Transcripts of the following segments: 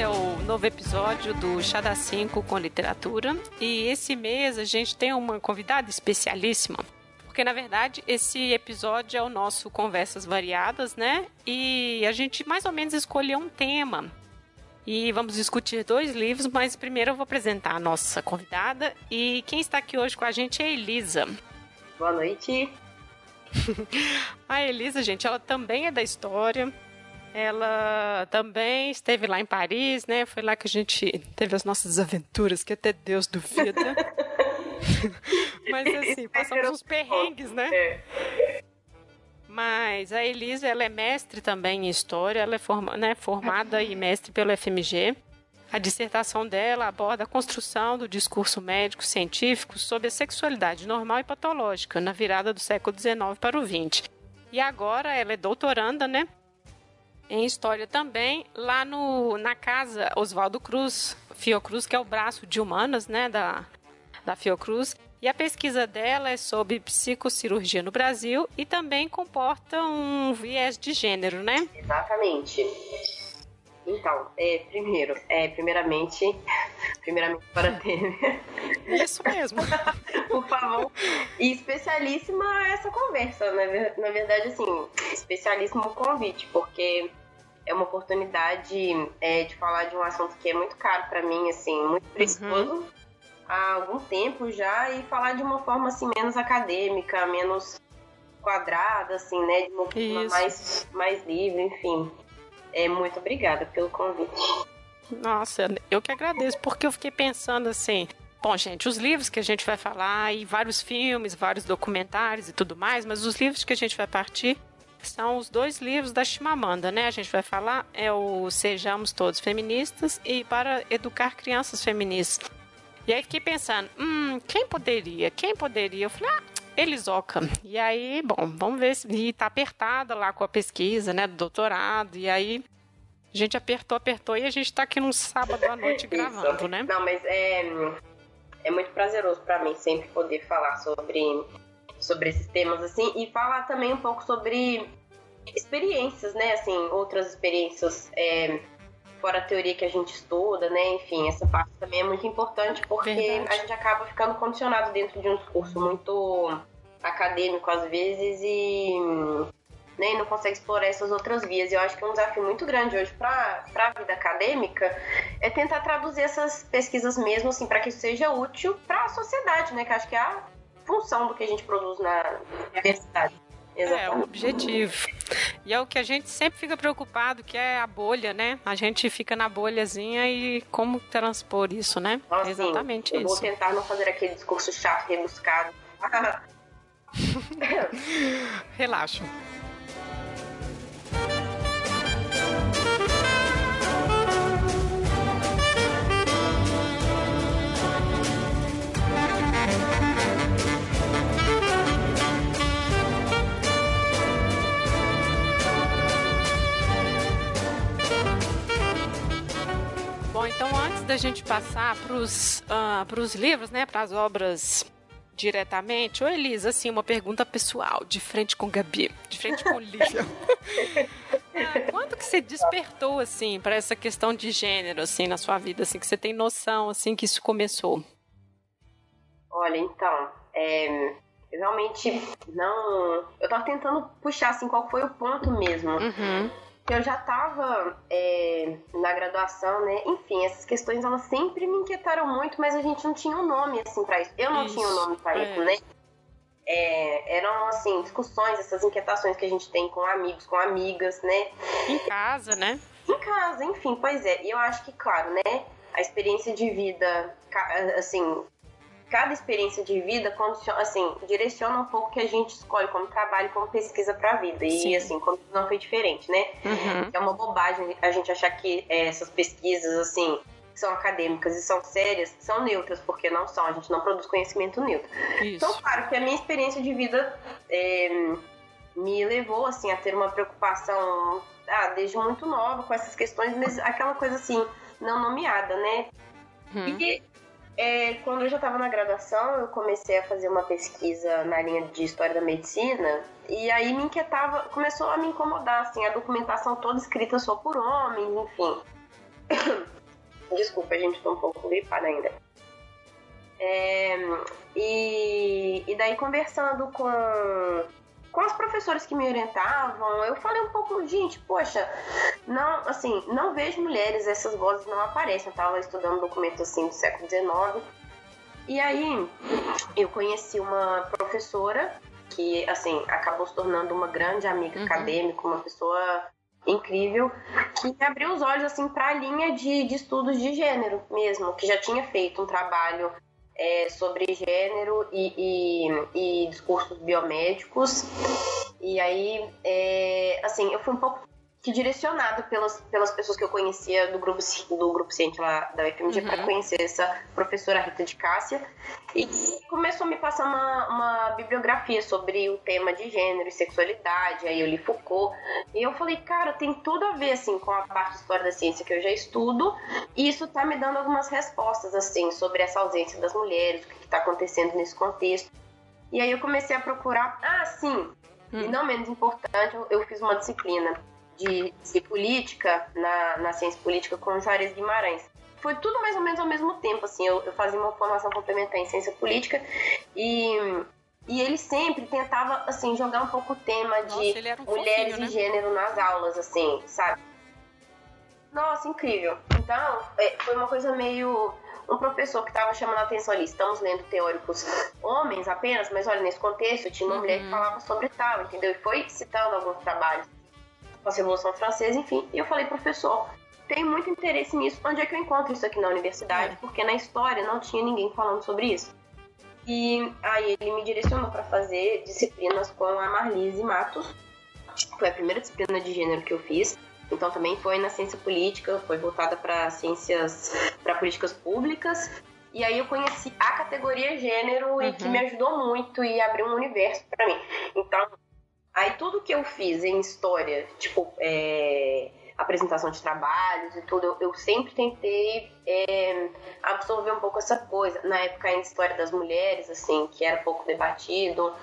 esse é o novo episódio do Chá da 5 com literatura. E esse mês a gente tem uma convidada especialíssima. Porque, na verdade, esse episódio é o nosso Conversas Variadas, né? E a gente mais ou menos escolheu um tema. E vamos discutir dois livros, mas primeiro eu vou apresentar a nossa convidada. E quem está aqui hoje com a gente é a Elisa. Boa noite. a Elisa, gente, ela também é da história. Ela também esteve lá em Paris, né? Foi lá que a gente teve as nossas aventuras, que até Deus duvida. Mas assim, passamos uns perrengues, né? É. Mas a Elisa, ela é mestre também em História, ela é forma, né, formada e mestre pelo FMG. A dissertação dela aborda a construção do discurso médico científico sobre a sexualidade normal e patológica na virada do século XIX para o XX. E agora ela é doutoranda, né, em História também, lá no, na casa Oswaldo Cruz, Fiocruz, que é o braço de humanas, né, da, da Fiocruz. E a pesquisa dela é sobre psicocirurgia no Brasil e também comporta um viés de gênero, né? Exatamente. Então, é, primeiro, é, primeiramente, primeiramente para ter. Isso mesmo. Por favor. E especialíssima essa conversa, né? Na verdade, assim, especialíssimo convite, porque é uma oportunidade é, de falar de um assunto que é muito caro para mim, assim, muito uhum. precioso uhum. há algum tempo já e falar de uma forma assim menos acadêmica, menos quadrada, assim, né, de uma forma mais mais livre, enfim. É muito obrigada pelo convite. Nossa, eu que agradeço porque eu fiquei pensando assim, Bom, gente, os livros que a gente vai falar e vários filmes, vários documentários e tudo mais, mas os livros que a gente vai partir são os dois livros da Chimamanda, né? A gente vai falar é o Sejamos Todos Feministas e Para Educar Crianças Feministas. E aí fiquei pensando, hum, quem poderia? Quem poderia? Eu falei, ah, Elisoca. E aí, bom, vamos ver se e tá apertada lá com a pesquisa, né, do doutorado. E aí a gente apertou, apertou e a gente tá aqui num sábado à noite gravando, né? Não, mas é é muito prazeroso para mim sempre poder falar sobre sobre esses temas, assim, e falar também um pouco sobre experiências, né, assim, outras experiências é, fora a teoria que a gente estuda, né, enfim, essa parte também é muito importante porque Verdade. a gente acaba ficando condicionado dentro de um discurso muito acadêmico às vezes e né, não consegue explorar essas outras vias. E eu acho que um desafio muito grande hoje para a vida acadêmica é tentar traduzir essas pesquisas mesmo assim para que isso seja útil para a sociedade, né? Que acho que é a função do que a gente produz na universidade. Exatamente. É, o objetivo. E é o que a gente sempre fica preocupado, que é a bolha, né? A gente fica na bolhazinha e como transpor isso, né? Então, Exatamente eu isso. Eu vou tentar não fazer aquele discurso chato, rebuscado. Relaxa. Da gente passar para os uh, ah, livros, né, para as obras diretamente, ô Elisa, assim, uma pergunta pessoal, de frente com Gabi, de frente com Lívia. Ah, quando que você despertou, assim, para essa questão de gênero, assim, na sua vida, assim, que você tem noção, assim, que isso começou? Olha, então, é, realmente não... Eu tava tentando puxar, assim, qual foi o ponto mesmo. Uhum eu já estava é, na graduação, né? Enfim, essas questões elas sempre me inquietaram muito, mas a gente não tinha um nome assim para isso. Eu não isso, tinha um nome para é. isso, né? É, eram assim discussões, essas inquietações que a gente tem com amigos, com amigas, né? Em casa, né? Em casa, enfim, pois é. E eu acho que, claro, né? A experiência de vida, assim, cada experiência de vida condiciona, assim, direciona um pouco o que a gente escolhe como trabalho, como pesquisa para a vida. E Sim. assim, como não foi diferente, né? Uhum. É uma bobagem a gente achar que é, essas pesquisas, assim, são acadêmicas e são sérias, são neutras, porque não são, a gente não produz conhecimento neutro. Isso. Então, claro que a minha experiência de vida é, me levou, assim, a ter uma preocupação, ah, desde muito nova com essas questões, mas aquela coisa, assim, não nomeada, né? Uhum. E é, quando eu já estava na graduação, eu comecei a fazer uma pesquisa na linha de história da medicina e aí me inquietava, começou a me incomodar, assim, a documentação toda escrita só por homens, enfim. Desculpa, a gente, tô um pouco gripada ainda. É, e, e daí conversando com, com os professores que me orientavam, eu falei um pouco, gente, poxa, não, assim, não vejo mulheres, essas vozes não aparecem. Eu tava estudando um documento assim do século XIX. E aí eu conheci uma professora que, assim, acabou se tornando uma grande amiga uhum. acadêmica, uma pessoa incrível, que abriu os olhos, assim, para a linha de, de estudos de gênero mesmo, que já tinha feito um trabalho é, sobre gênero e, e, e, discursos biomédicos. E aí, é, assim, eu fui um pouco que direcionado pelas, pelas pessoas que eu conhecia do grupo, do grupo ciente lá da UFMG uhum. para conhecer essa professora Rita de Cássia. E começou a me passar uma, uma bibliografia sobre o tema de gênero e sexualidade, aí eu li Foucault. E eu falei, cara, tem tudo a ver, assim, com a parte de história da ciência que eu já estudo. E isso tá me dando algumas respostas, assim, sobre essa ausência das mulheres, o que está acontecendo nesse contexto. E aí eu comecei a procurar, ah, sim, hum. e não menos importante, eu fiz uma disciplina de, de política, na, na ciência política, com o Juarez Guimarães. Foi tudo mais ou menos ao mesmo tempo, assim, eu, eu fazia uma formação complementar em ciência política e e ele sempre tentava, assim, jogar um pouco o tema Nossa, de um mulheres né? e gênero nas aulas, assim, sabe? Nossa, incrível. Então, é, foi uma coisa meio. Um professor que estava chamando a atenção ali, estamos lendo teóricos homens apenas, mas olha, nesse contexto tinha uma uhum. mulher que uhum. falava sobre tal, entendeu? E foi citando alguns trabalhos a Revolução Francesa, enfim. E eu falei, professor, tenho muito interesse nisso. Onde é que eu encontro isso aqui na universidade? É. Porque na história não tinha ninguém falando sobre isso. E aí ele me direcionou para fazer disciplinas com a Marlise Matos. Foi a primeira disciplina de gênero que eu fiz. Então também foi na ciência política, foi voltada para ciências, para políticas públicas. E aí eu conheci a categoria gênero uhum. e que me ajudou muito e abriu um universo para mim. Então Aí tudo que eu fiz em história, tipo, é, apresentação de trabalhos e tudo, eu, eu sempre tentei é, absorver um pouco essa coisa. Na época ainda história das mulheres, assim, que era pouco debatido.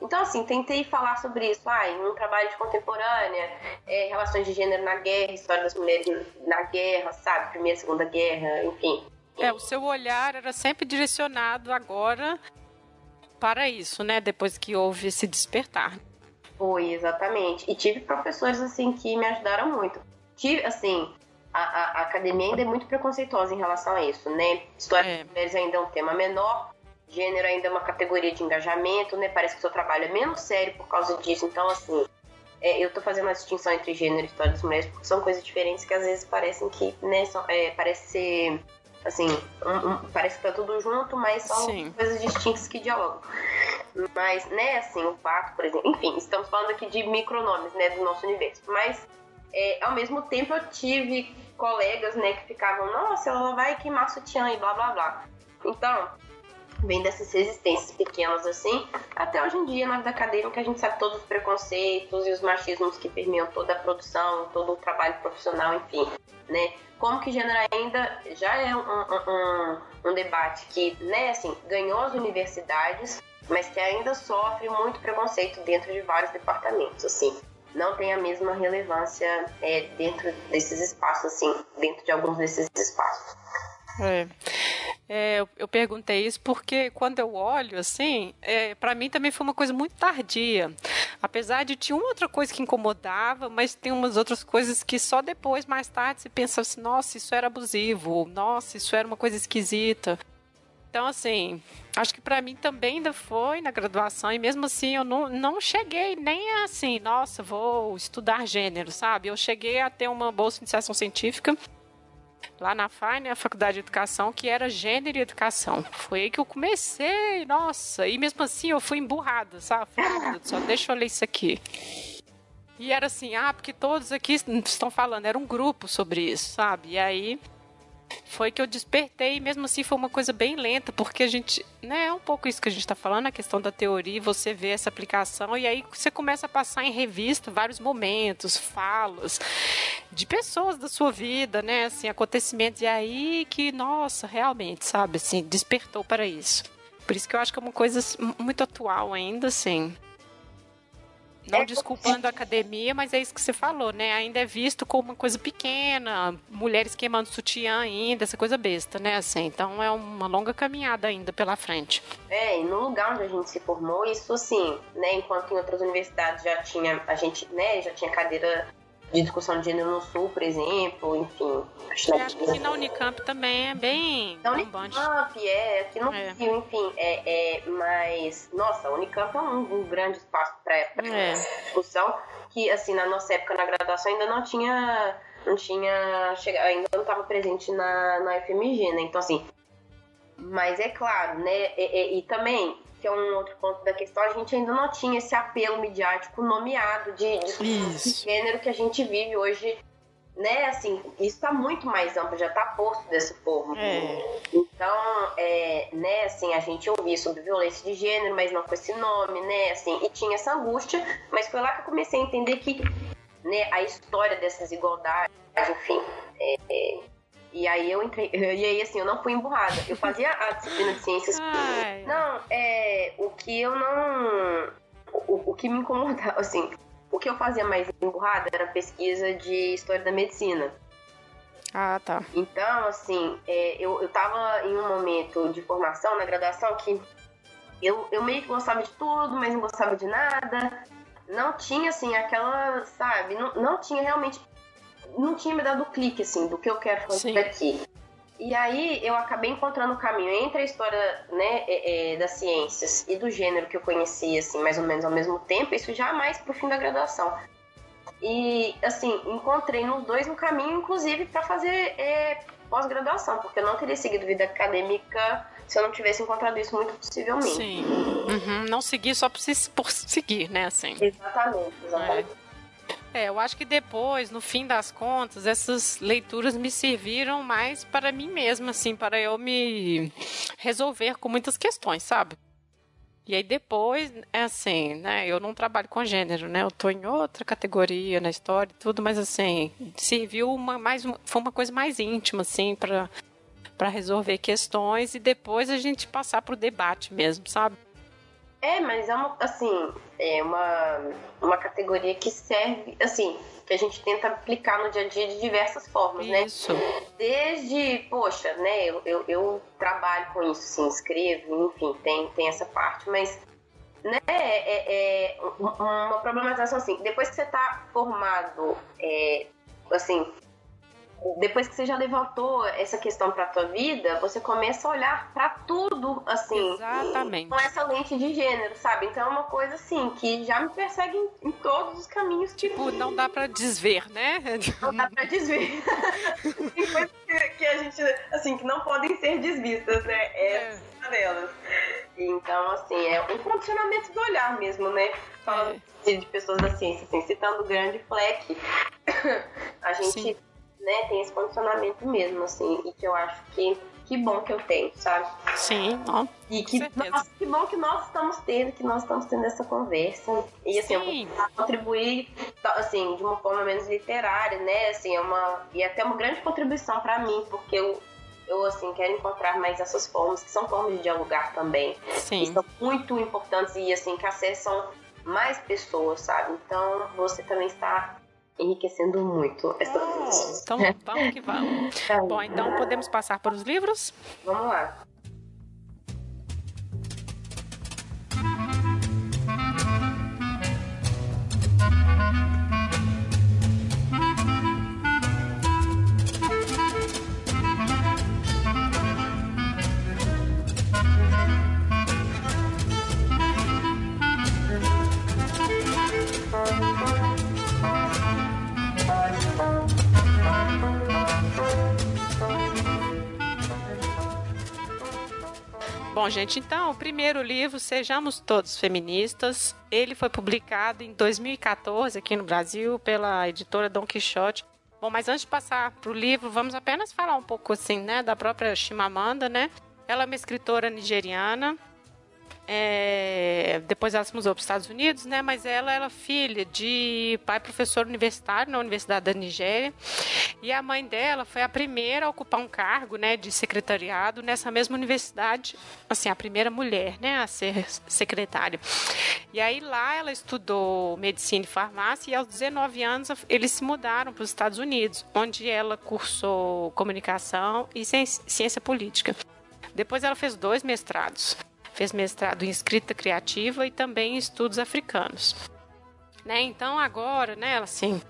Então, assim, tentei falar sobre isso. Ah, em um trabalho de contemporânea, é, relações de gênero na guerra, história das mulheres na guerra, sabe? Primeira, Segunda Guerra, enfim. É, o seu olhar era sempre direcionado agora para isso, né? Depois que houve esse despertar. Foi, exatamente. E tive professores, assim, que me ajudaram muito. Tive, assim, a, a, a academia ainda é muito preconceituosa em relação a isso, né? História é. de mulheres ainda é um tema menor, gênero ainda é uma categoria de engajamento, né? Parece que o seu trabalho é menos sério por causa disso. Então, assim, é, eu tô fazendo uma distinção entre gênero e história das mulheres porque são coisas diferentes que às vezes parecem que, né, são, é, parece ser, assim, um, um, parece que tá tudo junto, mas são Sim. coisas distintas que dialogam. Mas, né, assim, o fato, por exemplo, enfim, estamos falando aqui de micronomes, né, do nosso universo. Mas, é, ao mesmo tempo, eu tive colegas, né, que ficavam, nossa, ela vai queimar sutiã e blá blá blá. Então, vem dessas resistências pequenas assim, até hoje em dia na vida acadêmica a gente sabe todos os preconceitos e os machismos que permeiam toda a produção, todo o trabalho profissional, enfim, né? Como que gênero ainda já é um, um, um, um debate que, né, assim, ganhou as universidades, mas que ainda sofre muito preconceito dentro de vários departamentos, assim. Não tem a mesma relevância é, dentro desses espaços, assim, dentro de alguns desses espaços. É. É, eu, eu, perguntei isso porque quando eu olho assim, é, para mim também foi uma coisa muito tardia. Apesar de tinha uma outra coisa que incomodava, mas tem umas outras coisas que só depois, mais tarde, se pensa assim, nossa, isso era abusivo, nossa, isso era uma coisa esquisita. Então, assim, acho que para mim também ainda foi na graduação, e mesmo assim eu não, não cheguei nem assim, nossa, vou estudar gênero, sabe? Eu cheguei a ter uma bolsa de iniciação científica lá na FAI, a Faculdade de Educação, que era Gênero e Educação. Foi aí que eu comecei, nossa, e mesmo assim eu fui emburrada, sabe? Falei, só deixa eu ler isso aqui. E era assim, ah, porque todos aqui estão falando, era um grupo sobre isso, sabe? E aí foi que eu despertei, e mesmo assim foi uma coisa bem lenta, porque a gente, né, é um pouco isso que a gente está falando, a questão da teoria, você vê essa aplicação, e aí você começa a passar em revista vários momentos, falas de pessoas da sua vida, né, assim, acontecimentos, e aí que, nossa, realmente, sabe, assim, despertou para isso. Por isso que eu acho que é uma coisa muito atual ainda, assim. Não é, desculpando a academia, mas é isso que você falou, né? Ainda é visto como uma coisa pequena, mulheres queimando sutiã ainda, essa coisa besta, né? Assim, então é uma longa caminhada ainda pela frente. É, e no lugar onde a gente se formou, isso assim, né? Enquanto em outras universidades já tinha, a gente, né, já tinha cadeira de discussão de gênero no Sul, por exemplo, enfim. Acho, acho que na Unicamp também é bem. Na Unicamp, é, aqui no é. Rio, enfim, é, é, mas, nossa, a Unicamp é um, um grande espaço para é. discussão, que, assim, na nossa época na graduação ainda não tinha, não tinha, chegado, ainda não estava presente na, na FMG, né, então, assim, mas é claro, né, e, e, e também que é um outro ponto da questão, a gente ainda não tinha esse apelo midiático nomeado de, de, gênero que a gente vive hoje né, assim, isso está muito mais amplo, já está posto dessa forma. É. Então, é, né, assim, a gente ouvia sobre violência de gênero, mas não com esse nome, né, assim, e tinha essa angústia, mas foi lá que eu comecei a entender que, né, a história dessas igualdades, enfim, é, é e aí eu entrei, e aí assim, eu não fui emburrada. Eu fazia a disciplina de ciências. Ai. Não, é. O que eu não. O, o que me incomodava, assim, o que eu fazia mais emburrada era pesquisa de história da medicina. Ah, tá. Então, assim, é, eu, eu tava em um momento de formação na graduação que eu, eu meio que gostava de tudo, mas não gostava de nada. Não tinha, assim, aquela, sabe? Não, não tinha realmente não tinha me dado o clique, assim, do que eu quero fazer Sim. daqui. E aí eu acabei encontrando o caminho entre a história né, é, é, das ciências e do gênero que eu conhecia, assim, mais ou menos ao mesmo tempo, isso já mais pro fim da graduação. E, assim, encontrei nos dois um caminho, inclusive, para fazer é, pós-graduação, porque eu não teria seguido vida acadêmica se eu não tivesse encontrado isso muito possivelmente. Sim. Uhum. Não seguir só por, por seguir, né, assim. Exatamente, exatamente. É. Eu acho que depois, no fim das contas, essas leituras me serviram mais para mim mesma, assim, para eu me resolver com muitas questões, sabe? E aí depois, é assim, né? Eu não trabalho com gênero, né? Eu tô em outra categoria na história e tudo, mas assim, serviu uma mais foi uma coisa mais íntima assim para para resolver questões e depois a gente passar pro debate mesmo, sabe? É, mas é uma, assim, é uma, uma categoria que serve, assim, que a gente tenta aplicar no dia a dia de diversas formas, né? isso. né? Desde, poxa, né, eu, eu, eu, trabalho com isso, sim, escrevo, enfim, tem, tem essa parte, mas, né, é, é uma problematização assim, depois que você tá formado, é, assim, depois que você já levantou essa questão para tua vida, você começa a olhar para tudo assim, Exatamente. com essa lente de gênero, sabe? Então é uma coisa assim que já me persegue em, em todos os caminhos. Tipo, não dá para desver, né? Não dá para desver. Tem coisas que, que, a gente, assim, que não podem ser desvistas, né? É, é. uma delas. Então, assim, é um condicionamento do olhar mesmo, né? Falando é. de pessoas da ciência, assim, citando o grande Fleck, a gente Sim né, tem esse condicionamento mesmo, assim, e que eu acho que que bom que eu tenho, sabe? Sim, ó. E que, nossa, que bom que nós estamos tendo, que nós estamos tendo essa conversa. E assim, Sim. eu vou contribuir, assim, de uma forma menos literária, né? Assim, é uma. E até uma grande contribuição para mim, porque eu, eu assim, quero encontrar mais essas formas, que são formas de dialogar também. Sim. Que são muito importantes e assim, que acessam mais pessoas, sabe? Então você também está enriquecendo muito essa oh, Então vamos que vamos. Tá Bom, então podemos passar para os livros? Vamos lá. Bom, gente, então, o primeiro livro, Sejamos Todos Feministas, ele foi publicado em 2014 aqui no Brasil pela editora Don Quixote. Bom, mas antes de passar para o livro, vamos apenas falar um pouco assim, né, da própria Chimamanda, né? Ela é uma escritora nigeriana. É, depois ela se mudou para os Estados Unidos, né? Mas ela era filha de pai professor universitário na Universidade da Nigéria. E a mãe dela foi a primeira a ocupar um cargo, né, de secretariado nessa mesma universidade, assim, a primeira mulher, né, a ser secretária. E aí lá ela estudou medicina e farmácia e aos 19 anos eles se mudaram para os Estados Unidos, onde ela cursou comunicação e ciência política. Depois ela fez dois mestrados. Fez mestrado em escrita criativa e também em estudos africanos. Né? Então agora, né, assim,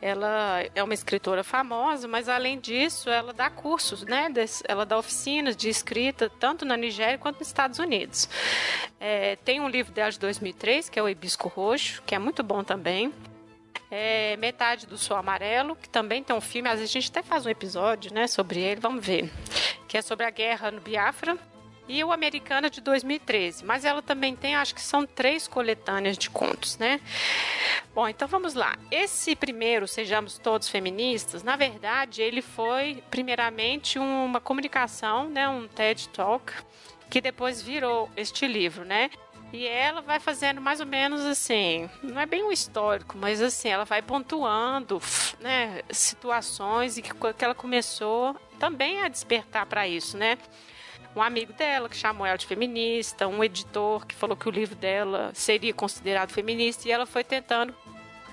ela é uma escritora famosa, mas além disso, ela dá cursos, né? Ela dá oficinas de escrita tanto na Nigéria quanto nos Estados Unidos. É, tem um livro dela de 2003, que é o Hibisco Roxo, que é muito bom também. É, Metade do Sol Amarelo, que também tem um filme, às vezes a gente até faz um episódio né, sobre ele, vamos ver. Que é sobre a guerra no Biafra, e o Americana de 2013. Mas ela também tem, acho que são três coletâneas de contos, né? Bom, então vamos lá. Esse primeiro, Sejamos Todos Feministas, na verdade, ele foi primeiramente uma comunicação, né, um TED Talk, que depois virou este livro, né? E ela vai fazendo mais ou menos assim, não é bem um histórico, mas assim, ela vai pontuando, né, situações e que, que ela começou também a despertar para isso, né? Um amigo dela que chamou ela de feminista, um editor que falou que o livro dela seria considerado feminista e ela foi tentando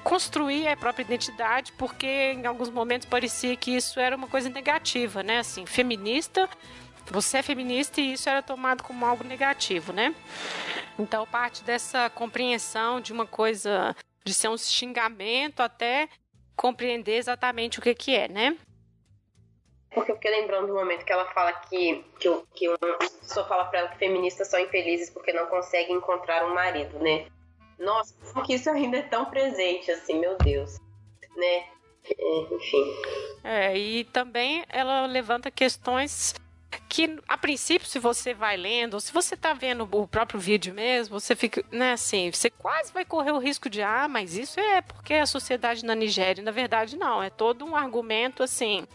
construir a própria identidade, porque em alguns momentos parecia que isso era uma coisa negativa, né? Assim, feminista, você é feminista e isso era tomado como algo negativo, né? Então, parte dessa compreensão de uma coisa de ser um xingamento até compreender exatamente o que que é, né? Porque eu fiquei lembrando do momento que ela fala que, que, que uma pessoa fala pra ela que feministas são infelizes porque não conseguem encontrar um marido, né? Nossa, como que isso ainda é tão presente, assim, meu Deus. Né? É, enfim. É, e também ela levanta questões que a princípio, se você vai lendo, ou se você está vendo o próprio vídeo mesmo, você fica, né, assim, você quase vai correr o risco de, ah, mas isso é porque a sociedade na Nigéria, na verdade, não, é todo um argumento assim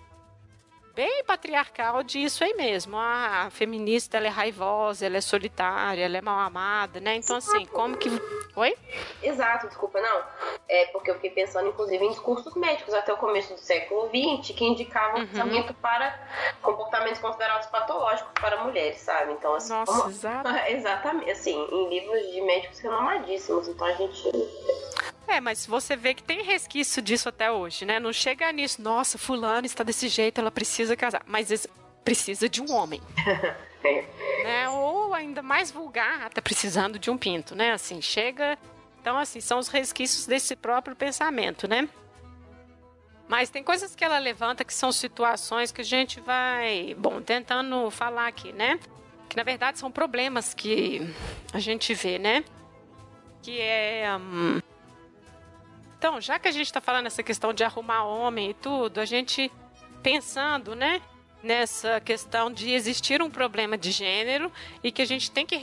bem patriarcal disso aí mesmo. Ah, a feminista ela é raivosa, ela é solitária, ela é mal amada, né? Então, assim, como que. Oi? Exato, desculpa, não. É porque eu fiquei pensando, inclusive, em discursos médicos até o começo do século XX que indicavam uhum. tratamento para comportamentos considerados patológicos para mulheres, sabe? Então, assim. Nossa, como... exato. Exatamente, assim, em livros de médicos renomadíssimos. Então a gente. É, mas você vê que tem resquício disso até hoje, né? Não chega nisso, nossa, fulano está desse jeito, ela precisa casar. Mas precisa de um homem. né? Ou ainda mais vulgar, até precisando de um pinto, né? Assim, chega. Então, assim, são os resquícios desse próprio pensamento, né? Mas tem coisas que ela levanta que são situações que a gente vai, bom, tentando falar aqui, né? Que na verdade são problemas que a gente vê, né? Que é. Hum, então, já que a gente está falando essa questão de arrumar homem e tudo, a gente pensando, né? Nessa questão de existir um problema de gênero e que a gente tem que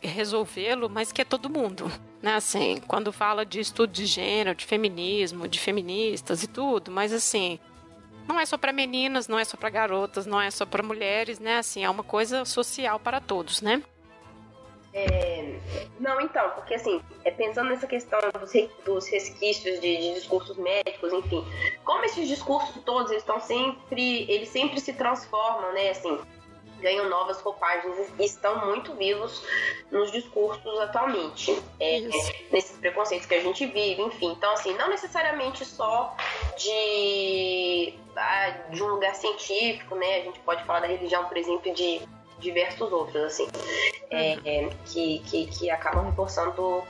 resolvê-lo, mas que é todo mundo. Né? Assim, quando fala de estudo de gênero, de feminismo, de feministas e tudo, mas assim, não é só para meninas, não é só para garotas, não é só para mulheres, né? Assim, é uma coisa social para todos, né? É... Não, então, porque assim, é pensando nessa questão dos, dos resquícios de, de, discursos médicos, enfim, como esses discursos todos eles estão sempre, eles sempre se transformam, né, assim, ganham novas roupagens e estão muito vivos nos discursos atualmente, é, é, nesses preconceitos que a gente vive, enfim. Então, assim, não necessariamente só de, ah, de um lugar científico, né? A gente pode falar da religião, por exemplo, de diversos outros, assim, é, uhum. que, que, que acabam reforçando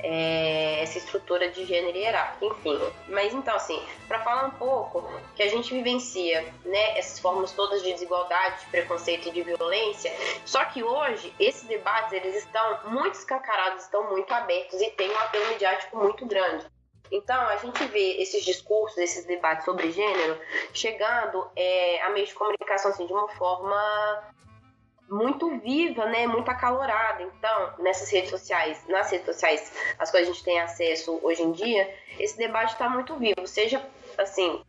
é, essa estrutura de gênero e hierárquica, enfim. Mas então, assim, para falar um pouco que a gente vivencia, né, essas formas todas de desigualdade, de preconceito e de violência, só que hoje esses debates eles estão muito escancarados, estão muito abertos e tem um apelo midiático muito grande. Então, a gente vê esses discursos, esses debates sobre gênero chegando é, a meio de comunicação assim, de uma forma muito viva, né, muito acalorada. Então, nessas redes sociais, nas redes sociais, as coisas a gente tem acesso hoje em dia, esse debate está muito vivo, seja assim,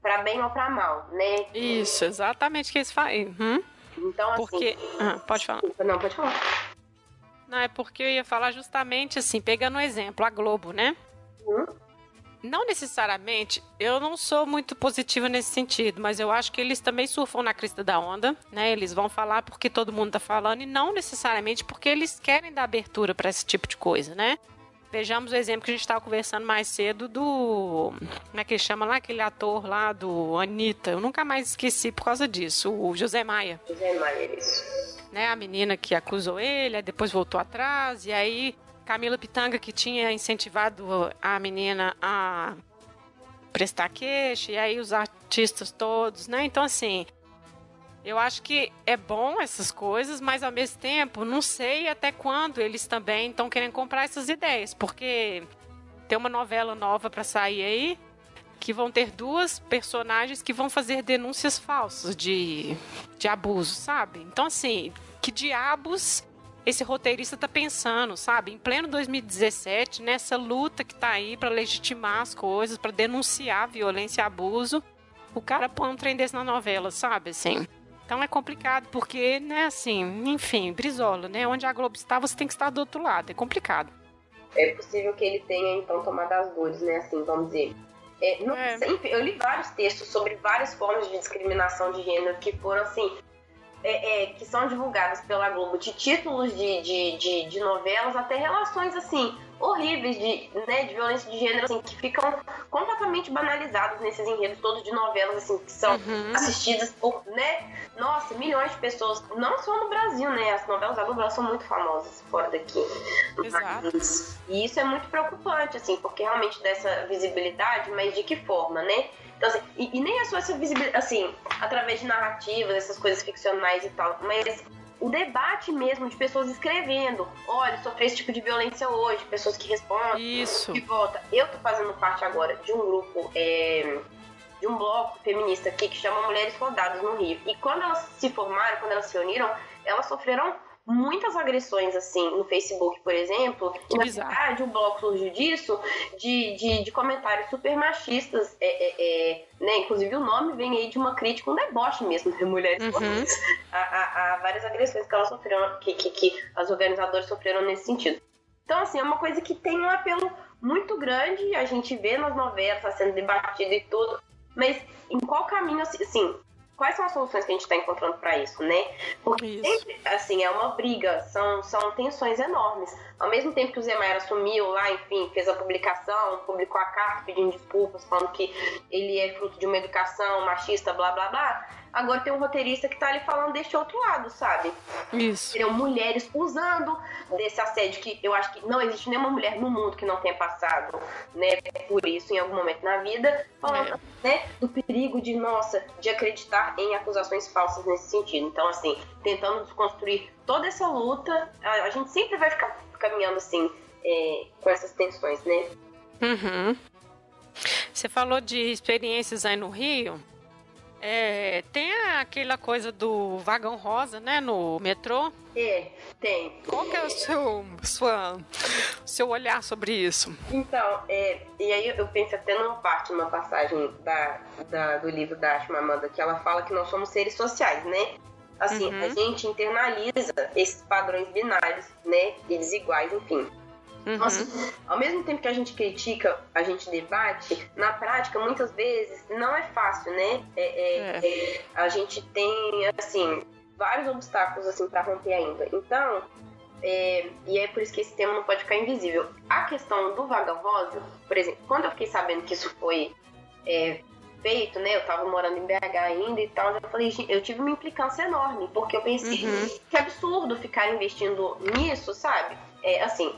para bem ou para mal, né? Isso, exatamente o que eles falam. Uhum. Então, assim, Porque... Ah, pode falar. Não, pode falar. Não, é porque eu ia falar justamente assim, pegando um exemplo, a Globo, né? Uhum. Não necessariamente, eu não sou muito positiva nesse sentido, mas eu acho que eles também surfam na crista da onda, né? Eles vão falar porque todo mundo tá falando e não necessariamente porque eles querem dar abertura para esse tipo de coisa, né? Vejamos o exemplo que a gente estava conversando mais cedo do. Como é que ele chama lá? Aquele ator lá do Anitta. Eu nunca mais esqueci por causa disso. O José Maia. José Maia, isso. Né, a menina que acusou ele, depois voltou atrás, e aí Camila Pitanga, que tinha incentivado a menina a prestar queixa, e aí os artistas todos, né? Então, assim, eu acho que é bom essas coisas, mas ao mesmo tempo, não sei até quando eles também estão querendo comprar essas ideias, porque tem uma novela nova para sair aí que vão ter duas personagens que vão fazer denúncias falsas de, de abuso, sabe? Então, assim, que diabos esse roteirista tá pensando, sabe? Em pleno 2017, nessa luta que tá aí para legitimar as coisas, para denunciar violência e abuso, o cara põe um trem desse na novela, sabe? Assim. Então é complicado, porque, né, assim, enfim, Brizola, né? Onde a Globo está, você tem que estar do outro lado. É complicado. É possível que ele tenha, então, tomado as dores, né? Assim, vamos dizer. É, não, é. Sempre, eu li vários textos sobre várias formas de discriminação de gênero que foram, assim, é, é, que são divulgadas pela Globo, de títulos de, de, de, de, novelas até relações assim horríveis de, né, de violência de gênero assim, que ficam completamente banalizados nesses enredos todos de novelas assim que são uhum. assistidas por né nossa milhões de pessoas não só no Brasil né as novelas da Globo são muito famosas fora daqui Exato. e isso é muito preocupante assim porque realmente dessa visibilidade mas de que forma né então, assim, e, e, nem é só essa visibilidade, assim, através de narrativas, essas coisas ficcionais e tal, mas o debate mesmo de pessoas escrevendo, olha, sofri esse tipo de violência hoje, pessoas que respondem, Isso. que volta. Eu tô fazendo parte agora de um grupo, é, de um bloco feminista aqui que chama Mulheres Rodadas no Rio. E quando elas se formaram, quando elas se uniram, elas sofreram muitas agressões, assim, no Facebook, por exemplo. Que e, na verdade, o blog surgiu disso, de, de, de comentários super machistas, é, é, é, né? Inclusive, o nome vem aí de uma crítica, um deboche mesmo de mulheres. Uhum. A, a, a, várias agressões que elas sofreram, que, que, que as organizadoras sofreram nesse sentido. Então, assim, é uma coisa que tem um apelo muito grande, a gente vê nas novelas, tá sendo debatido e tudo, mas em qual caminho, assim, quais são as soluções que a gente está encontrando para isso, né? Porque isso. sempre, assim, é uma briga, são, são tensões enormes. Ao mesmo tempo que o Zé Maia assumiu lá, enfim, fez a publicação, publicou a carta pedindo desculpas, falando que ele é fruto de uma educação machista, blá blá blá Agora tem um roteirista que tá ali falando deste outro lado, sabe? Isso. Seriam mulheres usando desse assédio que eu acho que não existe nenhuma mulher no mundo que não tenha passado, né, por isso em algum momento na vida, falando, é. né, do perigo de, nossa, de acreditar em acusações falsas nesse sentido. Então, assim, tentando desconstruir toda essa luta, a, a gente sempre vai ficar caminhando assim, é, com essas tensões, né? Uhum. Você falou de experiências aí no Rio. É, tem aquela coisa do vagão rosa, né, no metrô? É, tem. Qual que é o seu, sua, seu olhar sobre isso? Então, é, e aí eu penso até numa parte, numa passagem da, da, do livro da Ashma que ela fala que nós somos seres sociais, né? Assim, uhum. a gente internaliza esses padrões binários, né, e desiguais, enfim. Uhum. Nossa, ao mesmo tempo que a gente critica, a gente debate, na prática, muitas vezes, não é fácil, né? É, é, é. é a gente tem, assim, vários obstáculos, assim, para romper ainda. Então, é, e é por isso que esse tema não pode ficar invisível. A questão do vaga rosa, por exemplo, quando eu fiquei sabendo que isso foi é, feito, né? Eu tava morando em BH ainda e tal, eu falei, eu tive uma implicância enorme, porque eu pensei, uhum. que absurdo ficar investindo nisso, sabe? É, assim,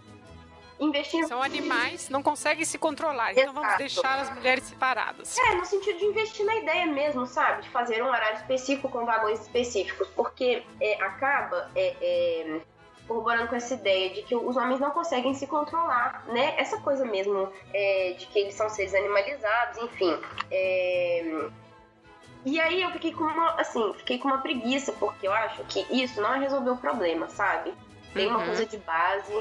investir. São animais, não conseguem se controlar. Exato. Então vamos deixar as mulheres separadas. É, no sentido de investir na ideia mesmo, sabe? De fazer um horário específico com vagões específicos. Porque é, acaba. É, é, corroborando com essa ideia de que os homens não conseguem se controlar, né? Essa coisa mesmo é, de que eles são seres animalizados, enfim. É... E aí eu fiquei com uma, assim, fiquei com uma preguiça, porque eu acho que isso não resolveu o problema, sabe? Tem uma uhum. coisa de base,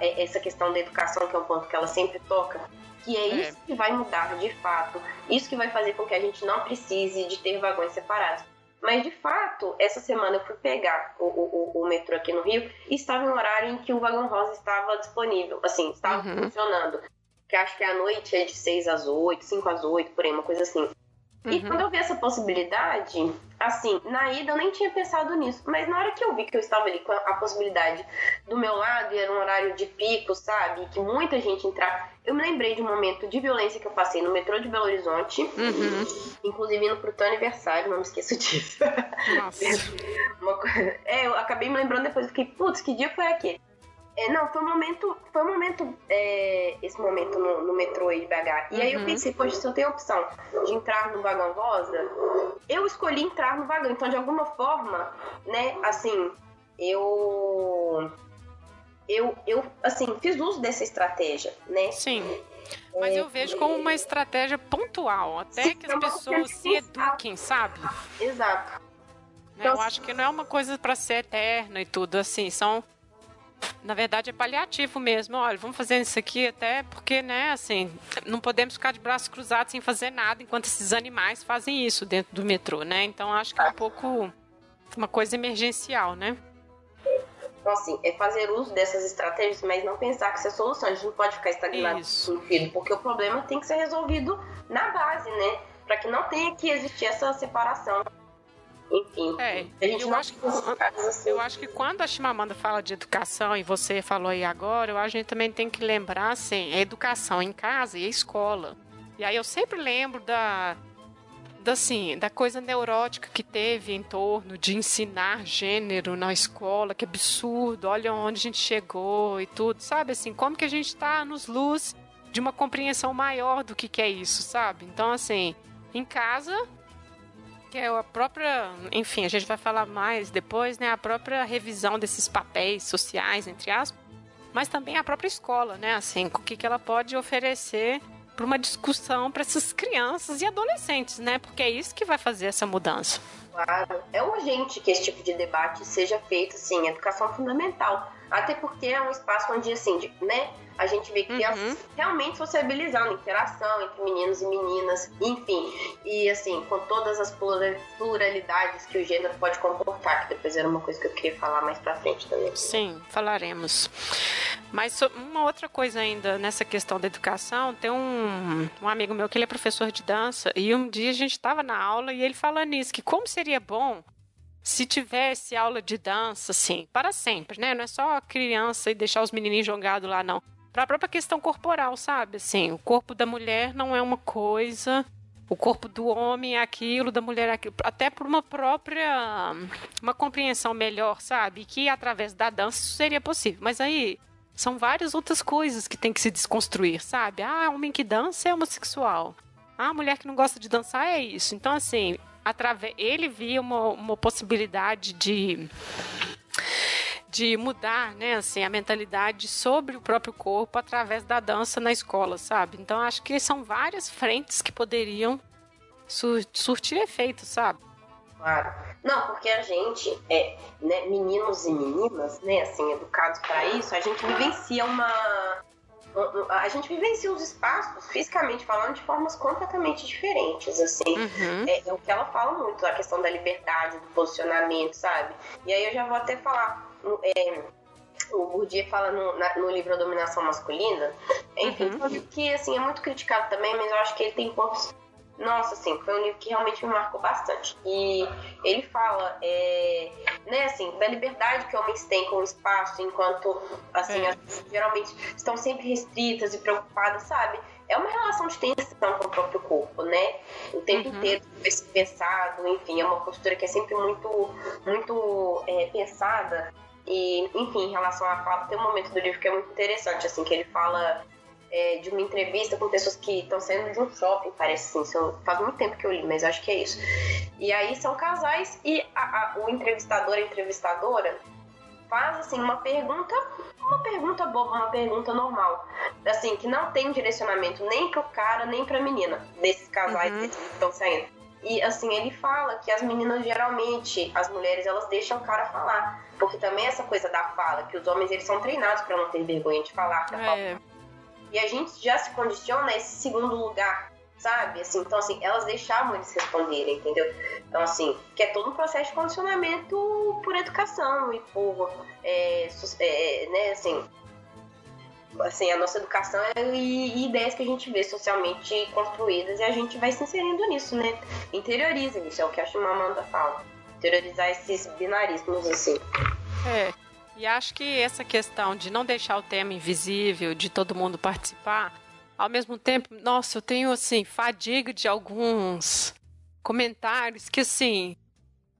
é, essa questão da educação, que é um ponto que ela sempre toca, que é, é isso que vai mudar de fato, isso que vai fazer com que a gente não precise de ter vagões separados. Mas de fato, essa semana eu fui pegar o, o, o metrô aqui no Rio e estava em um horário em que o vagão rosa estava disponível, assim, estava uhum. funcionando. Que acho que a noite é de 6 às 8, 5 às 8, por aí, uma coisa assim. E uhum. quando eu vi essa possibilidade, assim, na ida eu nem tinha pensado nisso, mas na hora que eu vi que eu estava ali com a possibilidade do meu lado e era um horário de pico, sabe, que muita gente entrar, eu me lembrei de um momento de violência que eu passei no metrô de Belo Horizonte, uhum. inclusive indo pro teu aniversário, não me esqueço disso. Nossa. é, eu acabei me lembrando depois, eu fiquei, putz, que dia foi aquele? É, não, foi um momento, foi um momento, é, esse momento no, no, metrô aí de BH. E uhum. aí eu uhum. pensei, poxa, se eu tenho a opção de entrar no vagão rosa, eu escolhi entrar no vagão. Então, de alguma forma, né, assim, eu, eu, eu, assim, fiz uso dessa estratégia, né? Sim. Mas é, eu vejo como uma estratégia pontual, até sim, que as pessoas se eduquem, sabe? Exato. Né, então, eu acho que não é uma coisa para ser eterna e tudo, assim, são na verdade é paliativo mesmo. Olha, vamos fazer isso aqui até porque, né, assim, não podemos ficar de braços cruzados sem fazer nada enquanto esses animais fazem isso dentro do metrô, né? Então acho que é um pouco uma coisa emergencial, né? Então, assim, é fazer uso dessas estratégias, mas não pensar que isso é solução. A gente não pode ficar estagnado no filho, porque o problema tem que ser resolvido na base, né? Para que não tenha que existir essa separação enfim. É, eu acho, que, assim. eu acho que quando a Chimamanda fala de educação, e você falou aí agora, eu acho que a gente também tem que lembrar, assim, a educação em casa e a escola. E aí eu sempre lembro da, da, assim, da coisa neurótica que teve em torno de ensinar gênero na escola, que absurdo, olha onde a gente chegou e tudo, sabe? Assim, como que a gente está nos luz de uma compreensão maior do que, que é isso, sabe? Então, assim, em casa que é a própria, enfim, a gente vai falar mais depois, né? A própria revisão desses papéis sociais, entre aspas, mas também a própria escola, né? Assim, o que, que ela pode oferecer para uma discussão para essas crianças e adolescentes, né? Porque é isso que vai fazer essa mudança. Claro, é urgente que esse tipo de debate seja feito, sim, educação fundamental. Até porque é um espaço onde, assim, de, né? a gente vê crianças uhum. realmente sociabilizando, interação entre meninos e meninas, enfim. E assim, com todas as pluralidades que o gênero pode comportar, que depois era uma coisa que eu queria falar mais pra frente também. Sim, falaremos. Mas uma outra coisa ainda nessa questão da educação, tem um, um amigo meu que ele é professor de dança, e um dia a gente estava na aula e ele falando nisso, que como seria bom se tivesse aula de dança, assim, para sempre, né? Não é só criança e deixar os menininhos jogados lá, não para a própria questão corporal, sabe? Assim, o corpo da mulher não é uma coisa, o corpo do homem é aquilo, da mulher é aquilo, até por uma própria uma compreensão melhor, sabe? Que através da dança isso seria possível. Mas aí são várias outras coisas que tem que se desconstruir, sabe? Ah, homem que dança é homossexual. Ah, mulher que não gosta de dançar é isso. Então, assim, através ele via uma, uma possibilidade de de mudar, né, assim, a mentalidade sobre o próprio corpo através da dança na escola, sabe? Então acho que são várias frentes que poderiam sur surtir efeito, sabe? Claro. Não, porque a gente, é, né, meninos e meninas, né, assim, educados para isso, a gente vivencia uma a gente vivencia os espaços, fisicamente falando, de formas completamente diferentes, assim. Uhum. É, é, o que ela fala muito, a questão da liberdade, do posicionamento, sabe? E aí eu já vou até falar é, o Bourdieu fala no, na, no, livro A Dominação Masculina, enfim, uhum. que assim, é muito criticado também, mas eu acho que ele tem pontos. Nossa, assim, foi um livro que realmente me marcou bastante. E ele fala, é, né, assim, da liberdade que homens têm com o espaço, enquanto, assim, é. as, geralmente estão sempre restritas e preocupadas, sabe? É uma relação de tensão com o próprio corpo, né? O tempo uhum. inteiro pensado, enfim, é uma postura que é sempre muito, muito é, pensada e, enfim, em relação à fala, tem um momento do livro que é muito interessante, assim, que ele fala é, de uma entrevista com pessoas que estão saindo de um shopping, parece assim, são, faz muito tempo que eu li, mas acho que é isso. E aí são casais e a, a, o entrevistador, a entrevistadora, faz assim uma pergunta, uma pergunta boba, uma pergunta normal, assim, que não tem direcionamento nem pro cara, nem pra menina desses casais uhum. que estão saindo. E assim, ele fala que as meninas geralmente, as mulheres, elas deixam o cara falar. Porque também essa coisa da fala, que os homens eles são treinados para não ter vergonha de falar. É. E a gente já se condiciona a esse segundo lugar, sabe? Assim, então, assim, elas deixavam eles responderem, entendeu? Então, assim, que é todo um processo de condicionamento por educação e por, é, é, né, assim, assim, a nossa educação e, e, ideias que a gente vê socialmente construídas e a gente vai se inserindo nisso, né? Interioriza isso, é o que a Chimamanda fala. Interiorizar esses binarismos, assim. É, e acho que essa questão de não deixar o tema invisível, de todo mundo participar, ao mesmo tempo, nossa, eu tenho assim, fadiga de alguns comentários que assim,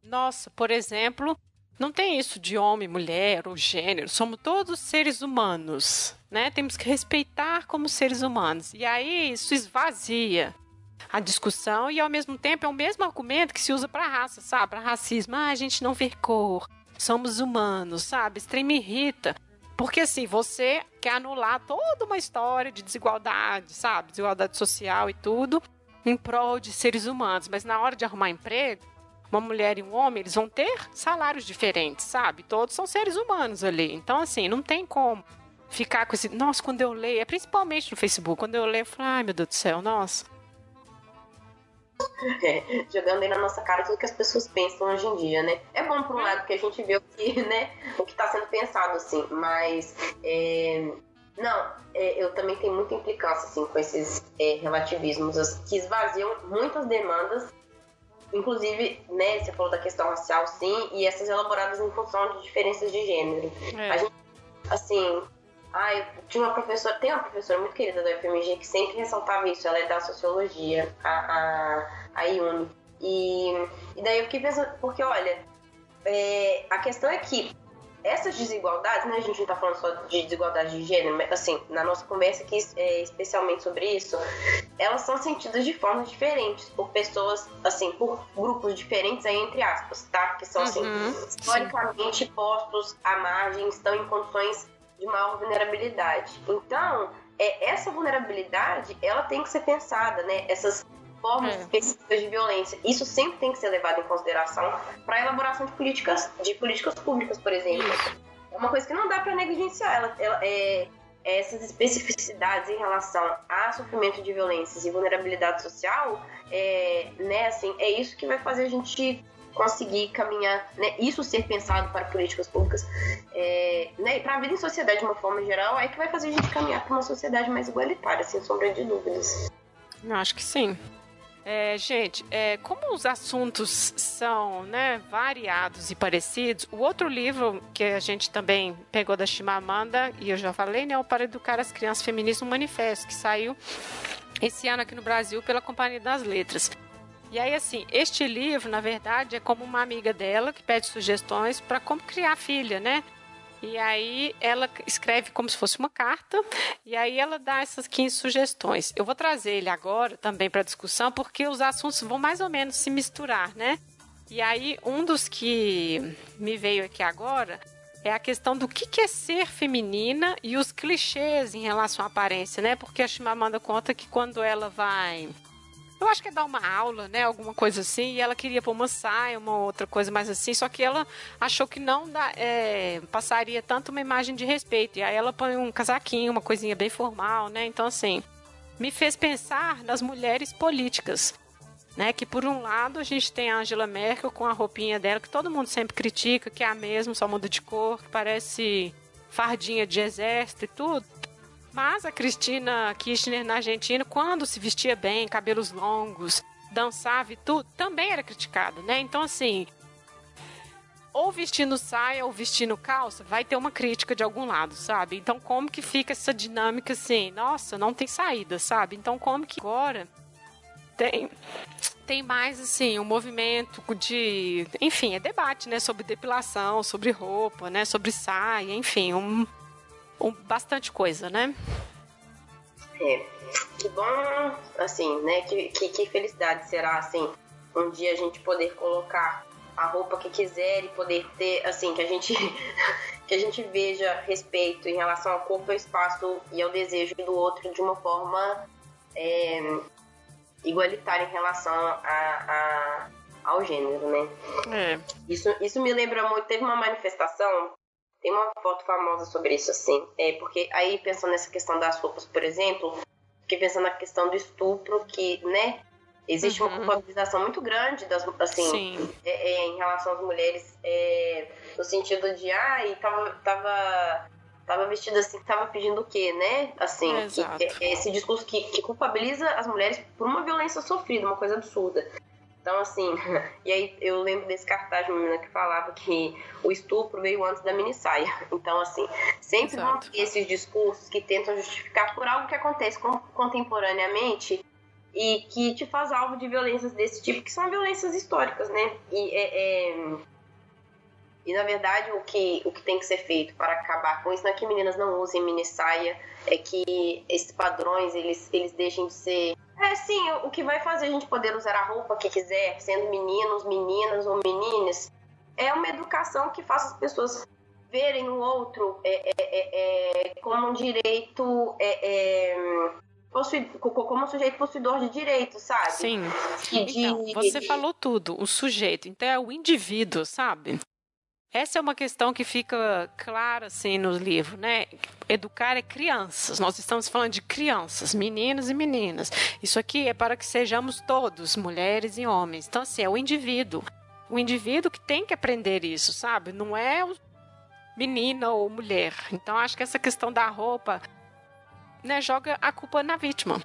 nossa, por exemplo, não tem isso de homem, mulher ou gênero, somos todos seres humanos, né? Temos que respeitar como seres humanos. E aí isso esvazia a discussão e ao mesmo tempo é o mesmo argumento que se usa para raça, sabe? Para racismo, ah, a gente não vê cor, somos humanos, sabe? Isso me irrita. Porque assim, você quer anular toda uma história de desigualdade, sabe? Desigualdade social e tudo, em prol de seres humanos. Mas na hora de arrumar emprego, uma mulher e um homem, eles vão ter salários diferentes, sabe? Todos são seres humanos ali. Então, assim, não tem como ficar com esse. Nossa, quando eu leio, é principalmente no Facebook, quando eu leio, eu falo, ai meu Deus do céu, nossa. É, jogando aí na nossa cara tudo que as pessoas pensam hoje em dia, né? É bom por um lado porque a gente vê o que, né, o que está sendo pensado, assim, mas é, não, é, eu também tenho muita implicância assim, com esses é, relativismos que esvaziam muitas demandas, inclusive, né, você falou da questão racial, sim, e essas elaboradas em função de diferenças de gênero. É. A gente, assim, Ai, tinha uma professora, tem uma professora muito querida da UFMG que sempre ressaltava isso, ela é da sociologia, a, a, a. E, e daí eu fiquei pensando, porque olha, é, a questão é que essas desigualdades, né, a gente não tá falando só de desigualdade de gênero, mas assim, na nossa conversa aqui, é, especialmente sobre isso, elas são sentidas de formas diferentes, por pessoas, assim, por grupos diferentes aí, entre aspas, tá? Que são, assim, uhum, historicamente postos à margem, estão em condições de maior vulnerabilidade. Então, é, essa vulnerabilidade, ela tem que ser pensada, né? Essas formas é. específicas de violência. Isso sempre tem que ser levado em consideração para a elaboração de políticas, de políticas públicas, por exemplo. É uma coisa que não dá para negligenciar. Ela, ela é, essas especificidades em relação a sofrimento de violências e vulnerabilidade social, é, né, assim, é isso que vai fazer a gente conseguir caminhar, né, isso ser pensado para políticas públicas, é, né, para a vida em sociedade de uma forma geral, é que vai fazer a gente caminhar para uma sociedade mais igualitária, sem sombra de dúvidas. Eu acho que sim. É, gente, é, como os assuntos são né, variados e parecidos, o outro livro que a gente também pegou da Chimamanda, e eu já falei, né, o Para Educar as Crianças Feministas, um manifesto que saiu esse ano aqui no Brasil pela Companhia das Letras. E aí, assim, este livro, na verdade, é como uma amiga dela que pede sugestões para como criar filha, né? E aí ela escreve como se fosse uma carta, e aí ela dá essas 15 sugestões. Eu vou trazer ele agora também para discussão, porque os assuntos vão mais ou menos se misturar, né? E aí, um dos que me veio aqui agora é a questão do que é ser feminina e os clichês em relação à aparência, né? Porque a Chimamanda conta que quando ela vai eu acho que é dar uma aula, né? Alguma coisa assim. E ela queria pôr uma saia, uma outra coisa mais assim. Só que ela achou que não dá, é, passaria tanto uma imagem de respeito. E aí ela põe um casaquinho, uma coisinha bem formal, né? Então, assim, me fez pensar nas mulheres políticas. Né, que por um lado a gente tem a Angela Merkel com a roupinha dela, que todo mundo sempre critica, que é a mesma, só muda de cor, que parece fardinha de exército e tudo. Mas a Cristina Kirchner na Argentina, quando se vestia bem, cabelos longos, dançava e tudo, também era criticado, né? Então, assim, ou vestindo saia ou vestindo calça, vai ter uma crítica de algum lado, sabe? Então, como que fica essa dinâmica assim? Nossa, não tem saída, sabe? Então, como que agora tem tem mais assim um movimento de, enfim, é debate, né, sobre depilação, sobre roupa, né, sobre saia, enfim, um um, bastante coisa, né? É. Que bom, assim, né? Que, que, que felicidade será, assim, um dia a gente poder colocar a roupa que quiser e poder ter, assim, que a gente que a gente veja respeito em relação ao corpo, ao espaço e ao desejo do outro de uma forma é, igualitária em relação a, a, ao gênero, né? É. Isso, isso me lembra muito. Teve uma manifestação tem uma foto famosa sobre isso, assim. É porque aí, pensando nessa questão das roupas, por exemplo, fiquei pensando na questão do estupro, que, né, existe uhum. uma culpabilização muito grande das, assim, é, é, em relação às mulheres, é, no sentido de, ai, ah, tava, tava, tava vestida assim, tava pedindo o quê, né? Assim, que, é, esse discurso que, que culpabiliza as mulheres por uma violência sofrida, uma coisa absurda. Então, assim, e aí eu lembro desse cartaz de uma menina que falava que o estupro veio antes da mini saia. Então, assim, sempre Exato. vão ter esses discursos que tentam justificar por algo que acontece contemporaneamente e que te faz alvo de violências desse tipo, que são violências históricas, né? E, é, é, e na verdade, o que, o que tem que ser feito para acabar com isso não é que meninas não usem mini saia, é que esses padrões eles, eles deixem de ser é, sim, o que vai fazer a gente poder usar a roupa que quiser, sendo meninos, meninas ou meninas, é uma educação que faça as pessoas verem o outro é, é, é, é como um direito. É, é, como um sujeito possuidor de direitos, sabe? Sim. De... Então, você falou tudo, o sujeito. Então é o indivíduo, sabe? Essa é uma questão que fica clara assim no livro, né? Educar é crianças. Nós estamos falando de crianças, meninos e meninas. Isso aqui é para que sejamos todos, mulheres e homens. Então assim, é o indivíduo. O indivíduo que tem que aprender isso, sabe? Não é menina ou mulher. Então acho que essa questão da roupa, né, joga a culpa na vítima.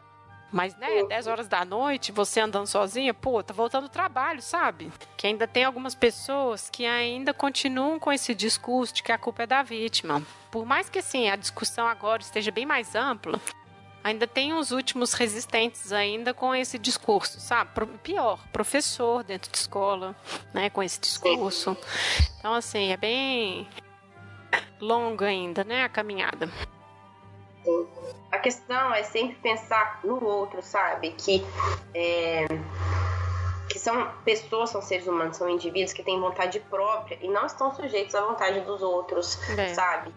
Mas, né, 10 horas da noite, você andando sozinha, pô, tá voltando o trabalho, sabe? Que ainda tem algumas pessoas que ainda continuam com esse discurso de que a culpa é da vítima. Por mais que, assim, a discussão agora esteja bem mais ampla, ainda tem uns últimos resistentes ainda com esse discurso, sabe? Pior, professor dentro de escola, né, com esse discurso. Então, assim, é bem longa ainda, né, a caminhada. A questão é sempre pensar no outro, sabe? Que, é, que são pessoas, são seres humanos, são indivíduos que têm vontade própria e não estão sujeitos à vontade dos outros, é. sabe?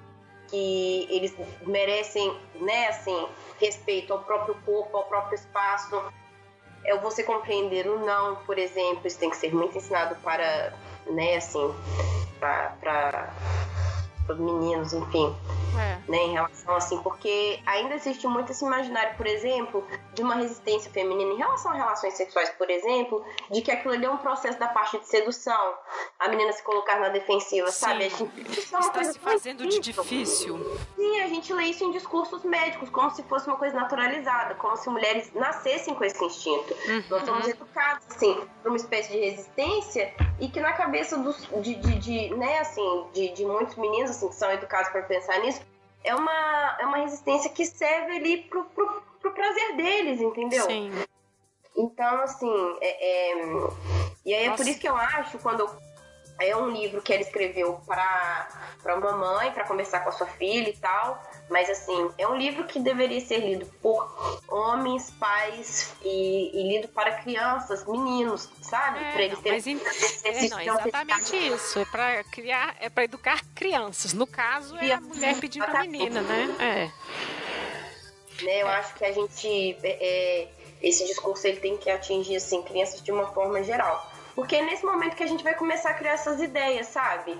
Que eles merecem, né, assim, respeito ao próprio corpo, ao próprio espaço. É você compreender o não, por exemplo, isso tem que ser muito ensinado para, né, assim, para os meninos, enfim. É. Né, em relação assim, porque ainda existe muito esse imaginário, por exemplo, de uma resistência feminina em relação a relações sexuais, por exemplo, de que aquilo ali é um processo da parte de sedução, a menina se colocar na defensiva, Sim. sabe? A gente, isso é uma Está coisa se fazendo de difícil. Sim, a gente lê isso em discursos médicos, como se fosse uma coisa naturalizada, como se mulheres nascessem com esse instinto. Uhum. Nós somos educados, assim, para uma espécie de resistência e que na cabeça dos, de, de, de né, assim, de, de muitos meninos, assim, que são educados para pensar nisso, é uma, é uma resistência que serve ali pro, pro, pro prazer deles, entendeu? Sim. Então, assim, é, é... e aí é por isso que eu acho, quando é um livro que ela escreveu para para uma mãe, para conversar com a sua filha e tal, mas assim, é um livro que deveria ser lido por homens, pais e, e lido para crianças, meninos, sabe? É, para eles terem mas, é, não, exatamente isso, é para criar, é para educar crianças. No caso, é a mulher pedindo a menina, né? É. Né, eu é. acho que a gente é, é, esse discurso ele tem que atingir assim crianças de uma forma geral. Porque é nesse momento que a gente vai começar a criar essas ideias, sabe?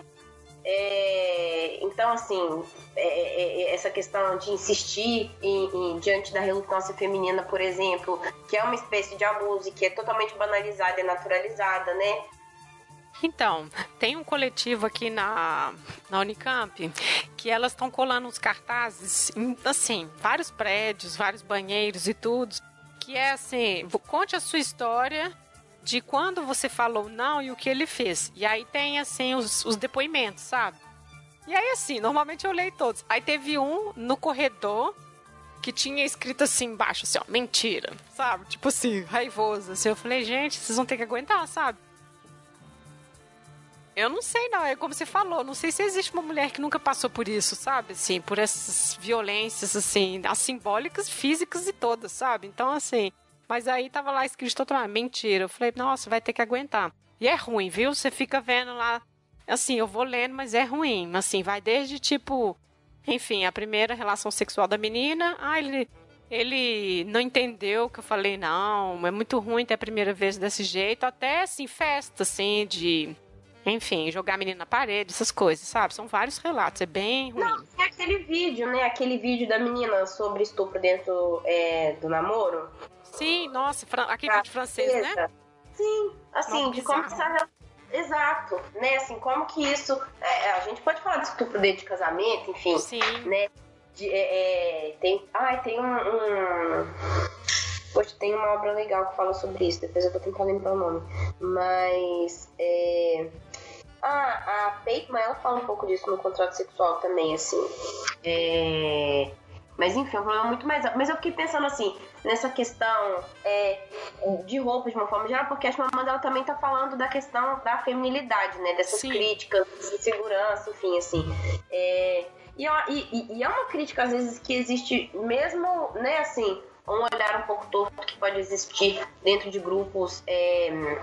É, então, assim, é, é, é, essa questão de insistir em, em, diante da relutância feminina, por exemplo, que é uma espécie de abuso e que é totalmente banalizada e naturalizada, né? Então, tem um coletivo aqui na, na Unicamp que elas estão colando uns cartazes, assim, vários prédios, vários banheiros e tudo, que é assim, conte a sua história de quando você falou não e o que ele fez. E aí tem, assim, os, os depoimentos, sabe? E aí, assim, normalmente eu leio todos. Aí teve um no corredor que tinha escrito assim embaixo, assim, ó, mentira, sabe? Tipo assim, raivoso. Assim, eu falei, gente, vocês vão ter que aguentar, sabe? Eu não sei, não. É como você falou. Não sei se existe uma mulher que nunca passou por isso, sabe? Assim, por essas violências, assim, as simbólicas, físicas e todas, sabe? Então, assim, mas aí tava lá escrito totalmente mentira. Eu falei, nossa, vai ter que aguentar. E é ruim, viu? Você fica vendo lá, assim, eu vou lendo, mas é ruim. Assim, vai desde tipo, enfim, a primeira relação sexual da menina, ah, ele ele não entendeu que eu falei, não, é muito ruim ter a primeira vez desse jeito, até assim, festa, assim, de enfim, jogar a menina na parede, essas coisas, sabe? São vários relatos, é bem ruim. Não, é aquele vídeo, né? Aquele vídeo da menina sobre estupro dentro é, do namoro. Sim, nossa, aquele vídeo francês, né? Sim, assim, de como que essa Exato, né? Assim, como que isso. É, a gente pode falar de estupro dentro de casamento, enfim. Sim. Né? De, é, é, tem, ai, tem um, um. Poxa, tem uma obra legal que fala sobre isso, depois eu vou tentar lembrar o nome. Mas. É, ah, a Pateman, ela fala um pouco disso no contrato sexual também, assim. É, mas enfim, é um problema muito mais. Mas eu fiquei pensando assim, nessa questão é, de roupa de uma forma geral, porque acho que a Amanda ela também tá falando da questão da feminilidade, né? Dessas Sim. críticas, de segurança, enfim, assim. É, e, e, e é uma crítica, às vezes, que existe mesmo, né, assim, um olhar um pouco torto que pode existir dentro de grupos é,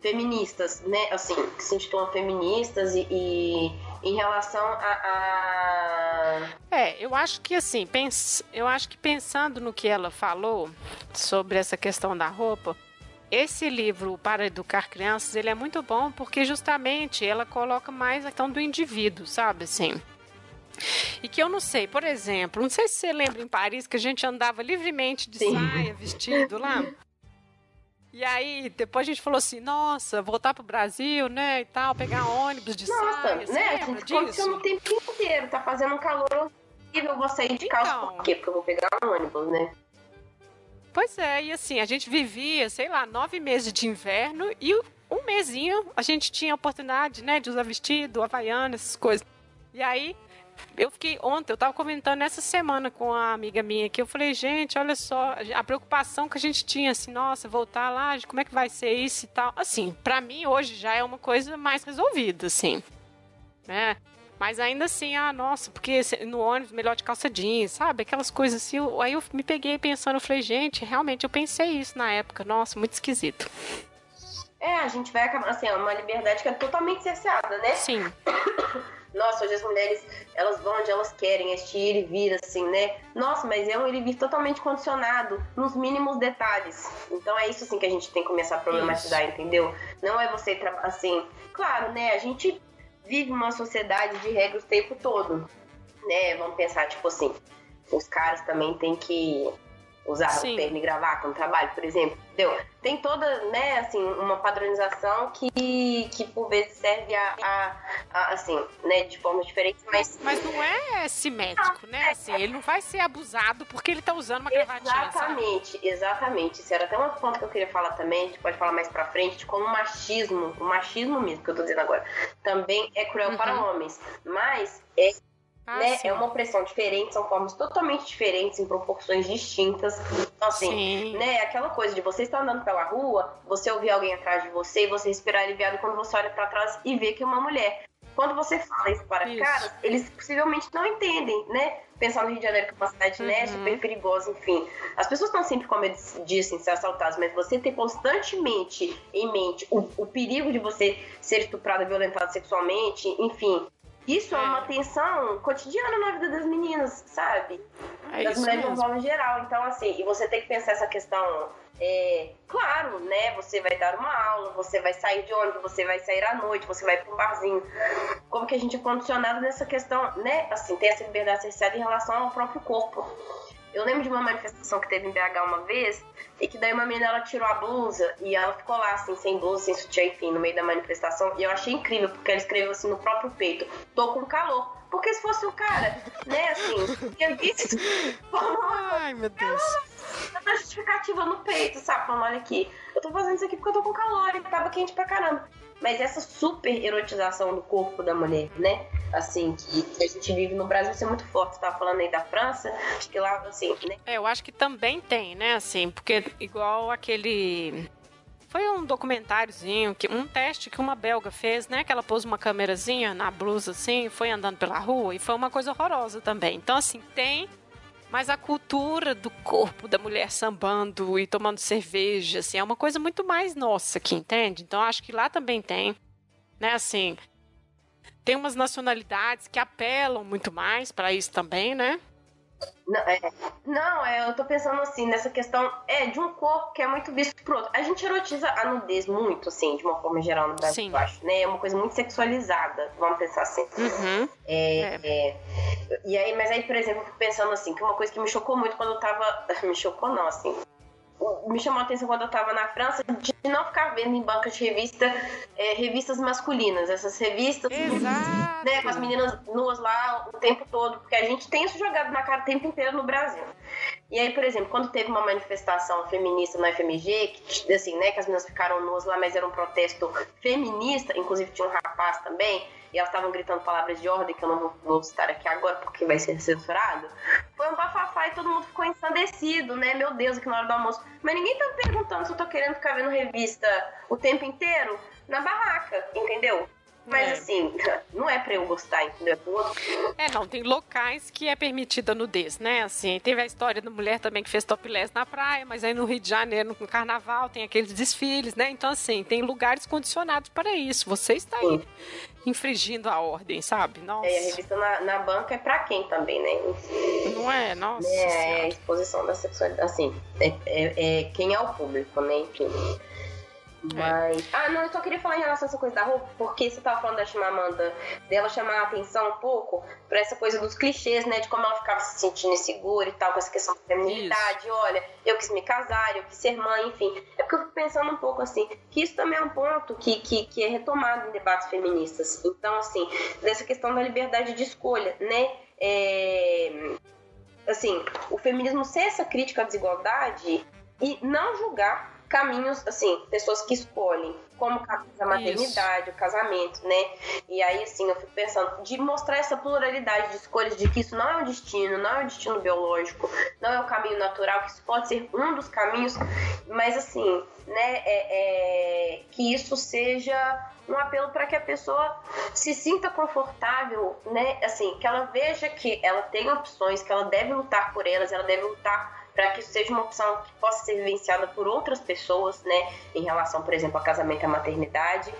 feministas, né? Assim, que se intitulam feministas e, e em relação a, a, É, eu acho que assim, pens... eu acho que pensando no que ela falou sobre essa questão da roupa, esse livro para educar crianças, ele é muito bom porque justamente ela coloca mais a questão do indivíduo, sabe assim? E que eu não sei, por exemplo, não sei se você lembra em Paris que a gente andava livremente de Sim. saia, vestido lá. E aí, depois a gente falou assim, nossa, voltar pro Brasil, né, e tal, pegar ônibus de nossa, saia. Nossa, né, a gente disso? o tempo inteiro, tá fazendo um calor horrível, vou sair de calça, então, por quê? Porque eu vou pegar um ônibus, né? Pois é, e assim, a gente vivia, sei lá, nove meses de inverno e um mesinho a gente tinha a oportunidade, né, de usar vestido, havaiana, essas coisas. E aí, eu fiquei ontem, eu tava comentando essa semana com a amiga minha que eu falei, gente, olha só, a preocupação que a gente tinha, assim, nossa, voltar lá, como é que vai ser isso e tal. Assim, para mim hoje já é uma coisa mais resolvida, assim, né? Mas ainda assim, ah, nossa, porque no ônibus melhor de calça jeans, sabe? Aquelas coisas assim. Aí eu me peguei pensando, eu falei, gente, realmente eu pensei isso na época. Nossa, muito esquisito. É, a gente vai acabar, assim, é uma liberdade que é totalmente cerceada, né? Sim. Nossa, hoje as mulheres, elas vão onde elas querem, este ir e vir, assim, né? Nossa, mas é um ir e vir totalmente condicionado nos mínimos detalhes. Então é isso, assim, que a gente tem que começar a problematizar, isso. entendeu? Não é você, assim... Claro, né, a gente vive uma sociedade de regras o tempo todo, né? Vamos pensar, tipo assim, os caras também têm que usar Sim. terno e gravata no trabalho, por exemplo, entendeu? Tem toda, né, assim, uma padronização que, que por vezes serve a, a, a assim, né, de formas diferentes, mas... Mas não é simétrico, né, assim, ele não vai ser abusado porque ele tá usando uma gravatinha, Exatamente, sabe? exatamente. Isso era até um outro ponto que eu queria falar também, a gente pode falar mais pra frente, de como o machismo, o machismo mesmo que eu tô dizendo agora, também é cruel uhum. para homens, mas é ah, né? É uma opressão diferente, são formas totalmente diferentes, em proporções distintas. Então, assim, sim. né? Aquela coisa de você estar andando pela rua, você ouvir alguém atrás de você e você esperar aliviado quando você olha para trás e vê que é uma mulher. Quando você fala isso para isso. caras, eles possivelmente não entendem, né? Pensar no Rio de Janeiro que é uma cidade, né, uhum. né, super perigosa, enfim. As pessoas estão sempre com medo de assim, ser assaltadas, mas você ter constantemente em mente o, o perigo de você ser estuprada, violentada sexualmente, enfim, isso é, é uma tensão cotidiana na vida das meninas, sabe? É das mulheres de uma forma geral. Então, assim, e você tem que pensar essa questão. É, claro, né? Você vai dar uma aula, você vai sair de ônibus, você vai sair à noite, você vai para um barzinho. Como que a gente é condicionado nessa questão, né? Assim, tem essa liberdade cerceada em relação ao próprio corpo. Eu lembro de uma manifestação que teve em BH uma vez, e que daí uma menina ela tirou a blusa e ela ficou lá, assim, sem blusa, sem sutiã, enfim, no meio da manifestação. E eu achei incrível, porque ela escreveu assim no próprio peito: tô com calor. Porque se fosse o cara, né, assim, eu disse. Ai, meu Deus. Ela, tá justificativa no peito, sabe? Falando, olha aqui, eu tô fazendo isso aqui porque eu tô com calor e tava quente pra caramba. Mas essa super erotização do corpo da mulher, né? assim, que, a gente vive no Brasil, isso é muito forte. Você tava falando aí da França, acho que lá, assim, né? É, eu acho que também tem, né, assim, porque igual aquele... Foi um documentáriozinho, que, um teste que uma belga fez, né? Que ela pôs uma câmerazinha na blusa, assim, foi andando pela rua, e foi uma coisa horrorosa também. Então, assim, tem mas a cultura do corpo da mulher sambando e tomando cerveja, assim, é uma coisa muito mais nossa aqui, entende? Então acho que lá também tem, né, assim, tem umas nacionalidades que apelam muito mais para isso também, né? Não, é, não, é, eu tô pensando assim, nessa questão é de um corpo que é muito visto pro outro. A gente erotiza a nudez muito, assim, de uma forma geral no Brasil, Sim. eu acho, né? É uma coisa muito sexualizada, vamos pensar assim. Uhum. É, é. é, e aí, mas aí, por exemplo, eu fico pensando assim, que uma coisa que me chocou muito quando eu tava. Me chocou não, assim me chamou a atenção quando eu estava na França de não ficar vendo em bancas de revista é, revistas masculinas, essas revistas né, com as meninas nuas lá o tempo todo, porque a gente tem isso jogado na cara o tempo inteiro no Brasil. E aí, por exemplo, quando teve uma manifestação feminista no FMG, que, assim, né, que as meninas ficaram nuas lá, mas era um protesto feminista, inclusive tinha um rapaz também, e elas estavam gritando palavras de ordem, que eu não vou, citar aqui agora porque vai ser censurado. Foi um bafafá e todo mundo ficou ensandecido, né? Meu Deus, aqui na hora do almoço. Mas ninguém tá perguntando se eu tô querendo ficar vendo revista o tempo inteiro na barraca, entendeu? Mas é. assim, não é pra eu gostar, entendeu? É, não, tem locais que é permitida nudez, né? Assim, teve a história da mulher também que fez topless na praia, mas aí no Rio de Janeiro, no carnaval, tem aqueles desfiles, né? Então, assim, tem lugares condicionados para isso. Você está aí. Infringindo a ordem, sabe? Nossa. É, a revista na, na banca é pra quem também, né? Não é? Nossa. É, é a exposição da sexualidade, assim, é, é, é quem é o público, né? Enfim. Mas. É. Ah, não, eu só queria falar em relação a essa coisa da roupa, porque você tava falando da Chimamanda, dela chamar a atenção um pouco pra essa coisa dos clichês, né? De como ela ficava se sentindo insegura e tal, com essa questão da feminilidade. Isso. Olha, eu quis me casar, eu quis ser mãe, enfim. É porque eu fico pensando um pouco assim, que isso também é um ponto que, que, que é retomado em debates feministas. Então, assim, dessa questão da liberdade de escolha, né? É assim, o feminismo ser essa crítica à desigualdade e não julgar caminhos, assim, pessoas que escolhem como a maternidade, isso. o casamento, né? E aí, assim, eu fico pensando de mostrar essa pluralidade de escolhas, de que isso não é um destino, não é um destino biológico, não é um caminho natural, que isso pode ser um dos caminhos, mas assim, né, é, é que isso seja um apelo para que a pessoa se sinta confortável, né? Assim, que ela veja que ela tem opções, que ela deve lutar por elas, ela deve lutar para que seja uma opção que possa ser vivenciada por outras pessoas, né, em relação, por exemplo, a casamento e a maternidade,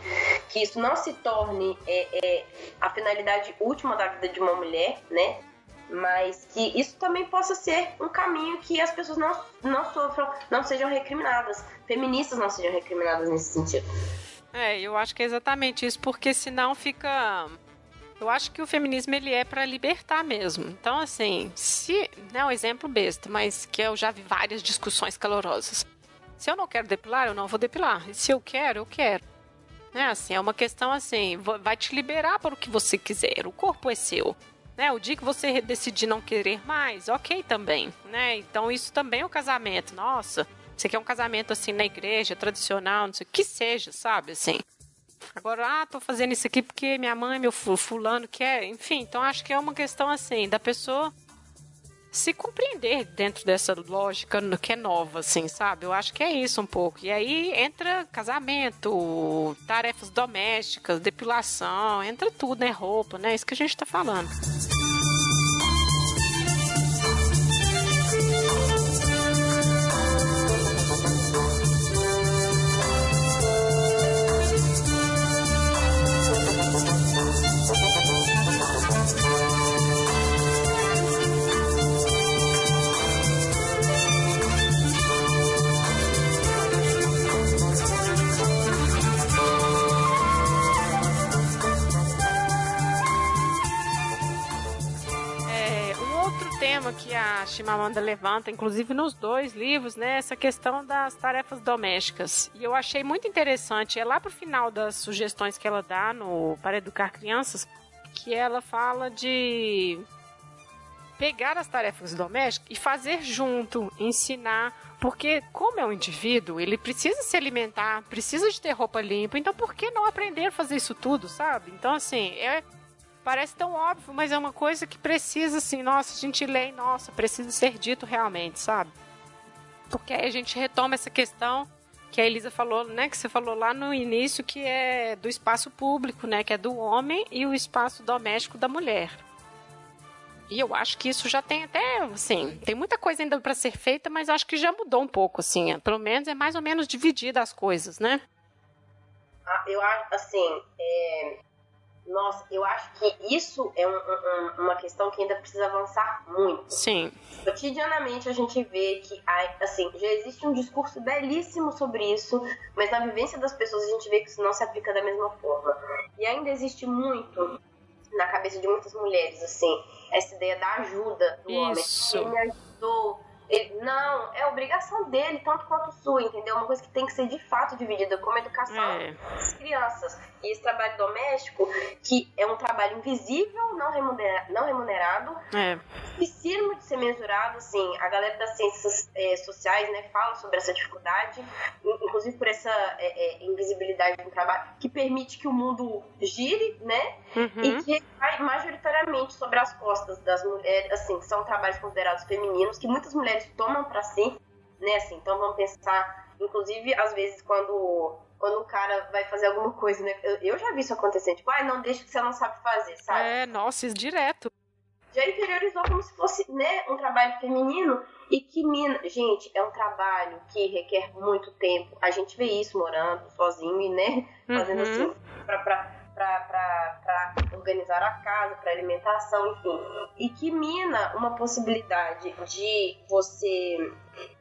que isso não se torne é, é, a finalidade última da vida de uma mulher, né, mas que isso também possa ser um caminho que as pessoas não, não sofram, não sejam recriminadas, feministas não sejam recriminadas nesse sentido. É, eu acho que é exatamente isso, porque senão fica eu acho que o feminismo ele é para libertar mesmo. Então, assim, se. Não é um exemplo besta, mas que eu já vi várias discussões calorosas. Se eu não quero depilar, eu não vou depilar. E se eu quero, eu quero. Né? Assim, é uma questão assim, vai te liberar para o que você quiser. O corpo é seu. Né? O dia que você decidir não querer mais, ok também. Né? Então, isso também é um casamento. Nossa, você quer um casamento assim na igreja, tradicional, não sei o que seja, sabe? Assim. Agora, ah, tô fazendo isso aqui porque minha mãe, meu fulano quer. Enfim, então acho que é uma questão assim, da pessoa se compreender dentro dessa lógica que é nova, assim, sabe? Eu acho que é isso um pouco. E aí entra casamento, tarefas domésticas, depilação, entra tudo, né? Roupa, né? Isso que a gente tá falando. Chimamanda levanta, inclusive nos dois livros, né, essa questão das tarefas domésticas. E eu achei muito interessante, é lá pro final das sugestões que ela dá no para educar crianças, que ela fala de pegar as tarefas domésticas e fazer junto, ensinar, porque como é um indivíduo, ele precisa se alimentar, precisa de ter roupa limpa, então por que não aprender a fazer isso tudo, sabe? Então assim, é Parece tão óbvio, mas é uma coisa que precisa, assim, nossa, a gente lê nossa, precisa ser dito realmente, sabe? Porque aí a gente retoma essa questão que a Elisa falou, né, que você falou lá no início, que é do espaço público, né, que é do homem e o espaço doméstico da mulher. E eu acho que isso já tem até, assim, tem muita coisa ainda para ser feita, mas acho que já mudou um pouco, assim, pelo menos é mais ou menos dividida as coisas, né? Ah, eu acho, assim, é, nossa, eu acho que isso é um, um, uma questão que ainda precisa avançar muito. Sim. Cotidianamente a gente vê que, assim, já existe um discurso belíssimo sobre isso, mas na vivência das pessoas a gente vê que isso não se aplica da mesma forma. E ainda existe muito na cabeça de muitas mulheres, assim, essa ideia da ajuda do isso. homem. Ele me ajudou, ele, não, é obrigação dele, tanto quanto sua, entendeu? Uma coisa que tem que ser de fato dividida, como educação é. das crianças. E esse trabalho doméstico, que é um trabalho invisível, não remunerado, não remunerado é. dificílimo de ser mensurado, assim, a galera das ciências é, sociais, né, fala sobre essa dificuldade, inclusive por essa é, é invisibilidade do trabalho, que permite que o mundo gire, né, uhum. e que vai majoritariamente sobre as costas das mulheres, assim, são trabalhos considerados femininos, que muitas mulheres tomam para si, né, assim, então vamos pensar, inclusive, às vezes, quando quando o cara vai fazer alguma coisa, né? Eu, eu já vi isso acontecer, tipo, ai, ah, não deixa que você não sabe fazer, sabe? É, nossa, isso direto. Já interiorizou como se fosse, né, um trabalho feminino e que mina, gente, é um trabalho que requer muito tempo. A gente vê isso morando sozinho e, né, fazendo uhum. assim, pra, pra para organizar a casa, para alimentação, enfim. E que mina uma possibilidade de você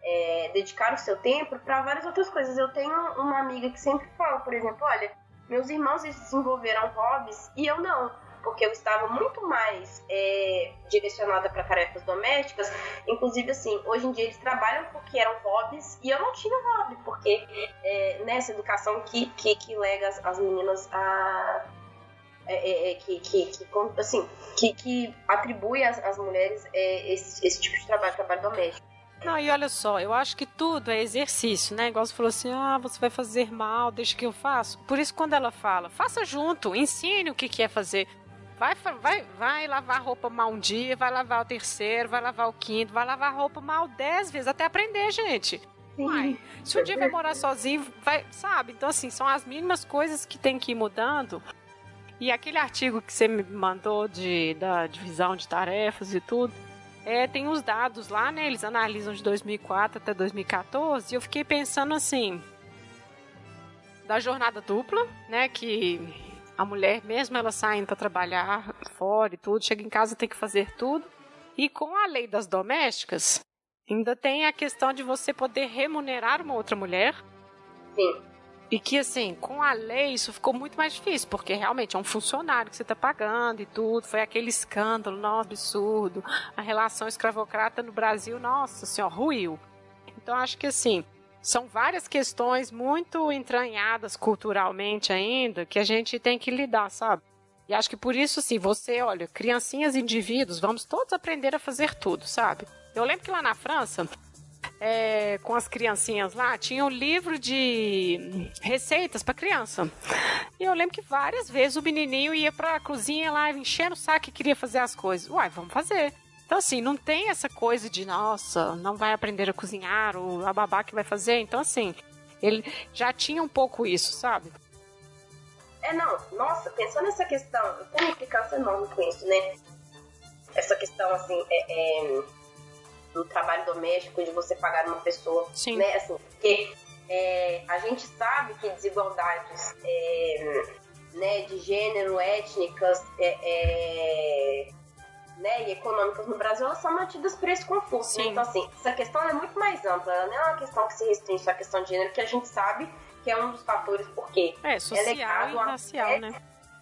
é, dedicar o seu tempo para várias outras coisas. Eu tenho uma amiga que sempre fala, por exemplo, olha, meus irmãos desenvolveram hobbies e eu não porque eu estava muito mais é, direcionada para tarefas domésticas. Inclusive, assim, hoje em dia eles trabalham porque eram hobbies e eu não tinha hobby, porque é, nessa educação que, que, que lega as, as meninas a. É, é, é que, que, que, assim, que, que atribui às, às mulheres é, esse, esse tipo de trabalho, trabalho doméstico. Não, e olha só, eu acho que tudo é exercício, né? Igual você falou assim, ah, você vai fazer mal, deixa que eu faço. Por isso, quando ela fala, faça junto, ensine o que, que é fazer. Vai, vai, vai lavar roupa mal um dia, vai lavar o terceiro, vai lavar o quinto, vai lavar roupa mal dez vezes, até aprender, gente. Uai, se um dia vai morar sozinho, vai, sabe? Então, assim, são as mínimas coisas que tem que ir mudando. E aquele artigo que você me mandou de, da divisão de tarefas e tudo, é, tem os dados lá, né? Eles analisam de 2004 até 2014. E eu fiquei pensando assim: da jornada dupla, né? Que a mulher, mesmo ela saindo para trabalhar fora e tudo, chega em casa tem que fazer tudo. E com a lei das domésticas, ainda tem a questão de você poder remunerar uma outra mulher. Sim. E que, assim, com a lei isso ficou muito mais difícil, porque realmente é um funcionário que você está pagando e tudo. Foi aquele escândalo, nossa, absurdo. A relação escravocrata no Brasil, nossa senhora, ruiu. Então, acho que, assim, são várias questões muito entranhadas culturalmente ainda que a gente tem que lidar, sabe? E acho que por isso, sim, você, olha, criancinhas indivíduos, vamos todos aprender a fazer tudo, sabe? Eu lembro que lá na França, é, com as criancinhas lá, tinha um livro de receitas para criança. E eu lembro que várias vezes o menininho ia para a cozinha lá, enchendo o saco e queria fazer as coisas. Uai, vamos fazer. Então, assim, não tem essa coisa de, nossa, não vai aprender a cozinhar, ou a babá que vai fazer. Então, assim, ele já tinha um pouco isso, sabe? É, não, nossa, pensando nessa questão, eu tenho uma implicância enorme com isso, né? Essa questão, assim, é, é, do trabalho doméstico, de você pagar uma pessoa, Sim. né? Assim, porque é, a gente sabe que desigualdades é, né, de gênero, étnicas, é, é né, e econômicas no Brasil, elas são mantidas por esse conflito. Né? Então, assim, essa questão é muito mais ampla. Ela não é uma questão que se restringe só à questão de gênero, que a gente sabe que é um dos fatores porque é social é e racial, né?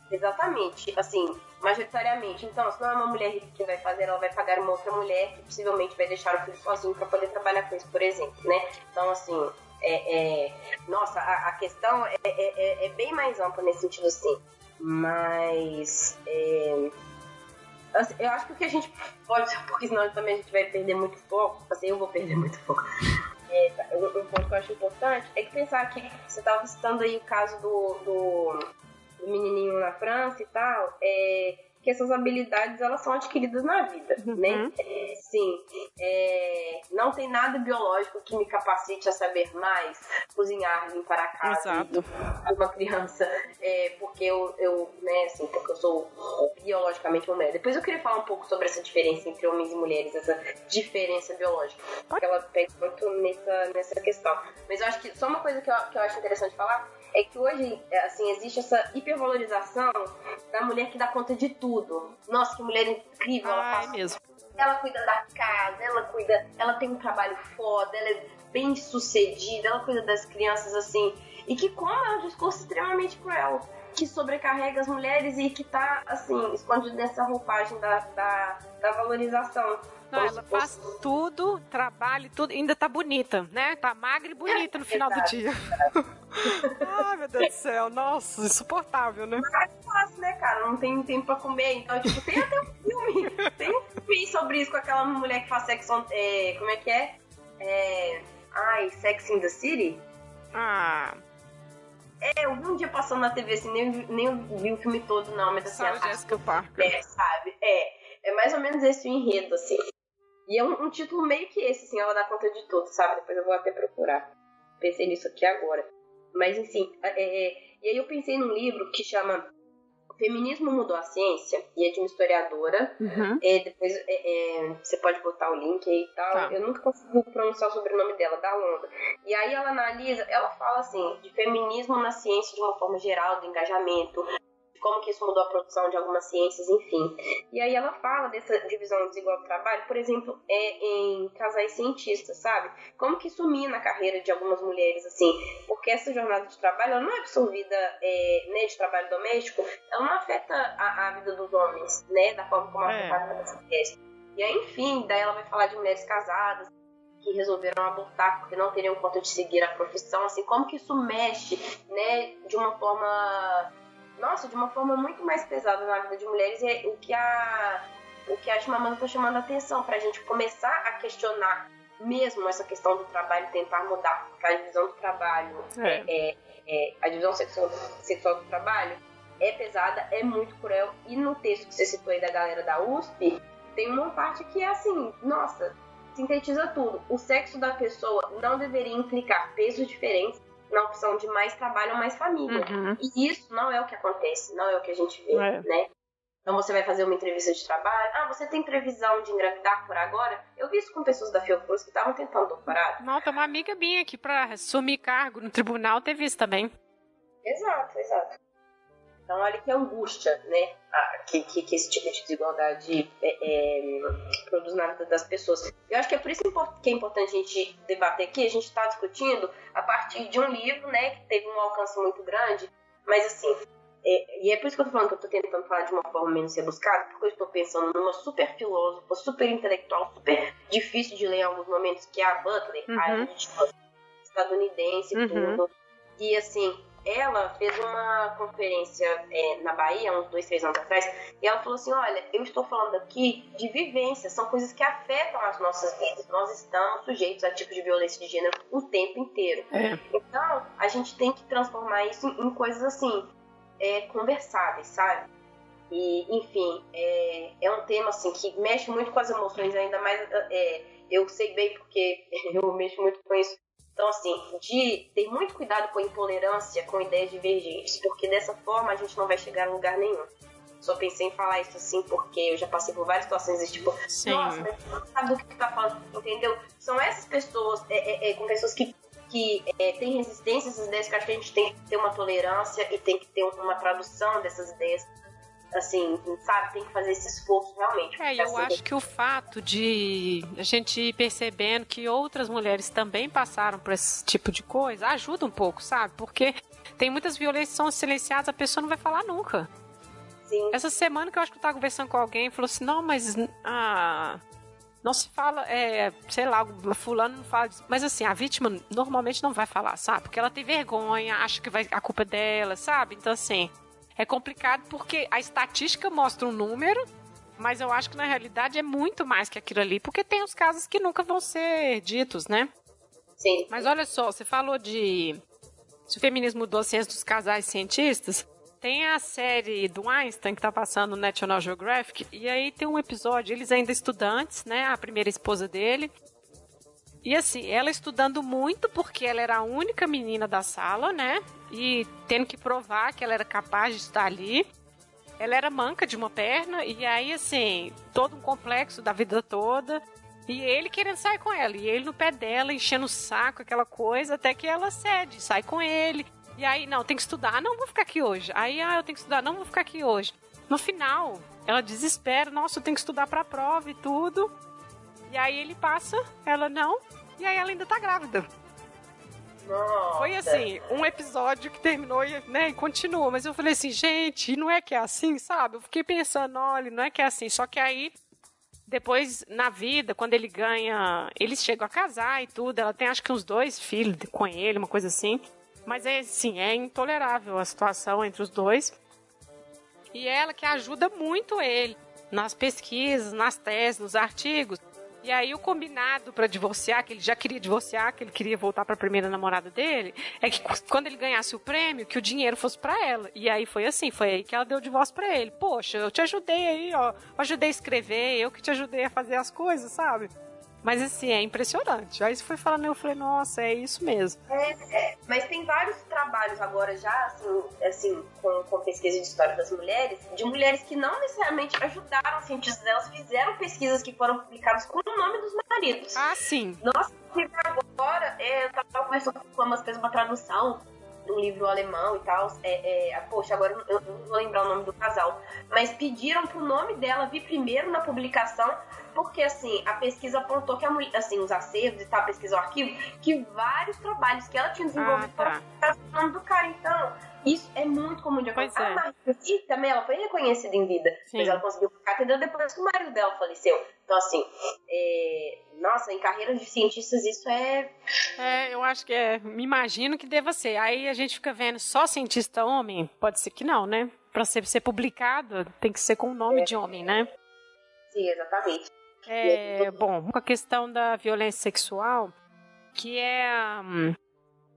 Exatamente, assim, majoritariamente. Então, se não é uma mulher rica que vai fazer, ela vai pagar uma outra mulher que possivelmente vai deixar o filho sozinho para poder trabalhar com isso, por exemplo, né? Então, assim, é, é nossa, a, a questão é, é, é, é, bem mais ampla nesse sentido, assim. Mas é, Assim, eu acho que o que a gente pode, porque senão também a gente vai perder muito pouco, assim, eu vou perder muito pouco. É, tá, um ponto que eu acho importante é que pensar que você estava citando aí o caso do, do, do menininho na França e tal, é, que essas habilidades elas são adquiridas na vida, uhum. né? Sim, é, não tem nada biológico que me capacite a saber mais cozinhar, limpar a casa Exato. uma criança, é, porque eu, eu, né, assim, porque eu sou biologicamente uma mulher. Depois eu queria falar um pouco sobre essa diferença entre homens e mulheres, essa diferença biológica, porque ela pega muito nessa, nessa questão. Mas eu acho que só uma coisa que eu, que eu acho interessante falar é que hoje, é, assim, existe essa hipervalorização da mulher que dá conta de tudo. Nossa, que mulher incrível, ela Ah, faz é mesmo. ela cuida da casa, ela cuida, ela tem um trabalho foda, ela é bem sucedida, ela cuida das crianças assim. E que como é um discurso extremamente cruel, que sobrecarrega as mulheres e que tá, assim, escondido nessa roupagem da, da, da valorização. Não, ela faz tudo, trabalha e tudo, ainda tá bonita, né? Tá magra e bonita no final do dia. Ai, meu Deus do céu, nossa, insuportável, né? fácil, né, cara? Não tem tempo pra comer. Então, tipo, tem até um filme. tem um filme sobre isso com aquela mulher que faz sexo. É, como é que é? é? Ai, Sex in the City? Ah, É, eu vi um dia passando na TV assim, nem, nem vi o filme todo, não, mas assim, a- Jessica Parker. é, sabe? É, é mais ou menos esse o enredo, assim. E é um, um título meio que esse, assim, ela dá conta de tudo, sabe? Depois eu vou até procurar. Pensei nisso aqui agora. Mas, enfim, é, é, e aí eu pensei num livro que chama Feminismo Mudou a Ciência, e é de uma historiadora. Uhum. É, depois é, é, você pode botar o link aí e tal. Tá. Eu nunca consegui pronunciar o sobrenome dela, da Londa. E aí ela analisa, ela fala assim, de feminismo na ciência de uma forma geral, do engajamento, como que isso mudou a produção de algumas ciências, enfim. E aí ela fala dessa divisão desigual do trabalho, por exemplo, é em casais cientistas, sabe? Como que isso mina a carreira de algumas mulheres, assim, porque essa jornada de trabalho ela não é absorvida é, né, de trabalho doméstico, ela não afeta a, a vida dos homens, né, da forma como É. afeta a vida das mulheres. E aí, enfim, daí ela vai falar de mulheres casadas que resolveram abortar porque não teriam conta de seguir a profissão, assim, como que isso mexe, né, de uma forma, nossa, de uma forma muito mais pesada na vida de mulheres e é o que a o que a Chimamanda tá chamando a atenção pra gente começar a questionar mesmo essa questão do trabalho, tentar mudar, a divisão do trabalho É. é, é, a divisão sexual, sexual do trabalho é pesada, é muito cruel. E no texto que você citou aí da galera da USP, tem uma parte que é assim, nossa, sintetiza tudo. O sexo da pessoa não deveria implicar pesos diferentes na opção de mais trabalho ou mais família. Uhum. E isso não é o que acontece, não é o que a gente vê, É. né? Então você vai fazer uma entrevista de trabalho. Ah, você tem previsão de engravidar por agora? Eu vi isso com pessoas da Fiocruz que estavam tentando doutorado. Não, tem uma amiga minha que pra assumir cargo no tribunal teve isso também. Exato, exato. Então olha que angústia, né? ah, que, que, que esse tipo de desigualdade é, é, produz na vida das pessoas. Eu acho que é por isso que é importante a gente debater aqui. A gente está discutindo a partir de um livro, né, que teve um alcance muito grande, mas assim. é- e é por isso que eu tô falando que eu tô tentando falar de uma forma menos rebuscada, porque eu estou pensando numa super filósofa, super intelectual, super difícil de ler em alguns momentos, que é a Butler, Uhum. a tipo, estadunidense Uhum. tudo. E assim, ela fez uma conferência é, na Bahia, uns dois, três anos atrás, e ela falou assim: olha, eu estou falando aqui de vivência, são coisas que afetam as nossas vidas. Nós estamos sujeitos a tipos de violência de gênero o tempo inteiro. É. Então, a gente tem que transformar isso em, em coisas assim, é, conversáveis, sabe? E, enfim, é, é um tema assim que mexe muito com as emoções, ainda mais é, eu sei bem porque eu mexo muito com isso. Então, assim, de ter muito cuidado com a intolerância, com ideias divergentes, porque dessa forma a gente não vai chegar a lugar nenhum. Só pensei em falar isso assim porque eu já passei por várias situações desse tipo, Sim. nossa, mas sabe do que tu tá falando, entendeu? São essas pessoas, é, é, é, com pessoas que, que é, têm resistência a essas ideias que eu acho que a gente tem que ter uma tolerância e tem que ter uma tradução dessas ideias, assim, sabe? Tem que fazer esse esforço realmente. É, eu acho que o fato de a gente ir percebendo que outras mulheres também passaram por esse tipo de coisa ajuda um pouco, sabe? Porque tem muitas violências que são silenciadas, a pessoa não vai falar nunca. Sim, Essa semana que eu acho que eu tava conversando com alguém, falou assim: não, mas. Ah, não se fala, é, sei lá, fulano não fala disso. Mas assim, a vítima normalmente não vai falar, sabe? Porque ela tem vergonha, acha que vai, a culpa é dela, sabe? Então, assim, é complicado porque a estatística mostra um número, mas eu acho que na realidade é muito mais que aquilo ali, porque tem os casos que nunca vão ser ditos, né? sim. Mas olha só, você falou de se o feminismo mudou a ciência dos casais cientistas. Tem a série do Einstein que tá passando no National Geographic, e aí tem um episódio, eles ainda estudantes, né? A primeira esposa dele. E assim, ela estudando muito porque ela era a única menina da sala, né? E tendo que provar que ela era capaz de estar ali. Ela era manca de uma perna, e aí, assim, todo um complexo da vida toda. E ele querendo sair com ela, e ele no pé dela, enchendo o saco, aquela coisa, até que ela cede, sai com ele. E aí, não, tem que estudar. Não, vou ficar aqui hoje. Aí, ah, eu tenho que estudar. Não, vou ficar aqui hoje. No final, ela desespera. Nossa, eu tenho que estudar pra prova e tudo. E aí ele passa, ela não. E aí ela ainda tá grávida. Nossa. Foi assim, um episódio que terminou e, né, e continua. Mas eu falei assim, gente, não é que é assim, sabe? Eu fiquei pensando, olha, não é que é assim. Só que aí, depois, na vida, quando ele ganha, eles chegam a casar e tudo. Ela tem acho que uns dois filhos com ele, uma coisa assim. Mas é assim, é intolerável a situação entre os dois. E ela que ajuda muito ele nas pesquisas, nas teses, nos artigos. E aí o combinado para divorciar, que ele já queria divorciar, que ele queria voltar para a primeira namorada dele, é que quando ele ganhasse o prêmio, que o dinheiro fosse para ela. E aí foi assim, foi aí que ela deu o divórcio para ele. Poxa, eu te ajudei aí, ó, eu ajudei a escrever, eu que te ajudei a fazer as coisas, sabe? Mas assim, é impressionante. Aí você foi falando, eu falei, nossa, é isso mesmo. É, é, mas tem vários trabalhos agora já, assim, assim com, com pesquisa de história das mulheres, de mulheres que não necessariamente ajudaram cientistas, elas fizeram pesquisas que foram publicadas com o nome dos maridos. Ah, sim. Nossa, agora, é, eu tava conversando com uma, fez uma tradução um livro alemão e tal. É, é, poxa, agora eu não vou lembrar o nome do casal. Mas pediram pro nome dela vir primeiro na publicação porque assim, a pesquisa apontou que a mulher, assim, os acervos e tal, a pesquisa o arquivo, que vários trabalhos que ela tinha desenvolvido ah, tá. foram o nome do cara. Então, isso é muito comum de acontecer. É. A também, ela foi reconhecida em vida, Sim. mas ela conseguiu ficar atendendo depois que o marido dela faleceu. Então, assim, é... nossa, em carreiras de cientistas isso é... É, eu acho que é, me imagino que deva ser. Aí a gente fica vendo só cientista homem, pode ser que não, né? Pra ser, ser publicado, tem que ser com o nome É. de homem, né? Sim, exatamente. É, bom, com a questão da violência sexual, que é hum,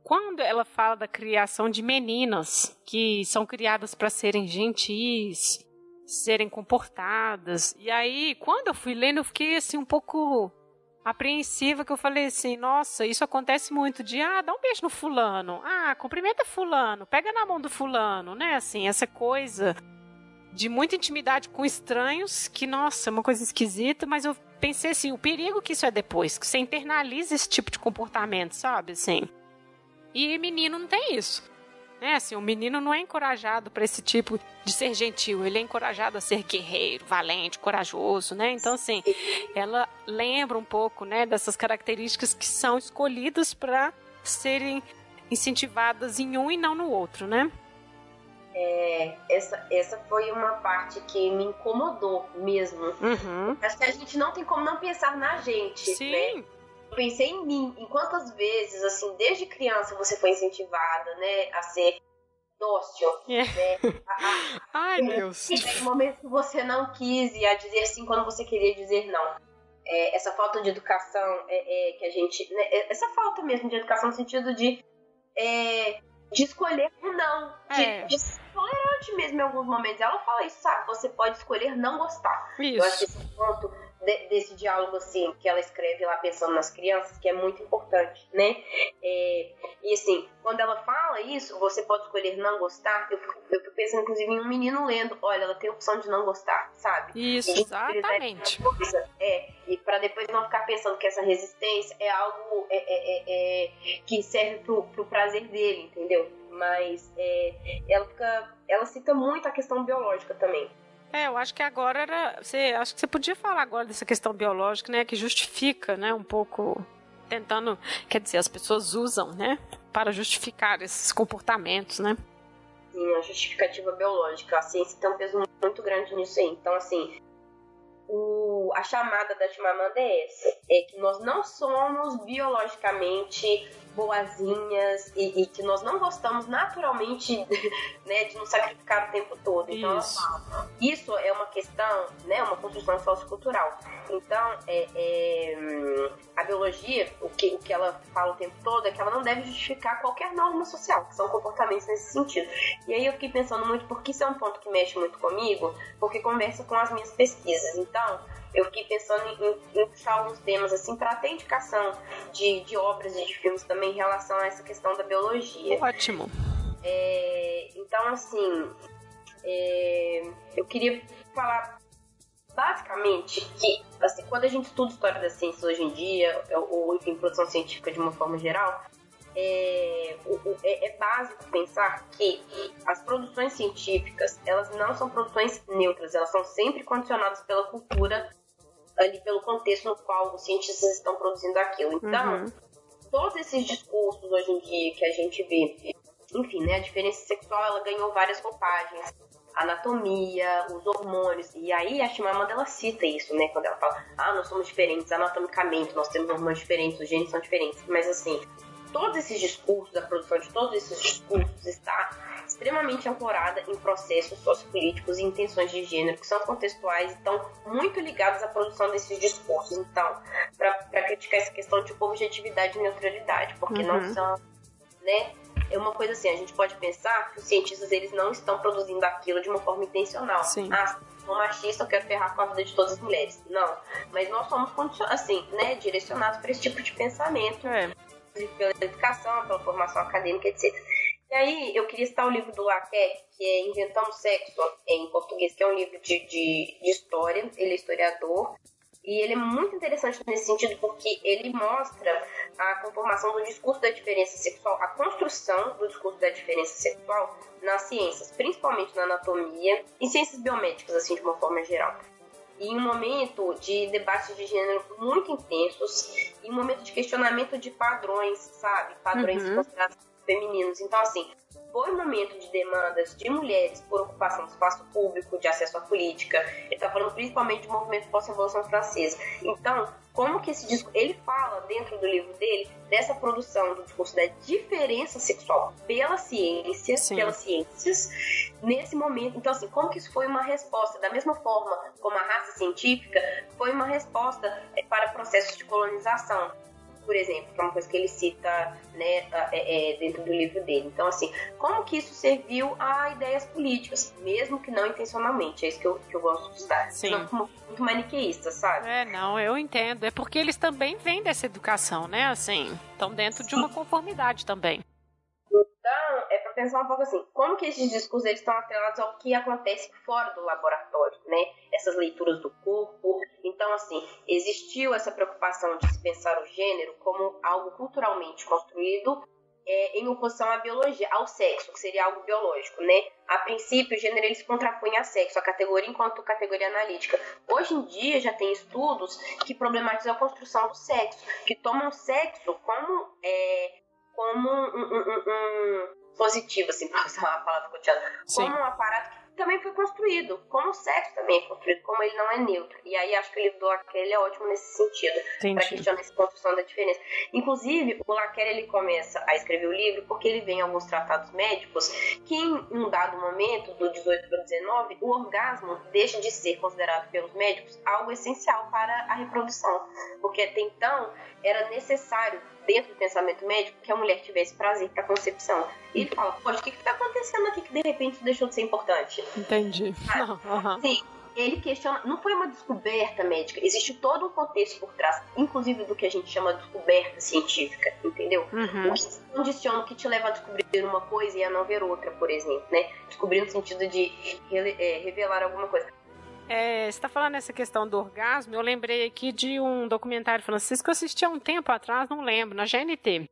quando ela fala da criação de meninas que são criadas para serem gentis, serem comportadas. E aí, quando eu fui lendo, eu fiquei assim um pouco apreensiva que eu falei assim, nossa, isso acontece muito de ah, dá um beijo no fulano, ah, cumprimenta fulano, pega na mão do fulano, né? Assim, essa coisa de muita intimidade com estranhos, que, nossa, é uma coisa esquisita, mas eu pensei assim, o perigo que isso é depois, que você internaliza esse tipo de comportamento, sabe, assim. E menino não tem isso. Né, assim, o menino não é encorajado para esse tipo de ser gentil, ele é encorajado a ser guerreiro, valente, corajoso, né? Então, assim, ela lembra um pouco, né, dessas características que são escolhidas para serem incentivadas em um e não no outro, né? É, essa, essa foi uma parte que me incomodou mesmo. Uhum. Acho que a gente não tem como não pensar na gente, né? Sim, Eu pensei em mim, em quantas vezes, assim, desde criança você foi incentivada, né, a ser dócil, É. né? A, a, Ai, Deus. Tem momentos que você não quis e a dizer sim quando você queria dizer não. É, essa falta de educação é, é, que a gente. né, é, essa falta mesmo de educação no sentido de, é, de escolher o não. De, É. de ser tolerante mesmo em alguns momentos. Ela fala isso, sabe? Você pode escolher não gostar. Eu acho que Isso. esse ponto de- desse diálogo, assim, que ela escreve lá pensando nas crianças, que é muito importante, né? É, e assim, quando ela fala isso, você pode escolher não gostar, eu eu fico pensando, inclusive, em um menino lendo, olha, ela tem a opção de não gostar, sabe? Isso, exatamente. Coisa, É, e para depois não ficar pensando que essa resistência é algo é, é, é, é, que serve pro, pro prazer dele, entendeu? Mas é, ela fica. Ela cita muito a questão biológica também. É, eu acho que agora era. Você, acho que você podia falar agora dessa questão biológica, né? Que justifica, né? Um pouco. Tentando. Quer dizer, as pessoas usam, né? Para justificar esses comportamentos, né? Sim, a justificativa biológica. A ciência tem um peso muito grande nisso aí. Então, assim, o, a chamada da Chimamanda é essa: é que nós não somos biologicamente boazinhas e, e que nós não gostamos naturalmente né, de nos sacrificar o tempo todo. Então, Isso. isso é uma questão, né, uma construção sociocultural. Então, é, é, a biologia, o que, o que ela fala o tempo todo é que ela não deve justificar qualquer norma social, que são comportamentos nesse sentido. E aí eu fiquei pensando muito, porque isso é um ponto que mexe muito comigo, porque conversa com as minhas pesquisas. Então, eu fiquei pensando em, em puxar alguns temas assim para ter indicação de, de obras e de filmes também em relação a essa questão da biologia. Ótimo. É, então, assim, é, eu queria falar basicamente que, assim, quando a gente estuda história da ciência hoje em dia, ou, enfim, produção científica de uma forma geral, é, é, é, básico pensar que as produções científicas elas não são produções neutras, elas são sempre condicionadas pela cultura ali pelo contexto no qual os cientistas estão produzindo aquilo. Então, uhum. todos esses discursos hoje em dia que a gente vê, enfim, né, a diferença sexual ela ganhou várias roupagens anatomia, os hormônios. E aí a Chimamanda ela cita isso, né? Quando ela fala, ah, nós somos diferentes anatomicamente, nós temos hormônios diferentes, os genes são diferentes. Mas assim, todos esses discursos, a produção de todos esses discursos está extremamente ancorada em processos sociopolíticos e intenções de gênero que são contextuais e estão muito ligados à produção desses discursos. Então, para criticar essa questão de objetividade e neutralidade, porque uhum. não são, né? é uma coisa assim, a gente pode pensar que os cientistas eles não estão produzindo aquilo de uma forma intencional. Sim. Ah, sou machista, eu quero ferrar com a vida de todas as mulheres. Não. Mas nós somos assim, né, direcionados para esse tipo de pensamento. É. Pela educação, pela formação acadêmica, etc. E aí, eu queria citar o livro do Laquet, que é Inventando Sexo, em português, que é um livro de, de, de história. Ele é historiador. E ele é muito interessante nesse sentido porque ele mostra a conformação do discurso da diferença sexual, a construção do discurso da diferença sexual nas ciências, principalmente na anatomia e ciências biomédicas, assim, de uma forma geral. E em um momento de debates de gênero muito intensos, em um momento de questionamento de padrões, sabe? Padrões uhum. considerados femininos. Então, assim, foi um momento de demandas de mulheres por ocupação do espaço público, de acesso à política. Ele está falando principalmente do movimento pós-revolução francesa. Então, como que esse disco ele fala dentro do livro dele dessa produção do discurso da diferença sexual pela ciência, Sim. pelas ciências nesse momento. Então assim, como que isso foi uma resposta da mesma forma como a raça científica foi uma resposta eh, para processos de colonização por exemplo, que é uma coisa que ele cita né, é, é, dentro do livro dele. Então, assim, como que isso serviu a ideias políticas, mesmo que não intencionalmente? É isso que eu, que eu gosto de estudar. Sim. Não, muito maniqueísta, sabe? É, não, eu entendo. É porque eles também vêm dessa educação, né? Assim, estão dentro de uma conformidade também. Pensar um pouco assim, como que esses discursos eles estão atrelados ao que acontece fora do laboratório, né? Essas leituras do corpo. Então, assim, existiu essa preocupação de se pensar o gênero como algo culturalmente construído é, em oposição à biologia, ao sexo, que seria algo biológico, né? A princípio, o gênero ele se contrapõe a sexo, a categoria enquanto categoria analítica. Hoje em dia já tem estudos que problematizam a construção do sexo, que tomam o sexo como é, como um, um, um positivo, assim, para usar uma palavra cotidiana, como um aparato que também foi construído, como o sexo também é construído, como ele não é neutro. E aí acho que o livro do Laquelle é ótimo nesse sentido, para questionar essa construção da diferença. Inclusive, o Laquelle ele começa a escrever o livro porque ele vem em alguns tratados médicos que em um dado momento, do 18 para o 19, o orgasmo deixa de ser considerado pelos médicos algo essencial para a reprodução, porque até então era necessário dentro do pensamento médico que a mulher tivesse prazer para concepção. E ele fala, poxa, o que está acontecendo aqui que de repente deixou de ser importante? Entendi. Uhum. Sim, ele questiona, não foi uma descoberta médica, existe todo um contexto por trás, inclusive do que a gente chama de descoberta científica, entendeu? Uhum. O que te condiciona, o que te leva a descobrir uma coisa e a não ver outra, por exemplo, né? Descobrir no sentido de é, revelar alguma coisa. É, você está falando essa questão do orgasmo, eu lembrei aqui de um documentário francês que eu assisti há um tempo atrás, não lembro, na GNT.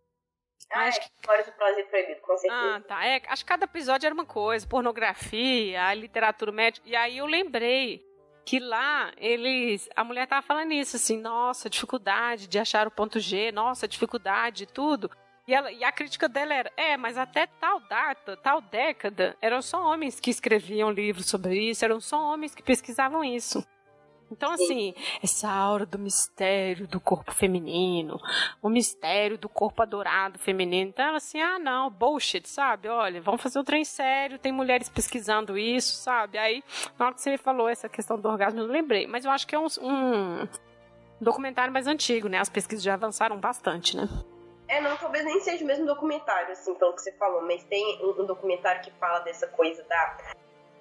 Ah, acho é, que... História do Prazer Proibido, com certeza. Ah, tá. É, acho que cada episódio era uma coisa, pornografia, a literatura médica. E aí eu lembrei que lá eles. A mulher tava falando isso, assim, nossa, dificuldade de achar o ponto G, nossa, dificuldade e tudo. E, ela, e a crítica dela era: é, mas até tal data, tal década, eram só homens que escreviam livros sobre isso, eram só homens que pesquisavam isso. Então, assim, essa aura do mistério do corpo feminino, o mistério do corpo adorado feminino. Então, ela assim, ah, não, bullshit, sabe? Olha, vamos fazer um trem sério, tem mulheres pesquisando isso, sabe? Aí, na hora que você falou essa questão do orgasmo, eu não lembrei. Mas eu acho que é um, um documentário mais antigo, né? As pesquisas já avançaram bastante, né? É, não, talvez nem seja o mesmo documentário, assim, pelo que você falou, mas tem um, um documentário que fala dessa coisa da,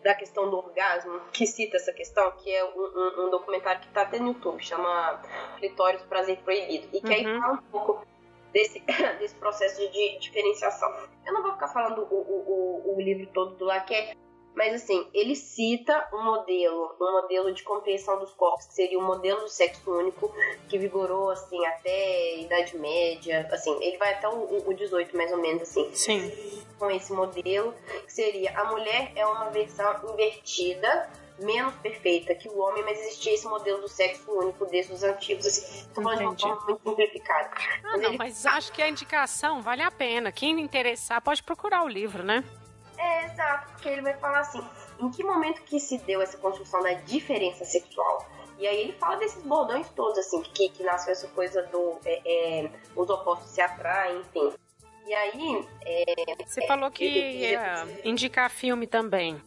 da questão do orgasmo, que cita essa questão, que é um, um, um documentário que tá até no YouTube, chama Clitóris Prazer Proibido, e que uhum. aí fala um pouco desse, desse processo de diferenciação. Eu não vou ficar falando o, o, o, o livro todo do Laquet, mas assim, ele cita um modelo, um modelo de compreensão dos corpos, que seria o um modelo do sexo único, que vigorou assim até a Idade Média, assim, ele vai até o, o 18 mais ou menos assim. Sim. Com esse modelo, que seria a mulher é uma versão invertida menos perfeita que o homem, mas existia esse modelo do sexo único desde os antigos. Assim, tô falando de uma forma muito simplificada. Ah, mas não, ele... mas acho que a indicação vale a pena. Quem interessar pode procurar o livro, né? É, exato, porque ele vai falar assim, em que momento que se deu essa construção da diferença sexual? E aí ele fala desses bordões todos, assim, que, que nasceu essa coisa do é, é, os opostos se atraem, enfim. E aí. É, Você falou que ia indicar filme também.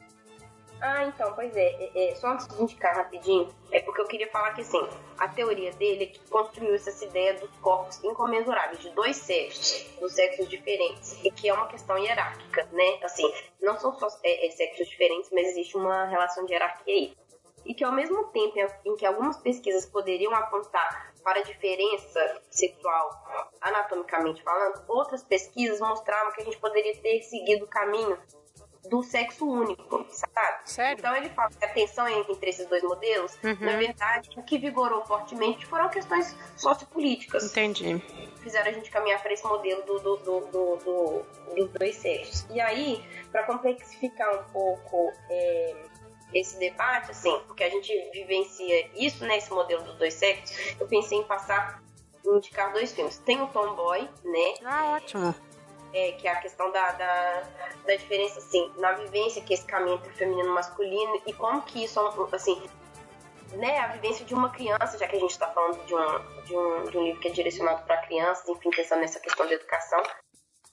Ah, então, pois é, é, é, Só antes de indicar rapidinho, é porque eu queria falar que, assim, a teoria dele é que construiu essa ideia dos corpos incomensuráveis, de dois sexos, dos sexos diferentes, e que é uma questão hierárquica, né? Assim, não são só é, é, sexos diferentes, mas existe uma relação de hierarquia aí. E que, ao mesmo tempo em que algumas pesquisas poderiam apontar para a diferença sexual, anatomicamente falando, outras pesquisas mostravam que a gente poderia ter seguido o caminho do sexo único, sabe? Sério? Então ele fala que a tensão entre esses dois modelos, uhum. na verdade, o que vigorou fortemente foram questões sociopolíticas. Entendi. Fizeram a gente caminhar para esse modelo do, do, do, do, dos dois sexos. E aí, para complexificar um pouco é, esse debate, assim, porque a gente vivencia isso, né, esse modelo dos dois sexos, eu pensei em passar indicar dois filmes. Tem o Tomboy, né? Ah, ótimo é, que é a questão da, da, da, diferença, assim, na vivência que é esse caminho entre feminino e masculino e como que isso, assim, né, a vivência de uma criança, já que a gente está falando de um, de, um, de um livro que é direcionado para crianças, enfim, pensando nessa questão da educação,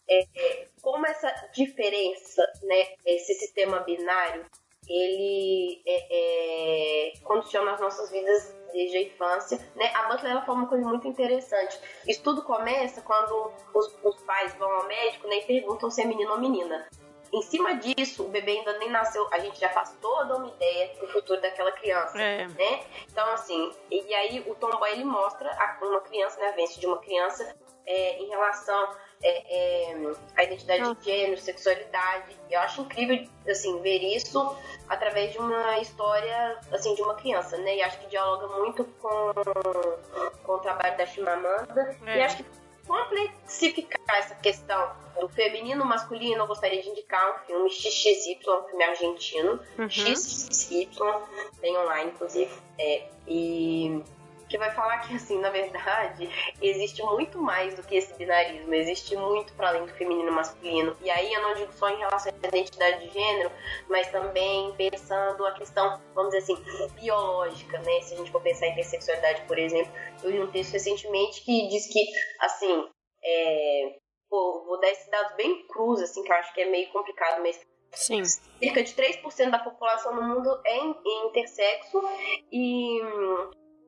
é, é, como essa diferença, né, esse sistema binário, ele é, é condiciona as nossas vidas desde a infância. Né? A Butler ela falou uma coisa muito interessante. Isso tudo começa quando os, os pais vão ao médico né, e perguntam se é menino ou menina. Em cima disso, o bebê ainda nem nasceu, a gente já faz toda uma ideia do futuro daquela criança, é. né? Então, assim, e aí o Tomboy, ele mostra uma criança, né, a vivência de uma criança é, em relação é, é, a identidade de gênero, sexualidade. Eu acho incrível, assim, ver isso através de uma história, assim, de uma criança, né? E acho que dialoga muito com, com o trabalho da Chimamanda. É. E acho que complexificar essa questão do feminino masculino, eu gostaria de indicar um filme XXY, um filme argentino. Uhum. XXY, tem online, inclusive. É, e que vai falar que, assim, na verdade, existe muito mais do que esse binarismo, existe muito para além do feminino e masculino. E aí eu não digo só em relação à identidade de gênero, mas também pensando a questão, vamos dizer assim, biológica, né? Se a gente for pensar em intersexualidade, por exemplo, eu li um texto recentemente que diz que, assim, é, pô, vou dar esses dados bem crus, assim, que eu acho que é meio complicado, mas Sim. Cerca de 3% da população no mundo é intersexo e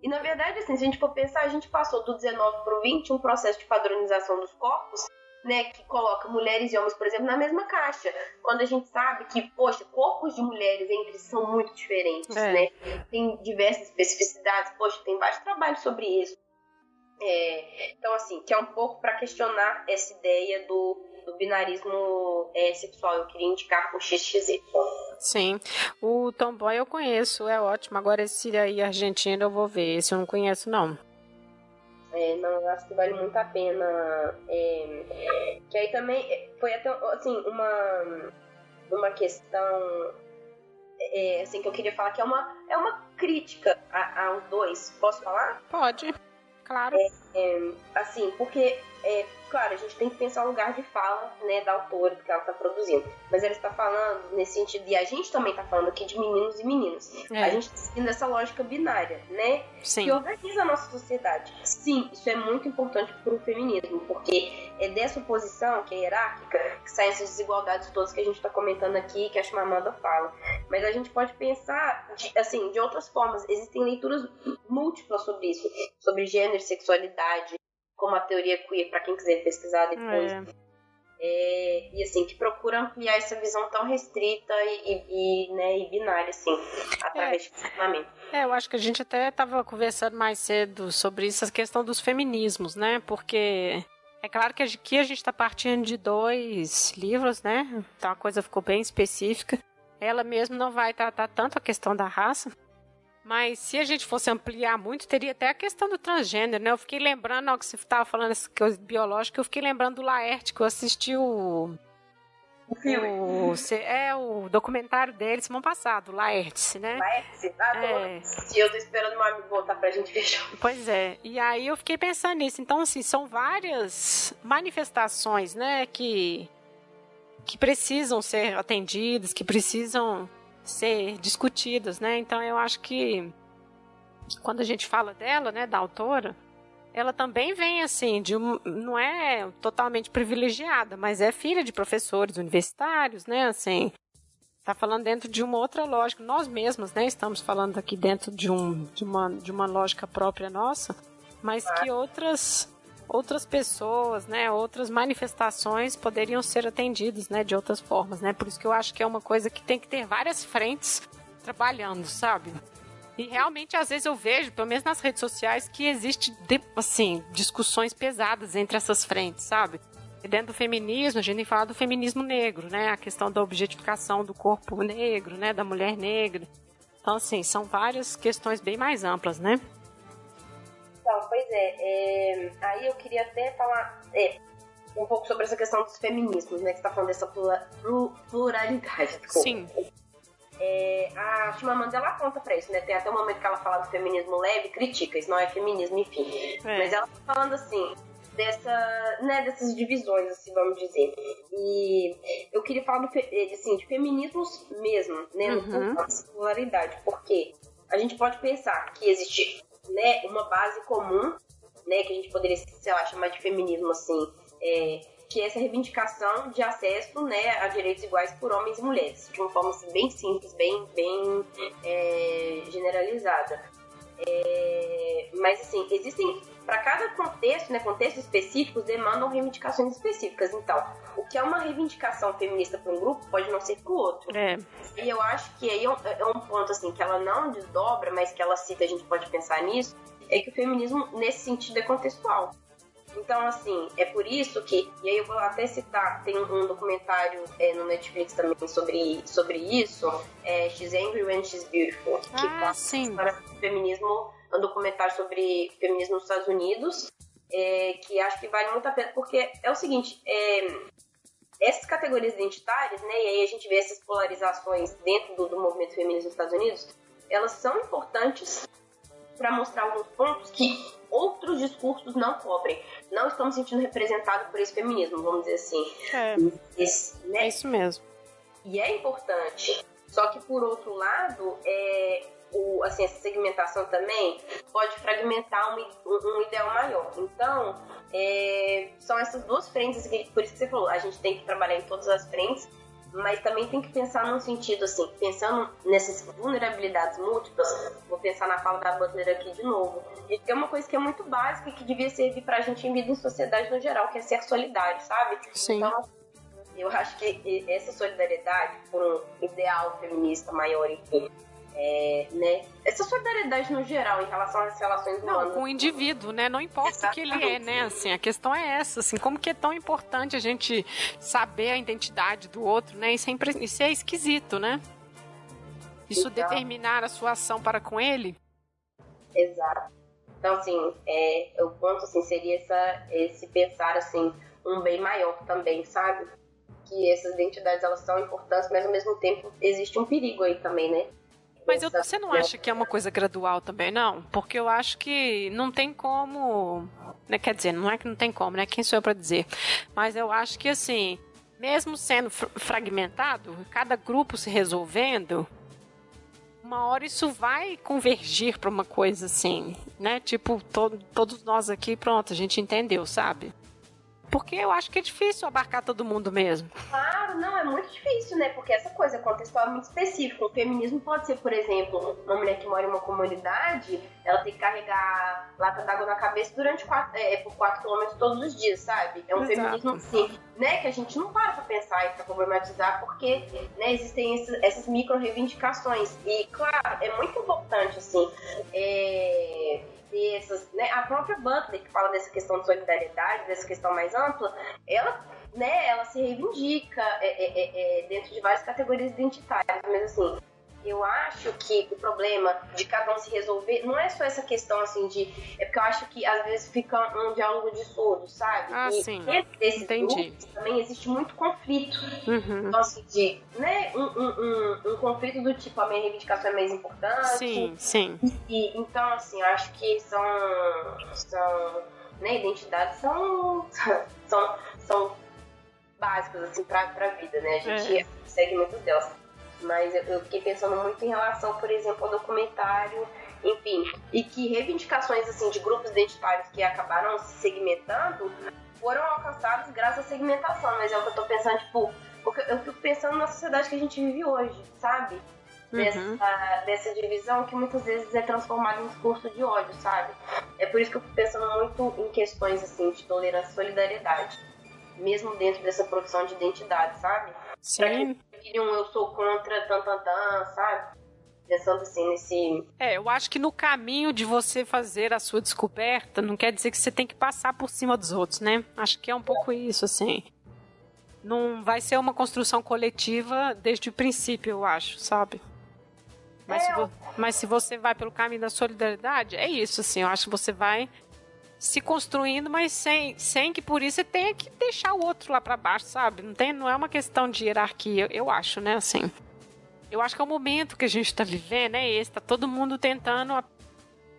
e na verdade, assim, se a gente for pensar, a gente passou do 19 para o 20 um processo de padronização dos corpos, né, que coloca mulheres e homens, por exemplo, na mesma caixa. Quando a gente sabe que, poxa, corpos de mulheres entre si são muito diferentes, é. né? Tem diversas especificidades, poxa, tem vários trabalhos sobre isso. É, então, assim, que é um pouco para questionar essa ideia do do binarismo é, sexual. Eu queria indicar o XXY. Sim. O Tomboy eu conheço, é ótimo. Agora esse aí argentino eu vou ver. Esse eu não conheço, não. É, não, eu acho que vale muito a pena. É, que aí também é, foi até assim, uma, uma questão é, assim, que eu queria falar que é uma, é uma crítica aos dois. Posso falar? Pode, claro. É, é assim, porque é, claro, a gente tem que pensar o lugar de fala, né, da autora que ela está produzindo. Mas ela está falando nesse sentido, e a gente também está falando aqui de meninos e meninas. É. A gente está seguindo essa lógica binária, né? Sim. Que organiza a nossa sociedade. Sim, isso é muito importante para o feminismo, porque é dessa oposição, que é hierárquica, que saem essas desigualdades todas que a gente está comentando aqui, que a Chimamanda fala. Mas a gente pode pensar, de, assim, de outras formas. Existem leituras múltiplas sobre isso, sobre gênero, sexualidade, como a teoria queer, para quem quiser pesquisar depois. É. É, e assim, que procura ampliar essa visão tão restrita e, e, né, e binária, assim, através é. de funcionamento. É, eu acho que a gente até estava conversando mais cedo sobre isso, a questão dos feminismos, né? Porque é claro que aqui a gente está partindo de dois livros, né? Então a coisa ficou bem específica. ela mesma não vai tratar tanto a questão da raça, mas se a gente fosse ampliar muito, teria até a questão do transgênero, né? Eu fiquei lembrando, ó, que você estava falando essa coisa biológica, eu fiquei lembrando do Laerte, que eu assisti o. O filme. O, é o documentário dele semana passada, o Laertes, né? Laertes? Ah, tô, é. eu tô esperando meu amigo voltar pra gente ver. Pois é, e aí eu fiquei pensando nisso. Então, assim, são várias manifestações, né, que, que precisam ser atendidas, que precisam ser discutidas, né? Então eu acho que quando a gente fala dela, né, da autora, ela também vem assim de um, não é totalmente privilegiada, mas é filha de professores universitários, né? Assim, está falando dentro de uma outra lógica. Nós mesmos, né, estamos falando aqui dentro de um de uma de uma lógica própria nossa, mas que outras outras pessoas, né, outras manifestações poderiam ser atendidas, né, de outras formas, né? Por isso que eu acho que é uma coisa que tem que ter várias frentes trabalhando, sabe? E realmente, às vezes eu vejo, pelo menos nas redes sociais, que existe, assim, discussões pesadas entre essas frentes, sabe? Dentro do feminismo, a gente tem que falar do feminismo negro, né? A questão da objetificação do corpo negro, né? Da mulher negra. Então, assim, são várias questões bem mais amplas, né? Então, pois é, é aí eu queria até falar é, um pouco sobre essa questão dos feminismos, né? Que você tá falando dessa pluralidade. Desculpa. Sim. É, a Chimamanda ela conta pra isso, né? Tem até um momento que ela fala do feminismo leve critica, isso não é feminismo, enfim. É. Mas ela tá falando assim, dessa, né, dessas divisões, assim, vamos dizer. E eu queria falar do, assim, de feminismos mesmo, né? Uhum. No singularidade, porque a gente pode pensar que existe né, uma base comum, né, que a gente poderia, sei lá, chamar de feminismo, assim, é, que é essa reivindicação de acesso né, a direitos iguais por homens e mulheres, de uma forma assim, bem simples, bem, bem é, generalizada. É, mas assim, existem para cada contexto, né, contextos específicos demandam reivindicações específicas. Então, o que é uma reivindicação feminista para um grupo pode não ser para o outro. É. E eu acho que aí é um, é um ponto assim que ela não desdobra, mas que ela cita, a gente pode pensar nisso, é que o feminismo nesse sentido é contextual. Então, assim, é por isso que, e aí eu vou até citar, tem um documentário é, no Netflix também sobre, sobre isso, é She's Angry When She's Beautiful, que ah, sim. para feminismo, um documentário sobre feminismo nos Estados Unidos, é, que acho que vale muito a pena, porque é o seguinte, é, essas categorias identitárias, né, e aí a gente vê essas polarizações dentro do, do movimento feminista nos Estados Unidos, elas são importantes para mostrar alguns pontos que outros discursos não cobrem. Não estamos sentindo representados por esse feminismo, vamos dizer assim. É, esse, né? é isso mesmo. E é importante. Só que, por outro lado, é, o, assim, essa segmentação também pode fragmentar um, um, ideal maior. Então, é, são essas duas frentes, por isso que você falou, a gente tem que trabalhar em todas as frentes mas também tem que pensar num sentido assim, pensando nessas vulnerabilidades múltiplas, vou pensar na fala da Butler aqui de novo, e que é uma coisa que é muito básica e que devia servir pra gente em vida em sociedade no geral, que é ser solidário, sabe? Sim. Então, eu acho que essa solidariedade por um ideal feminista maior, enfim, é, né? Essa solidariedade no geral em relação às relações humanas. Não, com o indivíduo, né? Não importa Exatamente. o que ele é, né? Assim, a questão é essa, assim, como que é tão importante a gente saber a identidade do outro, né? Isso é, impre... Isso é esquisito, né? Isso então, determinar a sua ação para com ele. Exato. Então, assim, é, o ponto assim, seria essa, esse pensar assim, um bem maior também, sabe? Que essas identidades elas são importantes, mas ao mesmo tempo existe um perigo aí também, né? Mas eu, você não acha que é uma coisa gradual também, não? Porque eu acho que não tem como. Né, quer dizer, não é que não tem como, né? Quem sou eu para dizer? Mas eu acho que, assim, mesmo sendo fragmentado, cada grupo se resolvendo, uma hora isso vai convergir para uma coisa assim, né? Tipo, to todos nós aqui, pronto, a gente entendeu, sabe? Porque eu acho que é difícil abarcar todo mundo mesmo. Claro, não, é muito difícil, né? Porque essa coisa contextual é muito específica. O feminismo pode ser, por exemplo, uma mulher que mora em uma comunidade, ela tem que carregar lata d'água na cabeça durante quatro, é, por 4 km todos os dias, sabe? É um Exato. feminismo assim, né? Que a gente não para pra pensar e pra problematizar, porque né, existem esses, essas micro reivindicações. E, claro, é muito importante, assim, é né? A própria Butler, que fala dessa questão de solidariedade, dessa questão mais ampla, ela, né, ela se reivindica é, é, é, é dentro de várias categorias identitárias, mas assim, eu acho que o problema de cada um se resolver não é só essa questão assim de. É porque eu acho que às vezes fica um diálogo de surdo, sabe? Ah, e sim. Desses Entendi. também existe muito conflito. Uhum. Então, assim, de. Né, um, um, um, um, conflito do tipo, a minha reivindicação é mais importante. Sim, sim. E, então, assim, eu acho que são. são né, identidades são. são, são básicas, assim, pra, pra vida, né? A gente é. segue muito delas. Mas eu, eu fiquei pensando muito em relação, por exemplo, ao documentário enfim, e que reivindicações assim de grupos identitários que acabaram se segmentando foram alcançadas graças à segmentação, mas é o que eu tô pensando, tipo, porque eu fico pensando na sociedade que a gente vive hoje, sabe? Uhum. Dessa, dessa divisão que muitas vezes é transformada em discurso de ódio, sabe? É por isso que eu fico pensando muito em questões assim de tolerância e solidariedade, mesmo dentro dessa produção de identidade, sabe? Sim. Pra um eu sou contra tan, tan, tan, sabe? Pensando assim nesse. É, eu acho que no caminho de você fazer a sua descoberta, não quer dizer que você tem que passar por cima dos outros, né? Acho que é um pouco isso, assim. Não vai ser uma construção coletiva desde o princípio, eu acho, sabe? Mas, é, se, mas se você vai pelo caminho da solidariedade, é isso, assim. Eu acho que você vai se construindo, mas sem, sem que por isso você tenha que deixar o outro lá para baixo, sabe? Não, tem, não é uma questão de hierarquia, eu acho, né? Assim, eu acho que é o momento que a gente está vivendo, é esse. Tá todo mundo tentando,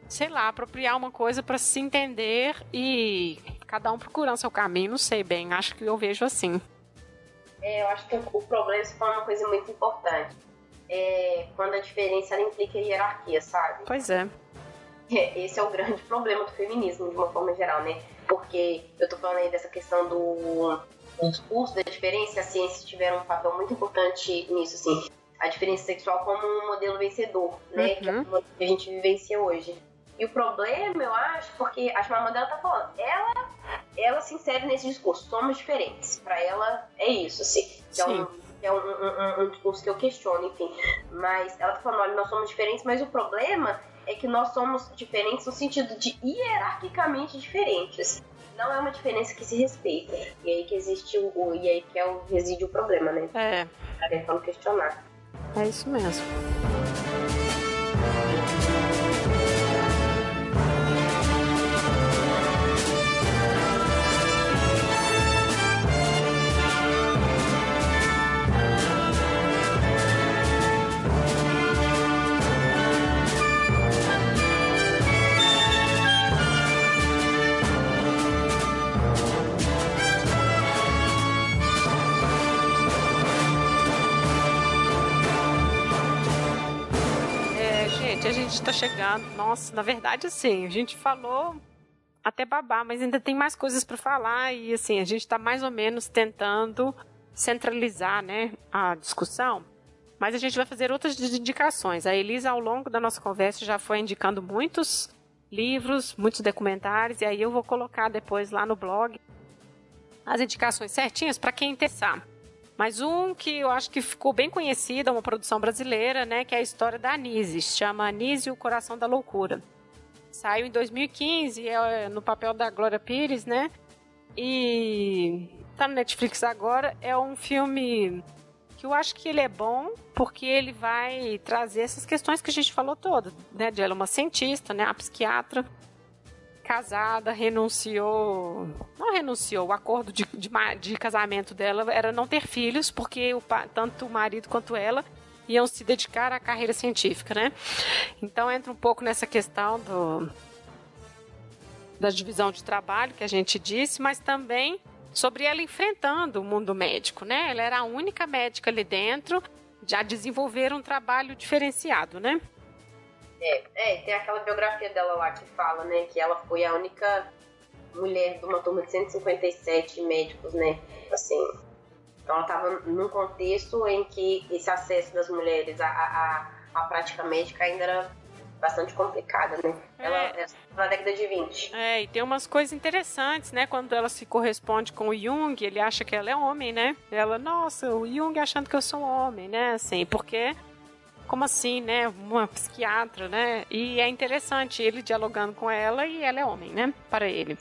sei lá, apropriar uma coisa para se entender e cada um procurando seu caminho. Não sei bem, acho que eu vejo assim. É, eu acho que o problema é uma coisa muito importante. É quando a diferença implica hierarquia, sabe? Pois é. É, esse é o grande problema do feminismo, de uma forma geral, né? Porque eu tô falando aí dessa questão do, do discurso, da diferença, a ciência tiveram um papel muito importante nisso, assim. A diferença sexual como um modelo vencedor, né? Uhum. Que é o modelo que a gente vivencia hoje. E o problema, eu acho, porque a chamada dela tá falando, ela, ela se insere nesse discurso, somos diferentes. Para ela é isso, assim. É um, é um, um, um, discurso que eu questiono, enfim. Mas ela tá falando, olha, nós somos diferentes, mas o problema é que nós somos diferentes no sentido de hierarquicamente diferentes. Não é uma diferença que se respeita. E aí que existe o. E aí que é o, reside o problema, né? É. Tá tentando questionar. É isso mesmo. Chegando. Nossa, na verdade, assim, a gente falou até babar, mas ainda tem mais coisas para falar e assim, a gente está mais ou menos tentando centralizar, né, a discussão. Mas a gente vai fazer outras indicações. A Elisa, ao longo da nossa conversa, já foi indicando muitos livros, muitos documentários, e aí eu vou colocar depois lá no blog as indicações certinhas para quem interessar. Mas um que eu acho que ficou bem conhecido, é uma produção brasileira, né, que é a história da Anise, se chama Anise o Coração da Loucura. Saiu em 2015, é no papel da Glória Pires, né? E tá no Netflix agora, é um filme que eu acho que ele é bom porque ele vai trazer essas questões que a gente falou todas, né? De ela é uma cientista, né? A psiquiatra casada, renunciou. Não renunciou, o acordo de, de, de casamento dela era não ter filhos, porque o, tanto o marido quanto ela iam se dedicar à carreira científica, né? Então entra um pouco nessa questão do da divisão de trabalho que a gente disse, mas também sobre ela enfrentando o mundo médico, né? Ela era a única médica ali dentro, já desenvolver um trabalho diferenciado, né? É, é, tem aquela biografia dela lá que fala, né, que ela foi a única mulher de uma turma de 157 médicos, né, assim. Então ela estava num contexto em que esse acesso das mulheres à, à, à prática médica ainda era bastante complicada, né? Ela é. na década de 20. É, e tem umas coisas interessantes, né? Quando ela se corresponde com o Jung, ele acha que ela é homem, né? Ela, nossa, o Jung achando que eu sou homem, né? Assim, porque como assim, né? Uma psiquiatra, né? E é interessante ele dialogando com ela e ela é homem, né? Para ele.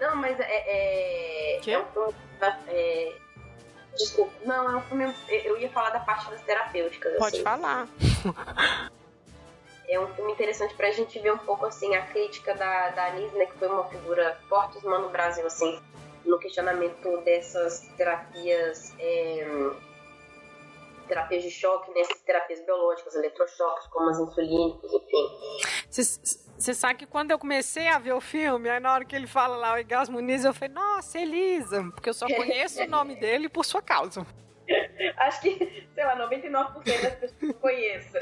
Não, mas é. é, é um filme. É, desculpa, não, é um filme. Eu ia falar da parte das terapêuticas. Pode assim. falar. é um filme interessante pra gente ver um pouco assim a crítica da, da Anise, né, que foi uma figura forte no Brasil, assim, no questionamento dessas terapias. É, terapias de choque, nessas terapias biológicas, eletrochoques, como as insulínicas, enfim. Você sabe que quando eu comecei a ver o filme, aí na hora que ele fala lá o Egas Muniz, eu falei, nossa, Elisa, porque eu só conheço o nome dele por sua causa. Acho que, sei lá, 99% das pessoas conhecem.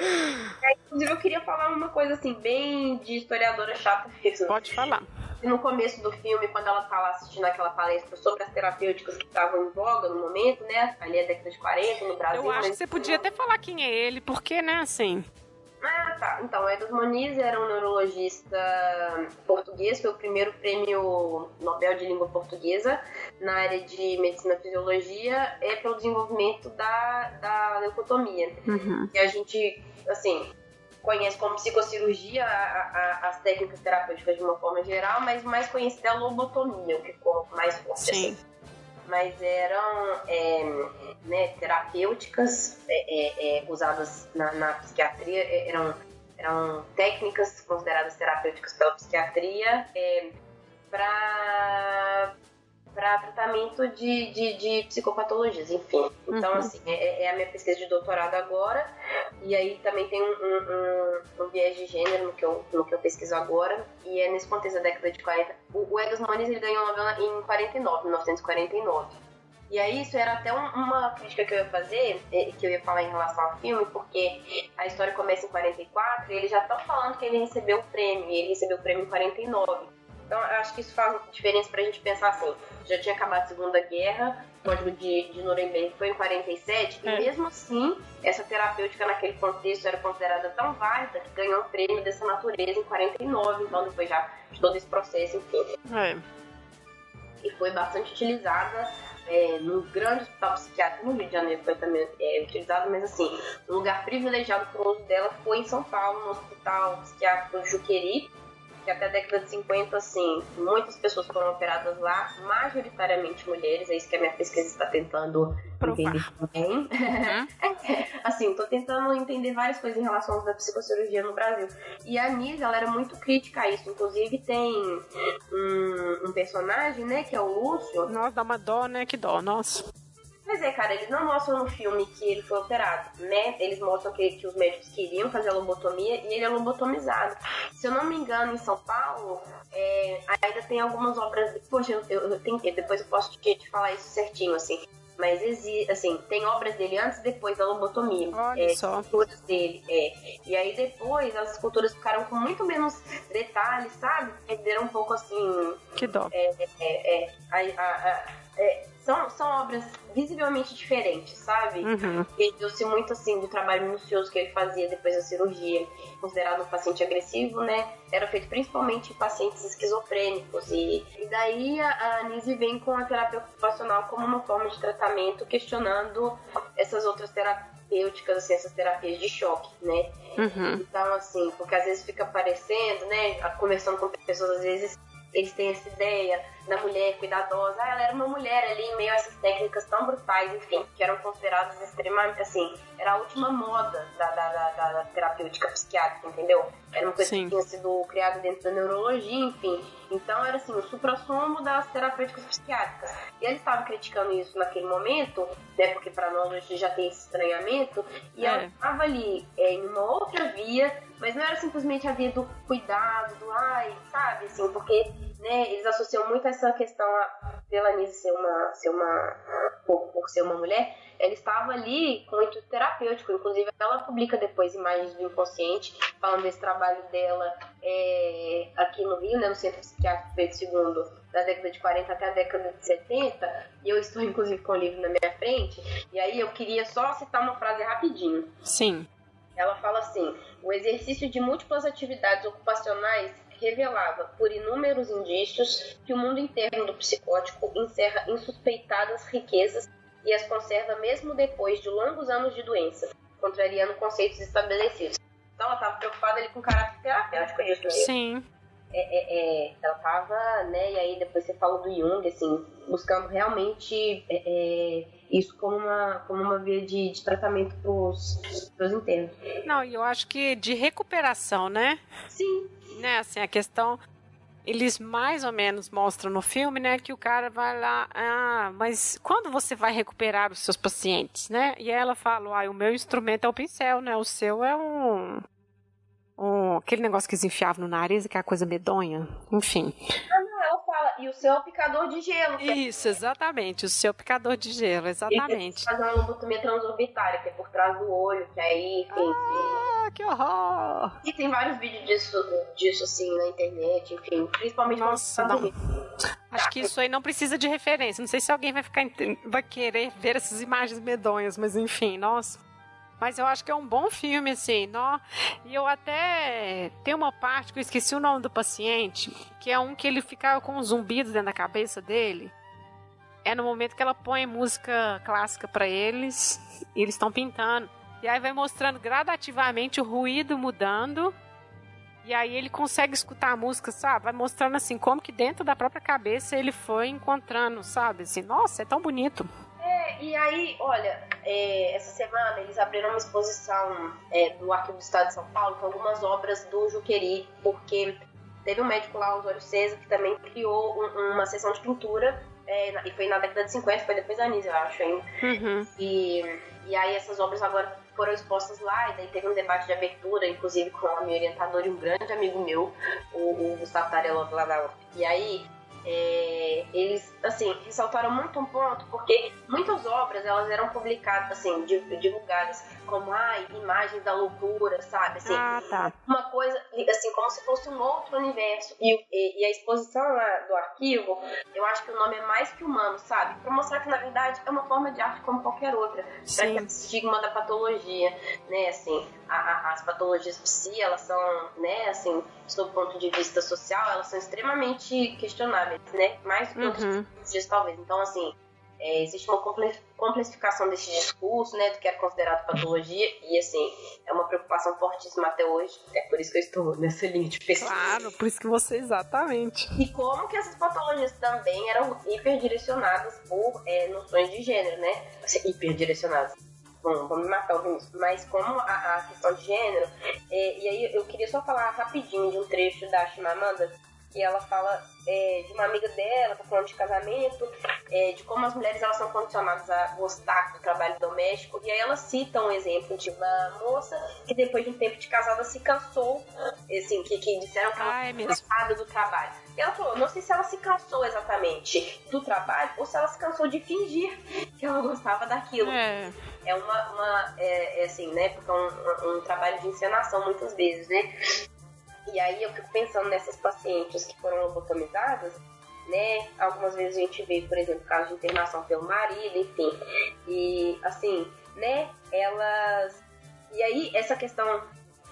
É, inclusive, eu queria falar uma coisa assim, bem de historiadora chata mesmo. Pode falar. No começo do filme, quando ela tá lá assistindo aquela palestra sobre as terapêuticas que estavam em voga no momento, né? Ali é década de 40, no Brasil. Eu acho que você podia até falar quem é ele, porque, né, assim. Ah, tá. Então, o Edson Moniz era um neurologista português, foi o primeiro prêmio Nobel de Língua Portuguesa na área de medicina e fisiologia, é pelo desenvolvimento da, da leucotomia. Uhum. E a gente, assim, conhece como psicocirurgia a, a, as técnicas terapêuticas de uma forma geral, mas mais conhecida é a lobotomia, o que ficou mais forte. Sim. Assim mas eram é, né, terapêuticas é, é, é usadas na, na psiquiatria, é, eram, eram técnicas consideradas terapêuticas pela psiquiatria para para tratamento de, de, de, psicopatologias, enfim. Então, uhum. assim, é, é, a minha pesquisa de doutorado agora, e aí também tem um, um, um, viés de gênero no que, eu, no que eu pesquiso agora, e é nesse contexto da década de 40. O, o Egas Moniz, ele ganhou a novela em 49, 1949. E aí isso era até uma crítica que eu ia fazer, é, que eu ia falar em relação ao filme, porque a história começa em 44 e eles já estão falando que ele recebeu o prêmio, e ele recebeu o prêmio em 49. Então, eu acho que isso faz diferença pra gente pensar assim. Já tinha acabado a Segunda Guerra, o Código de, de Nuremberg foi em 47, é. e mesmo assim, essa terapêutica naquele contexto era considerada tão válida que ganhou um prêmio dessa natureza em 49, então depois já de todo esse processo, enfim. É. E foi bastante utilizada é, num grande hospital psiquiátrico no Rio de Janeiro foi também é, utilizado, mas assim, um lugar privilegiado para o uso dela foi em São Paulo, no Hospital Psiquiátrico Juqueri, que até a década de 50, assim, muitas pessoas foram operadas lá, majoritariamente mulheres, é isso que a minha pesquisa está tentando Provar. entender também. Uhum. assim, estou tentando entender várias coisas em relação à psicocirurgia no Brasil. E a Nisa, ela era muito crítica a isso, inclusive tem um, um personagem, né, que é o Lúcio. Nossa, dá uma dó, né, que dó, nossa. Pois é, cara, eles não mostram no filme que ele foi operado, né? Eles mostram que, que os médicos queriam fazer a lobotomia e ele é lobotomizado. Se eu não me engano, em São Paulo, é, ainda tem algumas obras. Poxa, eu, eu, eu tenho, depois eu posso te, te falar isso certinho, assim. Mas existe, assim, tem obras dele antes e depois da lobotomia. Olha é, só. Esculturas dele, é. E aí depois as esculturas ficaram com muito menos detalhes, sabe? Perderam um pouco assim. Que dó. É, é, é, a, a, a, é são, são obras visivelmente diferentes, sabe? Uhum. Perdeu-se muito, assim, do trabalho minucioso que ele fazia depois da cirurgia. Considerado um paciente agressivo, né? Era feito principalmente em pacientes esquizofrênicos. E, e daí a, a Anise vem com a terapia ocupacional como uma forma de tratamento, questionando essas outras terapêuticas, assim, essas terapias de choque, né? Uhum. Então, assim, porque às vezes fica parecendo, né? Conversando com pessoas, às vezes eles têm essa ideia da mulher cuidadosa. Ah, ela era uma mulher ali em meio a essas técnicas tão brutais, enfim, que eram consideradas extremamente, assim, era a última moda da, da, da, da terapêutica psiquiátrica, entendeu? Era uma coisa Sim. que tinha sido criada dentro da neurologia, enfim. Então era assim, o supra-sumo das terapêuticas psiquiátricas. E ele estava criticando isso naquele momento, né? Porque para nós hoje já tem esse estranhamento. E é. ela estava ali é, em uma outra via, mas não era simplesmente a via do cuidado, do ai, sabe? Assim, porque né, eles associam muito essa questão a, pela ser uma, ser uma por, por, ser uma mulher, ela estava ali com o intuito terapêutico. Inclusive, ela publica depois imagens do inconsciente, falando desse trabalho dela é, aqui no Rio, né, no Centro Psiquiátrico Pedro II, da década de 40 até a década de 70. E eu estou, inclusive, com o livro na minha frente. E aí eu queria só citar uma frase rapidinho. Sim. Ela fala assim: o exercício de múltiplas atividades ocupacionais revelava, por inúmeros indícios, que o mundo interno do psicótico encerra insuspeitadas riquezas e as conserva mesmo depois de longos anos de doença, contrariando conceitos estabelecidos. Então ela estava preocupada ali com o caráter terapêutico disso mesmo. Sim. É, é, é, ela tava, né, e aí depois você falou do Jung, assim, buscando realmente é, é isso como uma, como uma via de, de tratamento pros, pros internos. Não, e eu acho que de recuperação, né? Sim. Né, assim, a questão eles mais ou menos mostram no filme, né, que o cara vai lá, ah, mas quando você vai recuperar os seus pacientes, né? E ela fala, ah, o meu instrumento é o pincel, né? O seu é um, um aquele negócio que eles enfiavam no nariz, que é a coisa medonha, enfim. Ah, não, ela fala, e o seu é picador de gelo. É Isso, exatamente, o seu picador de gelo, exatamente. E fazer uma lobotomia transorbitária, que é por trás do olho, que aí, enfim. Ah, que horror! E tem vários vídeos disso, disso assim, na internet, enfim, principalmente Nossa, não. Acho que isso aí não precisa de referência. Não sei se alguém vai ficar vai querer ver essas imagens medonhas, mas enfim, nossa. Mas eu acho que é um bom filme, assim. Nó. E eu até. Tem uma parte que eu esqueci o nome do paciente, que é um que ele ficava com um zumbido dentro da cabeça dele. É no momento que ela põe música clássica para eles e eles estão pintando. E aí vai mostrando gradativamente o ruído mudando. E aí ele consegue escutar a música, sabe? Vai mostrando assim como que dentro da própria cabeça ele foi encontrando, sabe? Assim, nossa, é tão bonito. É, e aí, olha, é, essa semana eles abriram uma exposição é, do Arquivo do Estado de São Paulo com algumas obras do Juqueri, porque teve um médico lá, o Osório César, que também criou um, uma sessão de pintura, é, e foi na década de 50, foi depois da Anísio, eu acho ainda. Uhum. E, e aí essas obras agora foram expostas lá, e daí teve um debate de abertura, inclusive com a minha orientadora e um grande amigo meu, o, o Gustavo Tarello lá da UF. E aí é, eles assim ressaltaram muito um ponto porque muitas obras elas eram publicadas assim divulgadas como ai imagens da loucura sabe assim. Ah, tá. uma coisa assim como se fosse um outro universo. E, e, e, a exposição lá do arquivo eu acho que o nome é mais que humano sabe? Para mostrar que na verdade é uma forma de arte como qualquer outra. Para que estigma da patologia né assim a, as patologias psi elas são né assim do ponto de vista social elas são extremamente questionáveis né? Mais do que uhum. outros dias, talvez. Então, assim, é, existe uma complexificação desse discurso, né, do que é considerado patologia, e assim, é uma preocupação fortíssima até hoje. É por isso que eu estou nessa linha de pesquisa. Claro, por isso que você exatamente. E como que essas patologias também eram hiperdirecionadas por é, noções de gênero, né? Assim, hiperdirecionadas. Bom, vou me matar ouvindo isso. Mas como a, a questão de gênero, é, e aí eu queria só falar rapidinho de um trecho da Chimamanda, que ela fala é, de uma amiga dela, tá falando de casamento, é, de como as mulheres elas são condicionadas a gostar do trabalho doméstico. E aí ela cita um exemplo de uma moça que depois de um tempo de casada se cansou, assim, que, que disseram que ela é cansada do trabalho. E ela falou, não sei se ela se cansou exatamente do trabalho ou se ela se cansou de fingir que ela gostava daquilo. É, é uma, uma é, é assim, né? Porque é um, um, um trabalho de encenação muitas vezes, né? E aí eu fico pensando nessas pacientes que foram lobotomizadas, né? Algumas vezes a gente vê, por exemplo, casos de internação pelo marido, enfim. E assim, né? Elas. E aí, essa questão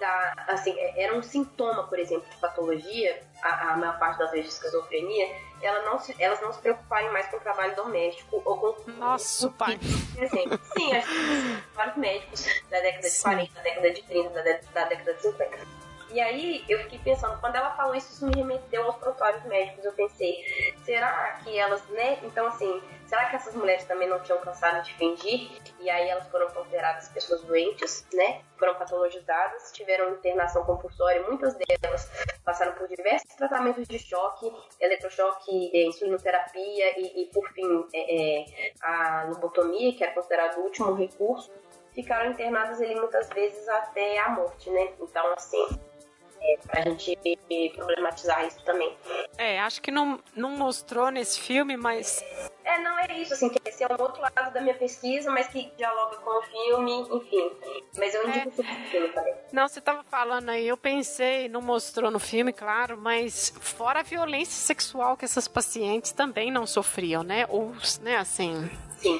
da. Assim, é, era um sintoma, por exemplo, de patologia, a, a maior parte das vezes de esquizofrenia, ela não se, elas não se preocuparem mais com o trabalho doméstico ou com. Nossa, com, pai. Exemplo. Sim, acho que vários médicos da década de 40, da década de 30, da, da década de 50 e aí eu fiquei pensando, quando ela falou isso, isso me remeteu aos prontuários médicos. Eu pensei, será que elas, né? Então, assim, será que essas mulheres também não tinham cansado de fingir? E aí elas foram consideradas pessoas doentes, né? Foram patologizadas, tiveram internação compulsória, muitas delas passaram por diversos tratamentos de choque, eletrochoque, é, insulinoterapia e, e por fim, é, é, a lobotomia, que é considerado o último recurso ficaram internadas ali muitas vezes até a morte, né? Então, assim, pra gente problematizar isso também. É, acho que não, não mostrou nesse filme, mas. É, não é isso, assim, que esse é um outro lado da minha pesquisa, mas que dialoga com o filme, enfim. Mas eu indico é. o filme também. Não, você tava falando aí, eu pensei, não mostrou no filme, claro, mas fora a violência sexual que essas pacientes também não sofriam, né? Ou, né, assim. Sim.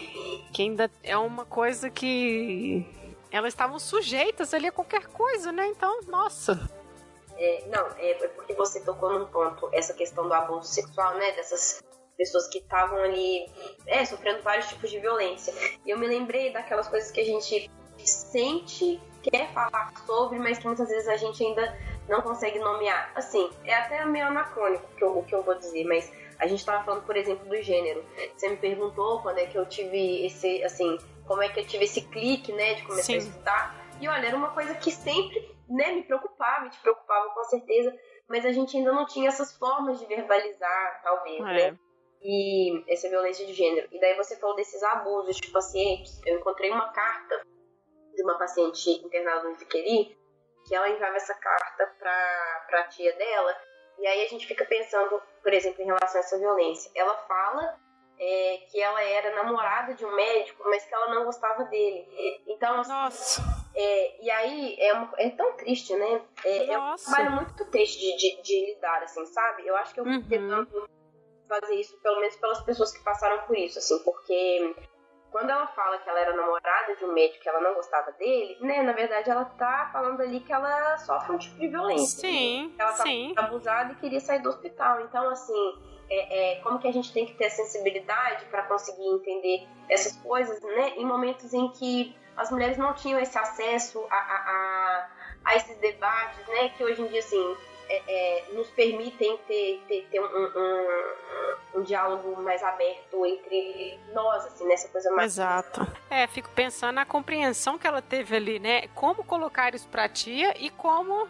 Que ainda é uma coisa que elas estavam sujeitas ali a qualquer coisa, né? Então, nossa. É, não, é, é porque você tocou num ponto, essa questão do abuso sexual, né? Dessas pessoas que estavam ali é, sofrendo vários tipos de violência. E eu me lembrei daquelas coisas que a gente sente, quer falar sobre, mas que muitas vezes a gente ainda não consegue nomear. Assim, é até meio anacrônico o que eu, que eu vou dizer, mas a gente estava falando, por exemplo, do gênero. Você me perguntou quando é que eu tive esse, assim, como é que eu tive esse clique, né, de começar Sim. a estudar. E olha, era uma coisa que sempre, né, me preocupava, te preocupava com certeza, mas a gente ainda não tinha essas formas de verbalizar, talvez, é. né? E essa violência de gênero. E daí você falou desses abusos de pacientes. Eu encontrei uma carta de uma paciente internada no Viqueri, que ela enviava essa carta para a tia dela, e aí a gente fica pensando, por exemplo, em relação a essa violência. Ela fala é, que ela era namorada de um médico, mas que ela não gostava dele. Então, assim, Nossa. É, e aí é, uma, é, tão triste, né? É, é, um trabalho muito triste de, de, de, lidar, assim, sabe? Eu acho que eu uhum. tentando fazer isso, pelo menos pelas pessoas que passaram por isso, assim, porque quando ela fala que ela era namorada de um médico que ela não gostava dele, né, na verdade ela tá falando ali que ela sofre um tipo de violência. Sim, né? Ela tá sim. abusada e queria sair do hospital. Então, assim, é, é, como que a gente tem que ter sensibilidade para conseguir entender essas coisas, né, em momentos em que as mulheres não tinham esse acesso a, a, a, a esses debates, né, que hoje em dia, assim, é, é, nos permitem ter, ter, ter um, um, um, diálogo mais aberto entre nós, assim, nessa coisa mais. Exato. É, fico pensando na compreensão que ela teve ali, né? Como colocar isso pra tia e como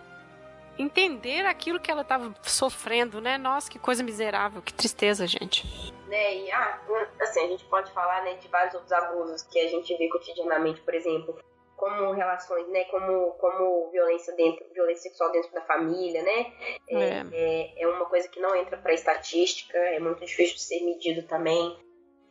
entender aquilo que ela estava sofrendo, né? Nossa, que coisa miserável, que tristeza, gente. Né, e ah, assim, a gente pode falar né, de vários outros abusos que a gente vê cotidianamente, por exemplo, como relações, né, como, como violência dentro, violência sexual dentro da família, né, é, é. é, é uma coisa que não entra para estatística, é muito difícil de ser medido também,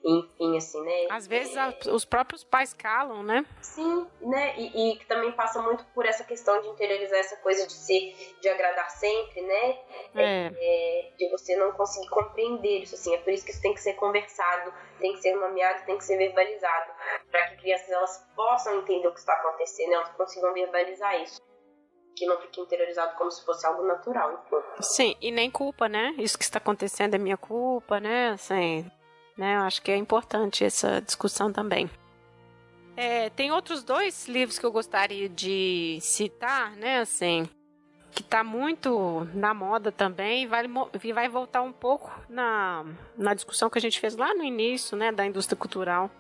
enfim, assim, né? Às vezes a, os próprios pais calam, né? Sim, né? E, e também passa muito por essa questão de interiorizar essa coisa de ser, de agradar sempre, né? É. É, de você não conseguir compreender isso, assim. É por isso que isso tem que ser conversado, tem que ser nomeado, tem que ser verbalizado, para que crianças elas possam entender o que está acontecendo, elas consigam verbalizar isso que não fique interiorizado como se fosse algo natural, enfim. Sim, e nem culpa, né? Isso que está acontecendo é minha culpa, né? Assim, né? Eu acho que é importante essa discussão também. É, tem outros dois livros que eu gostaria de citar, né? Assim, que está muito na moda também, vai, vai voltar um pouco na, na discussão que a gente fez lá no início, né, da indústria cultural.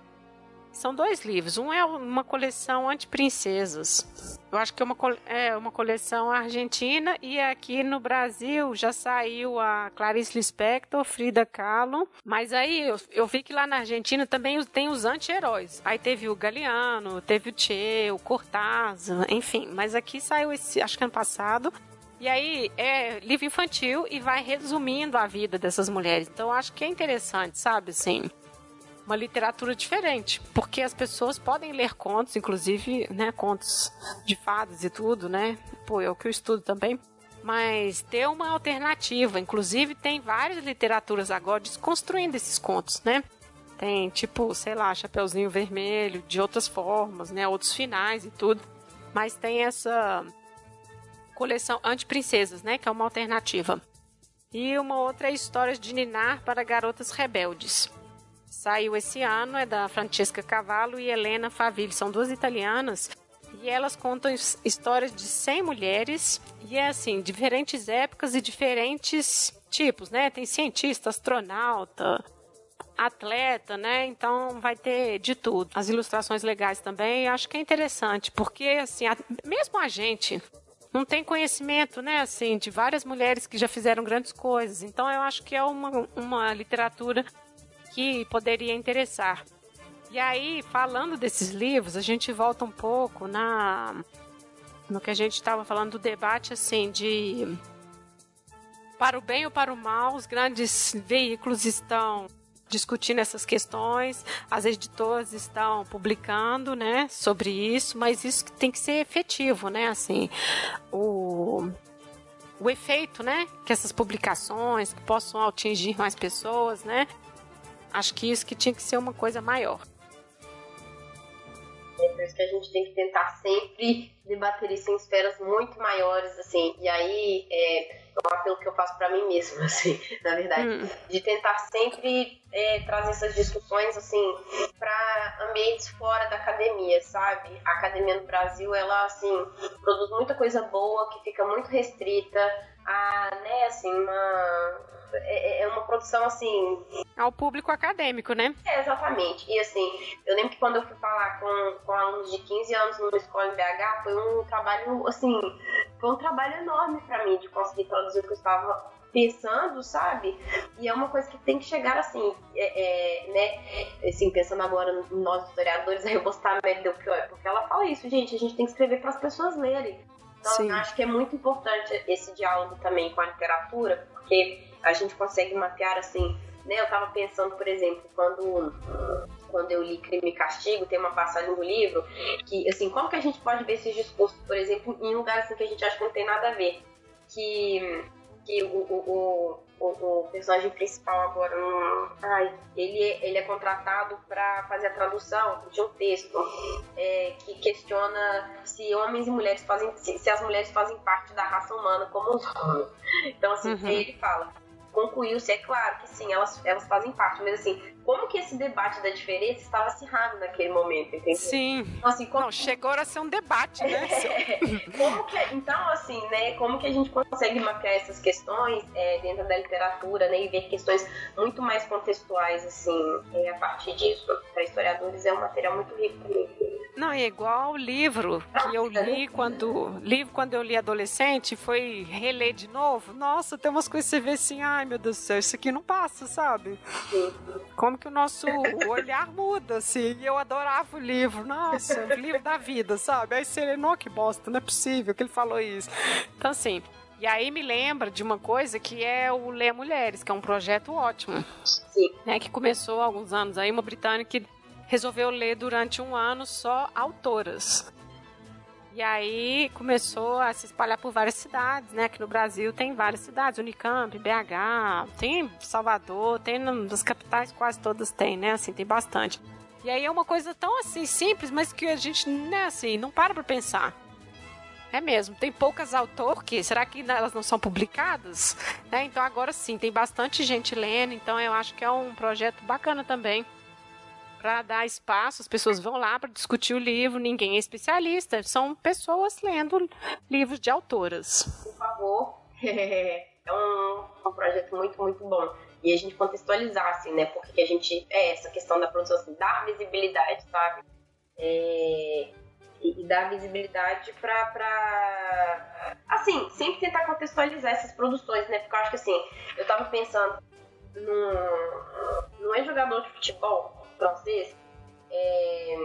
São dois livros. Um é uma coleção anti-princesas. Eu acho que é uma, é uma coleção argentina e aqui no Brasil já saiu a Clarice Lispector, Frida Kahlo. Mas aí eu, eu vi que lá na Argentina também tem os anti-heróis. Aí teve o Galeano, teve o Che, o Cortázar, enfim. Mas aqui saiu esse, acho que ano passado. E aí é livro infantil e vai resumindo a vida dessas mulheres. Então acho que é interessante, sabe, assim uma literatura diferente, porque as pessoas podem ler contos, inclusive, né, contos de fadas e tudo, né? Pô, é o que eu estudo também. Mas ter uma alternativa, inclusive tem várias literaturas agora desconstruindo esses contos, né? Tem tipo, sei lá, Chapeuzinho Vermelho, de outras formas, né? Outros finais e tudo. Mas tem essa coleção Anti-Princesas, né? Que é uma alternativa. E uma outra é Histórias de Ninar para Garotas Rebeldes saiu esse ano, é da Francesca Cavallo e Helena Favilli. São duas italianas e elas contam histórias de 100 mulheres e é assim, diferentes épocas e diferentes tipos, né? Tem cientista, astronauta, atleta, né? Então vai ter de tudo. As ilustrações legais também, acho que é interessante, porque assim, a, mesmo a gente não tem conhecimento, né, assim, de várias mulheres que já fizeram grandes coisas. Então eu acho que é uma, uma literatura que poderia interessar. E aí, falando desses livros, a gente volta um pouco na no que a gente estava falando do debate assim de para o bem ou para o mal, os grandes veículos estão discutindo essas questões, as editoras estão publicando, né, sobre isso, mas isso tem que ser efetivo, né, assim, o o efeito, né, que essas publicações possam atingir mais pessoas, né, Acho que isso que tinha que ser uma coisa maior. isso que a gente tem que tentar sempre debater isso em esferas muito maiores, assim. E aí é, é um apelo que eu faço para mim mesma, assim, na verdade, hum. de tentar sempre é, trazer essas discussões, assim, para ambientes fora da academia, sabe? A academia no Brasil, ela, assim, produz muita coisa boa que fica muito restrita a, né, assim, uma é, é, uma produção assim. Ao público acadêmico, né? É, exatamente. E assim, eu lembro que quando eu fui falar com, com alunos de 15 anos numa escola em BH, foi um trabalho, assim, foi um trabalho enorme para mim de conseguir traduzir o que eu estava pensando, sabe? E é uma coisa que tem que chegar assim, é, é, né? Assim, pensando agora nós historiadores, aí eu vou citar a Mary Delpior, porque ela fala isso, gente, a gente tem que escrever para as pessoas lerem. Então, Sim. eu acho que é muito importante esse diálogo também com a literatura, porque a gente consegue mapear assim, né? Eu tava pensando, por exemplo, quando quando eu li Crime e Castigo, tem uma passagem do livro que, assim, como que a gente pode ver esses discursos, por exemplo, em lugares assim, que a gente acha que não tem nada a ver? Que, que o, o, o, o personagem principal agora, um, ai, ele, ele é contratado para fazer a tradução de um texto é, que questiona se homens e mulheres fazem, se, se, as mulheres fazem parte da raça humana como os homens. Então, assim, uhum. ele fala, concluiu-se, é claro que sim, elas, elas fazem parte, mas assim, como que esse debate da diferença estava acirrado naquele momento, entendeu? Sim. Então, assim, como... Não, chegou a ser um debate, né? como que, então, assim, né, como que a gente consegue mapear essas questões é, dentro da literatura, né, e ver questões muito mais contextuais, assim, é, a partir disso. Para historiadores é um material muito rico também. Não, é igual o livro que eu li quando, livro quando eu li adolescente, foi reler de novo. Nossa, tem umas coisas que você vê assim, ai meu Deus do céu, isso aqui não passa, sabe? Como que o nosso olhar muda, assim. E eu adorava o livro, nossa, o livro da vida, sabe? Aí você lê, não, que bosta, não é possível que ele falou isso. Então, assim, e aí me lembra de uma coisa que é o Ler Mulheres, que é um projeto ótimo. Sim. Né, que começou há alguns anos aí, uma britânica que resolveu ler durante um ano só autoras. E aí começou a se espalhar por várias cidades, né? Aqui no Brasil tem várias cidades, Unicamp, BH, tem Salvador, tem nas capitais quase todas tem, né? Assim, tem bastante. E aí é uma coisa tão assim simples, mas que a gente, né, assim, não para pra pensar. É mesmo, tem poucas autores, será que elas não são publicadas? Né? Então agora sim, tem bastante gente lendo, então eu acho que é um projeto bacana também para dar espaço, as pessoas vão lá para discutir o livro, ninguém é especialista, são pessoas lendo livros de autoras. Por favor, é um, um projeto muito, muito bom. E a gente contextualizar, assim, né? Porque a gente. É essa questão da produção, assim, dar visibilidade, sabe? É, e, e dar visibilidade pra, pra. Assim, sempre tentar contextualizar essas produções, né? Porque eu acho que, assim, eu tava pensando num, num ex-jogador de futebol francês é,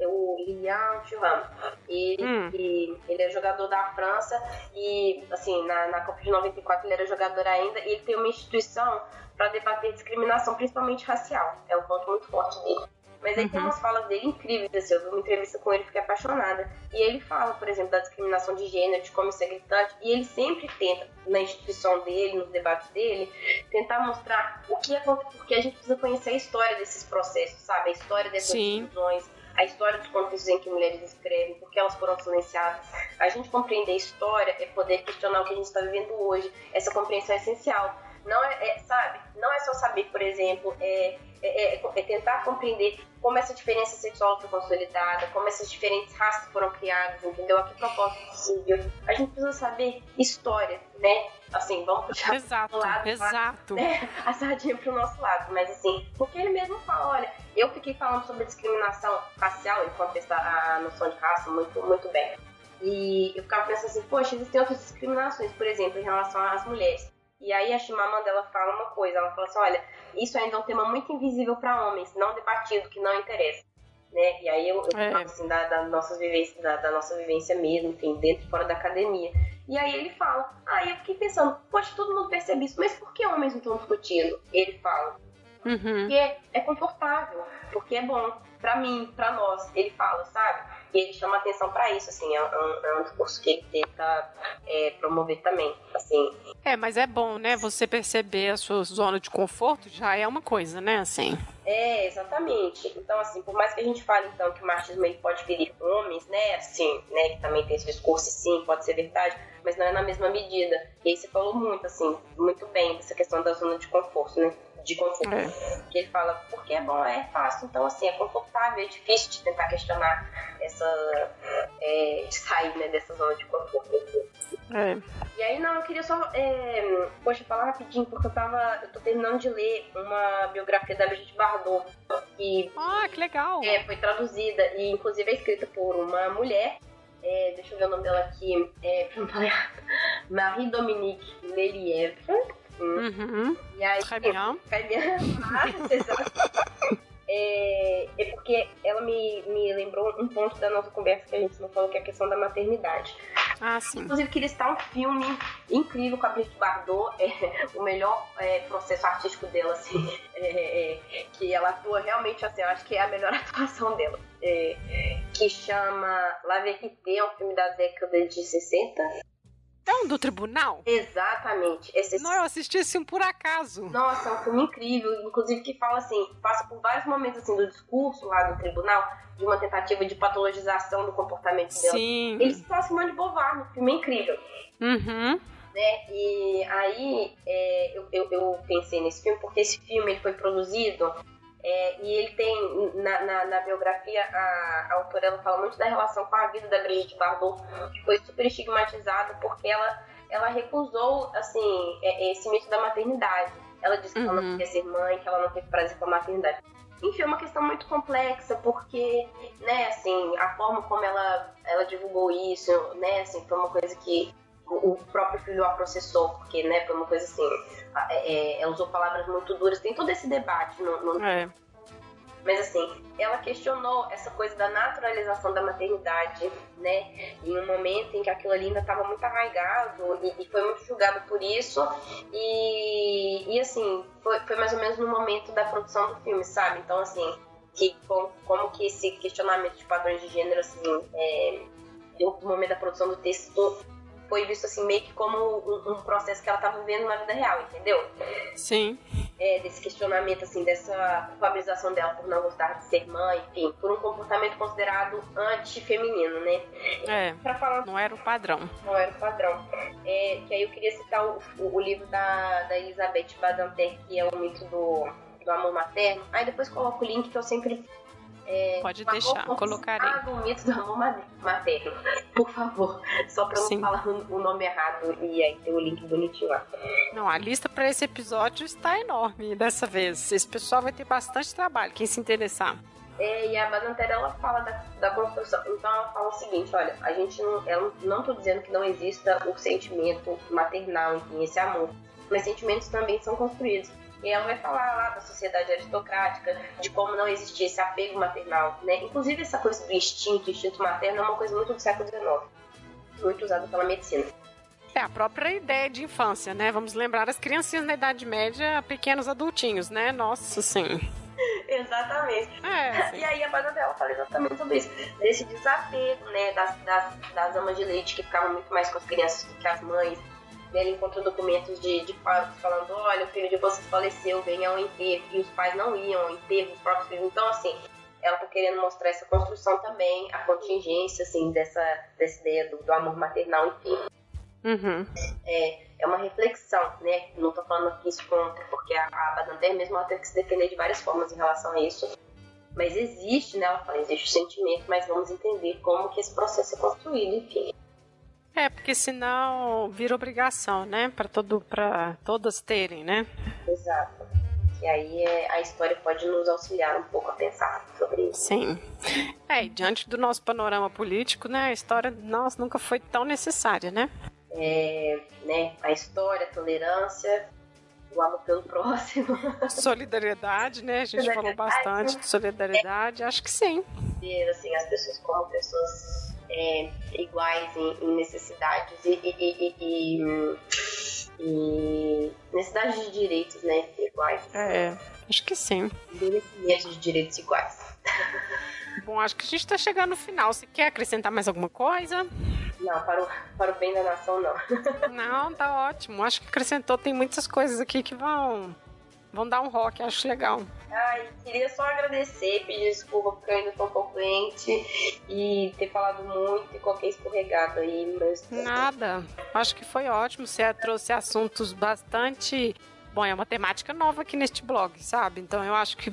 é o Lilian Thuram. Ele, hum. ele é jogador da França e, assim, na, na Copa de 94 ele era jogador ainda e ele tem uma instituição para debater discriminação, principalmente racial. É um ponto muito forte dele. Mas aí uhum. tem umas falas dele incríveis, assim, eu vi uma entrevista com ele, fiquei apaixonada. E ele fala, por exemplo, da discriminação de gênero, de como isso é gritante, e ele sempre tenta, na instituição dele, nos debates dele, tentar mostrar o que acontece, porque a gente precisa conhecer a história desses processos, sabe? A história dessas decisões, a história dos contextos em que mulheres escrevem, porque elas foram silenciadas. A gente compreender a história é poder questionar o que a gente está vivendo hoje. Essa compreensão é essencial. Não é, é, sabe? Não é só saber, por exemplo, é, é, é, é, tentar compreender como essa diferença sexual foi consolidada, como essas diferentes raças foram criadas, entendeu? A que propósito possível. A gente precisa saber história, né? Assim, vamos puxar exato, lado, exato. Né? a sardinha pro nosso lado, mas assim, porque ele mesmo fala, olha, eu fiquei falando sobre discriminação racial, ele contesta a noção de raça muito, muito bem. E eu ficava pensando assim, poxa, existem outras discriminações, por exemplo, em relação às mulheres. E aí a Chimamanda fala uma coisa, ela fala assim, olha, isso ainda é um tema muito invisível para homens, não debatido, que não interessa. Né? E aí eu, eu é. falo assim, da, da, nossa vivência, da, da, nossa vivência mesmo, enfim, dentro e fora da academia. E aí ele fala, aí ah, eu fiquei pensando, poxa, todo mundo percebe isso, mas por que homens não estão discutindo? Ele fala, uhum. porque é confortável, porque é bom, para mim, para nós, ele fala, sabe? E ele chama atenção para isso, assim, é um, é um discurso que ele tenta é, promover também, assim. É, mas é bom, né, você perceber a sua zona de conforto já é uma coisa, né, assim. É, exatamente. Então, assim, por mais que a gente fale, então, que o machismo ele pode ferir homens, né, assim, né, que também tem esse discurso, sim, pode ser verdade, mas não é na mesma medida. E aí você falou muito, assim, muito bem dessa questão da zona de conforto, né? De conforto. É. Que ele fala, porque é bom, é fácil. Então, assim, é confortável, é difícil de tentar questionar essa. É, de sair né, dessa zona de conforto. É. E aí, não, eu queria só, é, poxa, falar rapidinho, porque eu tava, eu tô terminando de ler uma biografia da Brigitte Bardot, que... Ah, que legal! É, foi traduzida, e inclusive é escrita por uma mulher, é, deixa eu ver o nome dela aqui, é, pra não falar errado, Marie Dominique Lelièvre. Uhum. E aí, Très bien. Très bien. É, é porque ela me, me lembrou um ponto da nossa conversa que a gente não falou, que é a questão da maternidade. Ah, sim. Inclusive, queria citar um filme incrível com a Brigitte Bardot, é, o melhor é, processo artístico dela, assim, é, é que ela atua realmente, assim, eu acho que é a melhor atuação dela, é, que chama La Vérité, é um filme da década de 60, é um do tribunal? Exatamente. Esse... Não, eu assisti esse um por acaso. Nossa, é um filme incrível. Inclusive que fala assim, passa por vários momentos assim do discurso lá do tribunal, de uma tentativa de patologização do comportamento dela. Sim. Eles se aproximam de Bovar no filme, é incrível. Uhum. Né? E aí é, eu, eu, eu, pensei nesse filme porque esse filme ele foi produzido é, e ele tem, na, na, na biografia, a, a, autora ela fala muito da relação com a vida da Brigitte Bardot, que foi super estigmatizada porque ela, ela recusou, assim, é, esse mito da maternidade. Ela disse que uhum. ela não uhum. queria ser mãe, que ela não teve prazer com a maternidade. Enfim, é uma questão muito complexa, porque, né, assim, a forma como ela, ela divulgou isso, né, assim, foi uma coisa que o próprio filho a processou, porque, né, foi uma coisa assim, é, é, usou palavras muito duras, tem todo esse debate no, no... É. Mas assim, ela questionou essa coisa da naturalização da maternidade, né? Em um momento em que aquilo ali ainda estava muito arraigado e, e, foi muito julgado por isso. E, e assim, foi, foi mais ou menos no momento da produção do filme, sabe? Então, assim, que, como, como que esse questionamento de padrões de gênero, assim, é, no momento da produção do texto foi visto assim meio que como um, um processo que ela estava vivendo na vida real, entendeu? Sim. É, desse questionamento, assim, dessa culpabilização dela por não gostar de ser mãe, enfim, por um comportamento considerado antifeminino, né? É, pra falar... não era o padrão. Não era o padrão. É, que aí eu queria citar o, o, o livro da, da Elizabeth Badinter, que é o mito do, do amor materno. Aí depois coloco o link que eu sempre é, Pode deixar, colocarei. Ah, do mito do amor materno, por favor. Só pra Sim. não falar o nome errado e aí ter o link bonitinho lá. Não, a lista para esse episódio está enorme dessa vez. Esse pessoal vai ter bastante trabalho, quem se interessar. É, e a Badantera, ela fala da, da construção. Então ela fala o seguinte, olha, a gente não, ela não tô dizendo que não exista o sentimento maternal, enfim, esse amor. Mas sentimentos também são construídos. E ela vai falar lá da sociedade aristocrática, de como não existia esse apego maternal, né? Inclusive essa coisa do instinto, instinto materno é uma coisa muito do século XIX, muito usada pela medicina. É a própria ideia de infância, né? Vamos lembrar as criancinhas na Idade Média, pequenos adultinhos, né? Nossa, sim. exatamente. É, e aí a dela fala exatamente sobre isso. Desse desapego, né? Das, das, das amas de leite que ficavam muito mais com as crianças do que as mães ele encontrou documentos de, de pais falando: olha, o filho de vocês faleceu, venha ao enterro. E os pais não iam ao enterro, os próprios filhos. Então, assim, ela tá querendo mostrar essa construção também, a contingência, assim, dessa, dessa ideia do, do amor maternal, enfim. Uhum. É, é uma reflexão, né? Não tô falando aqui isso contra, porque a, a Badanter mesmo ela teve que se defender de várias formas em relação a isso. Mas existe, né? Ela fala, existe o sentimento, mas vamos entender como que esse processo é construído, enfim. É, porque senão vira obrigação, né? Para todo, para todas terem, né? Exato. E aí é, a história pode nos auxiliar um pouco a pensar sobre isso. Sim. É, e diante do nosso panorama político, né? A história, nossa, nunca foi tão necessária, né? É, né? A história, a tolerância, o amor pelo próximo. Solidariedade, né? A gente falou bastante de solidariedade, acho que sim. Assim, as pessoas como pessoas é, iguais em, em, necessidades e, e, e, e, necessidades de direitos, né? Iguais. É, acho que sim. Merecimentos de direitos iguais. Bom, acho que a gente está chegando no final. Você quer acrescentar mais alguma coisa? Não, para o, para o bem da nação, não. não, tá ótimo. Acho que acrescentou. Tem muitas coisas aqui que vão Vão dar um rock, acho legal. Ai, queria só agradecer, pedir desculpa porque eu ainda tô um pouco doente e ter falado muito e qualquer escorregado aí. Mas... Nada. Acho que foi ótimo. Você trouxe assuntos bastante Bom, é uma temática nova aqui neste blog, sabe? Então eu acho que,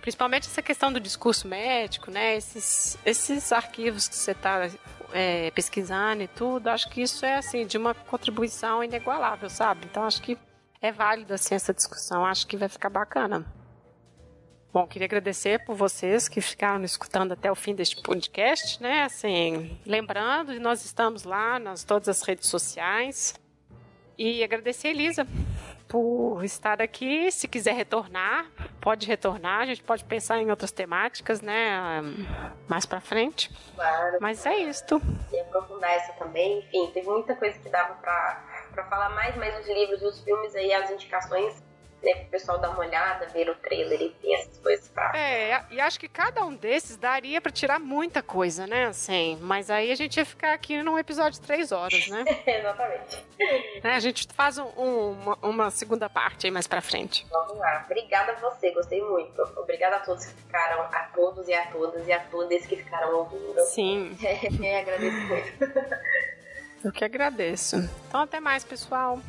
principalmente essa questão do discurso médico, né? Esses, esses arquivos que você está é, pesquisando e tudo, acho que isso é, assim, de uma contribuição inigualável, sabe? Então acho que é válido assim essa discussão. Acho que vai ficar bacana. Bom, queria agradecer por vocês que ficaram escutando até o fim deste podcast, né? Assim, lembrando, nós estamos lá nas todas as redes sociais. E agradecer a Elisa por estar aqui. Se quiser retornar, pode retornar. A gente pode pensar em outras temáticas, né? Mais para frente. Claro. Mas é isto. E aprofundar essa também. Enfim, teve muita coisa que dava para para falar mais, mais dos livros e os filmes aí, as indicações né, pro pessoal dar uma olhada, ver o trailer e ter essas coisas pra. É, e acho que cada um desses daria para tirar muita coisa, né? Assim, mas aí a gente ia ficar aqui num episódio de três horas, né? Exatamente. É, a gente faz um, um, uma, uma, segunda parte aí mais pra frente. Vamos lá. Obrigada a você, gostei muito. Obrigada a todos que ficaram, a todos e a todas e a todas que ficaram ouvindo. Sim. É, agradeço muito. Eu que agradeço. Então, até mais, pessoal.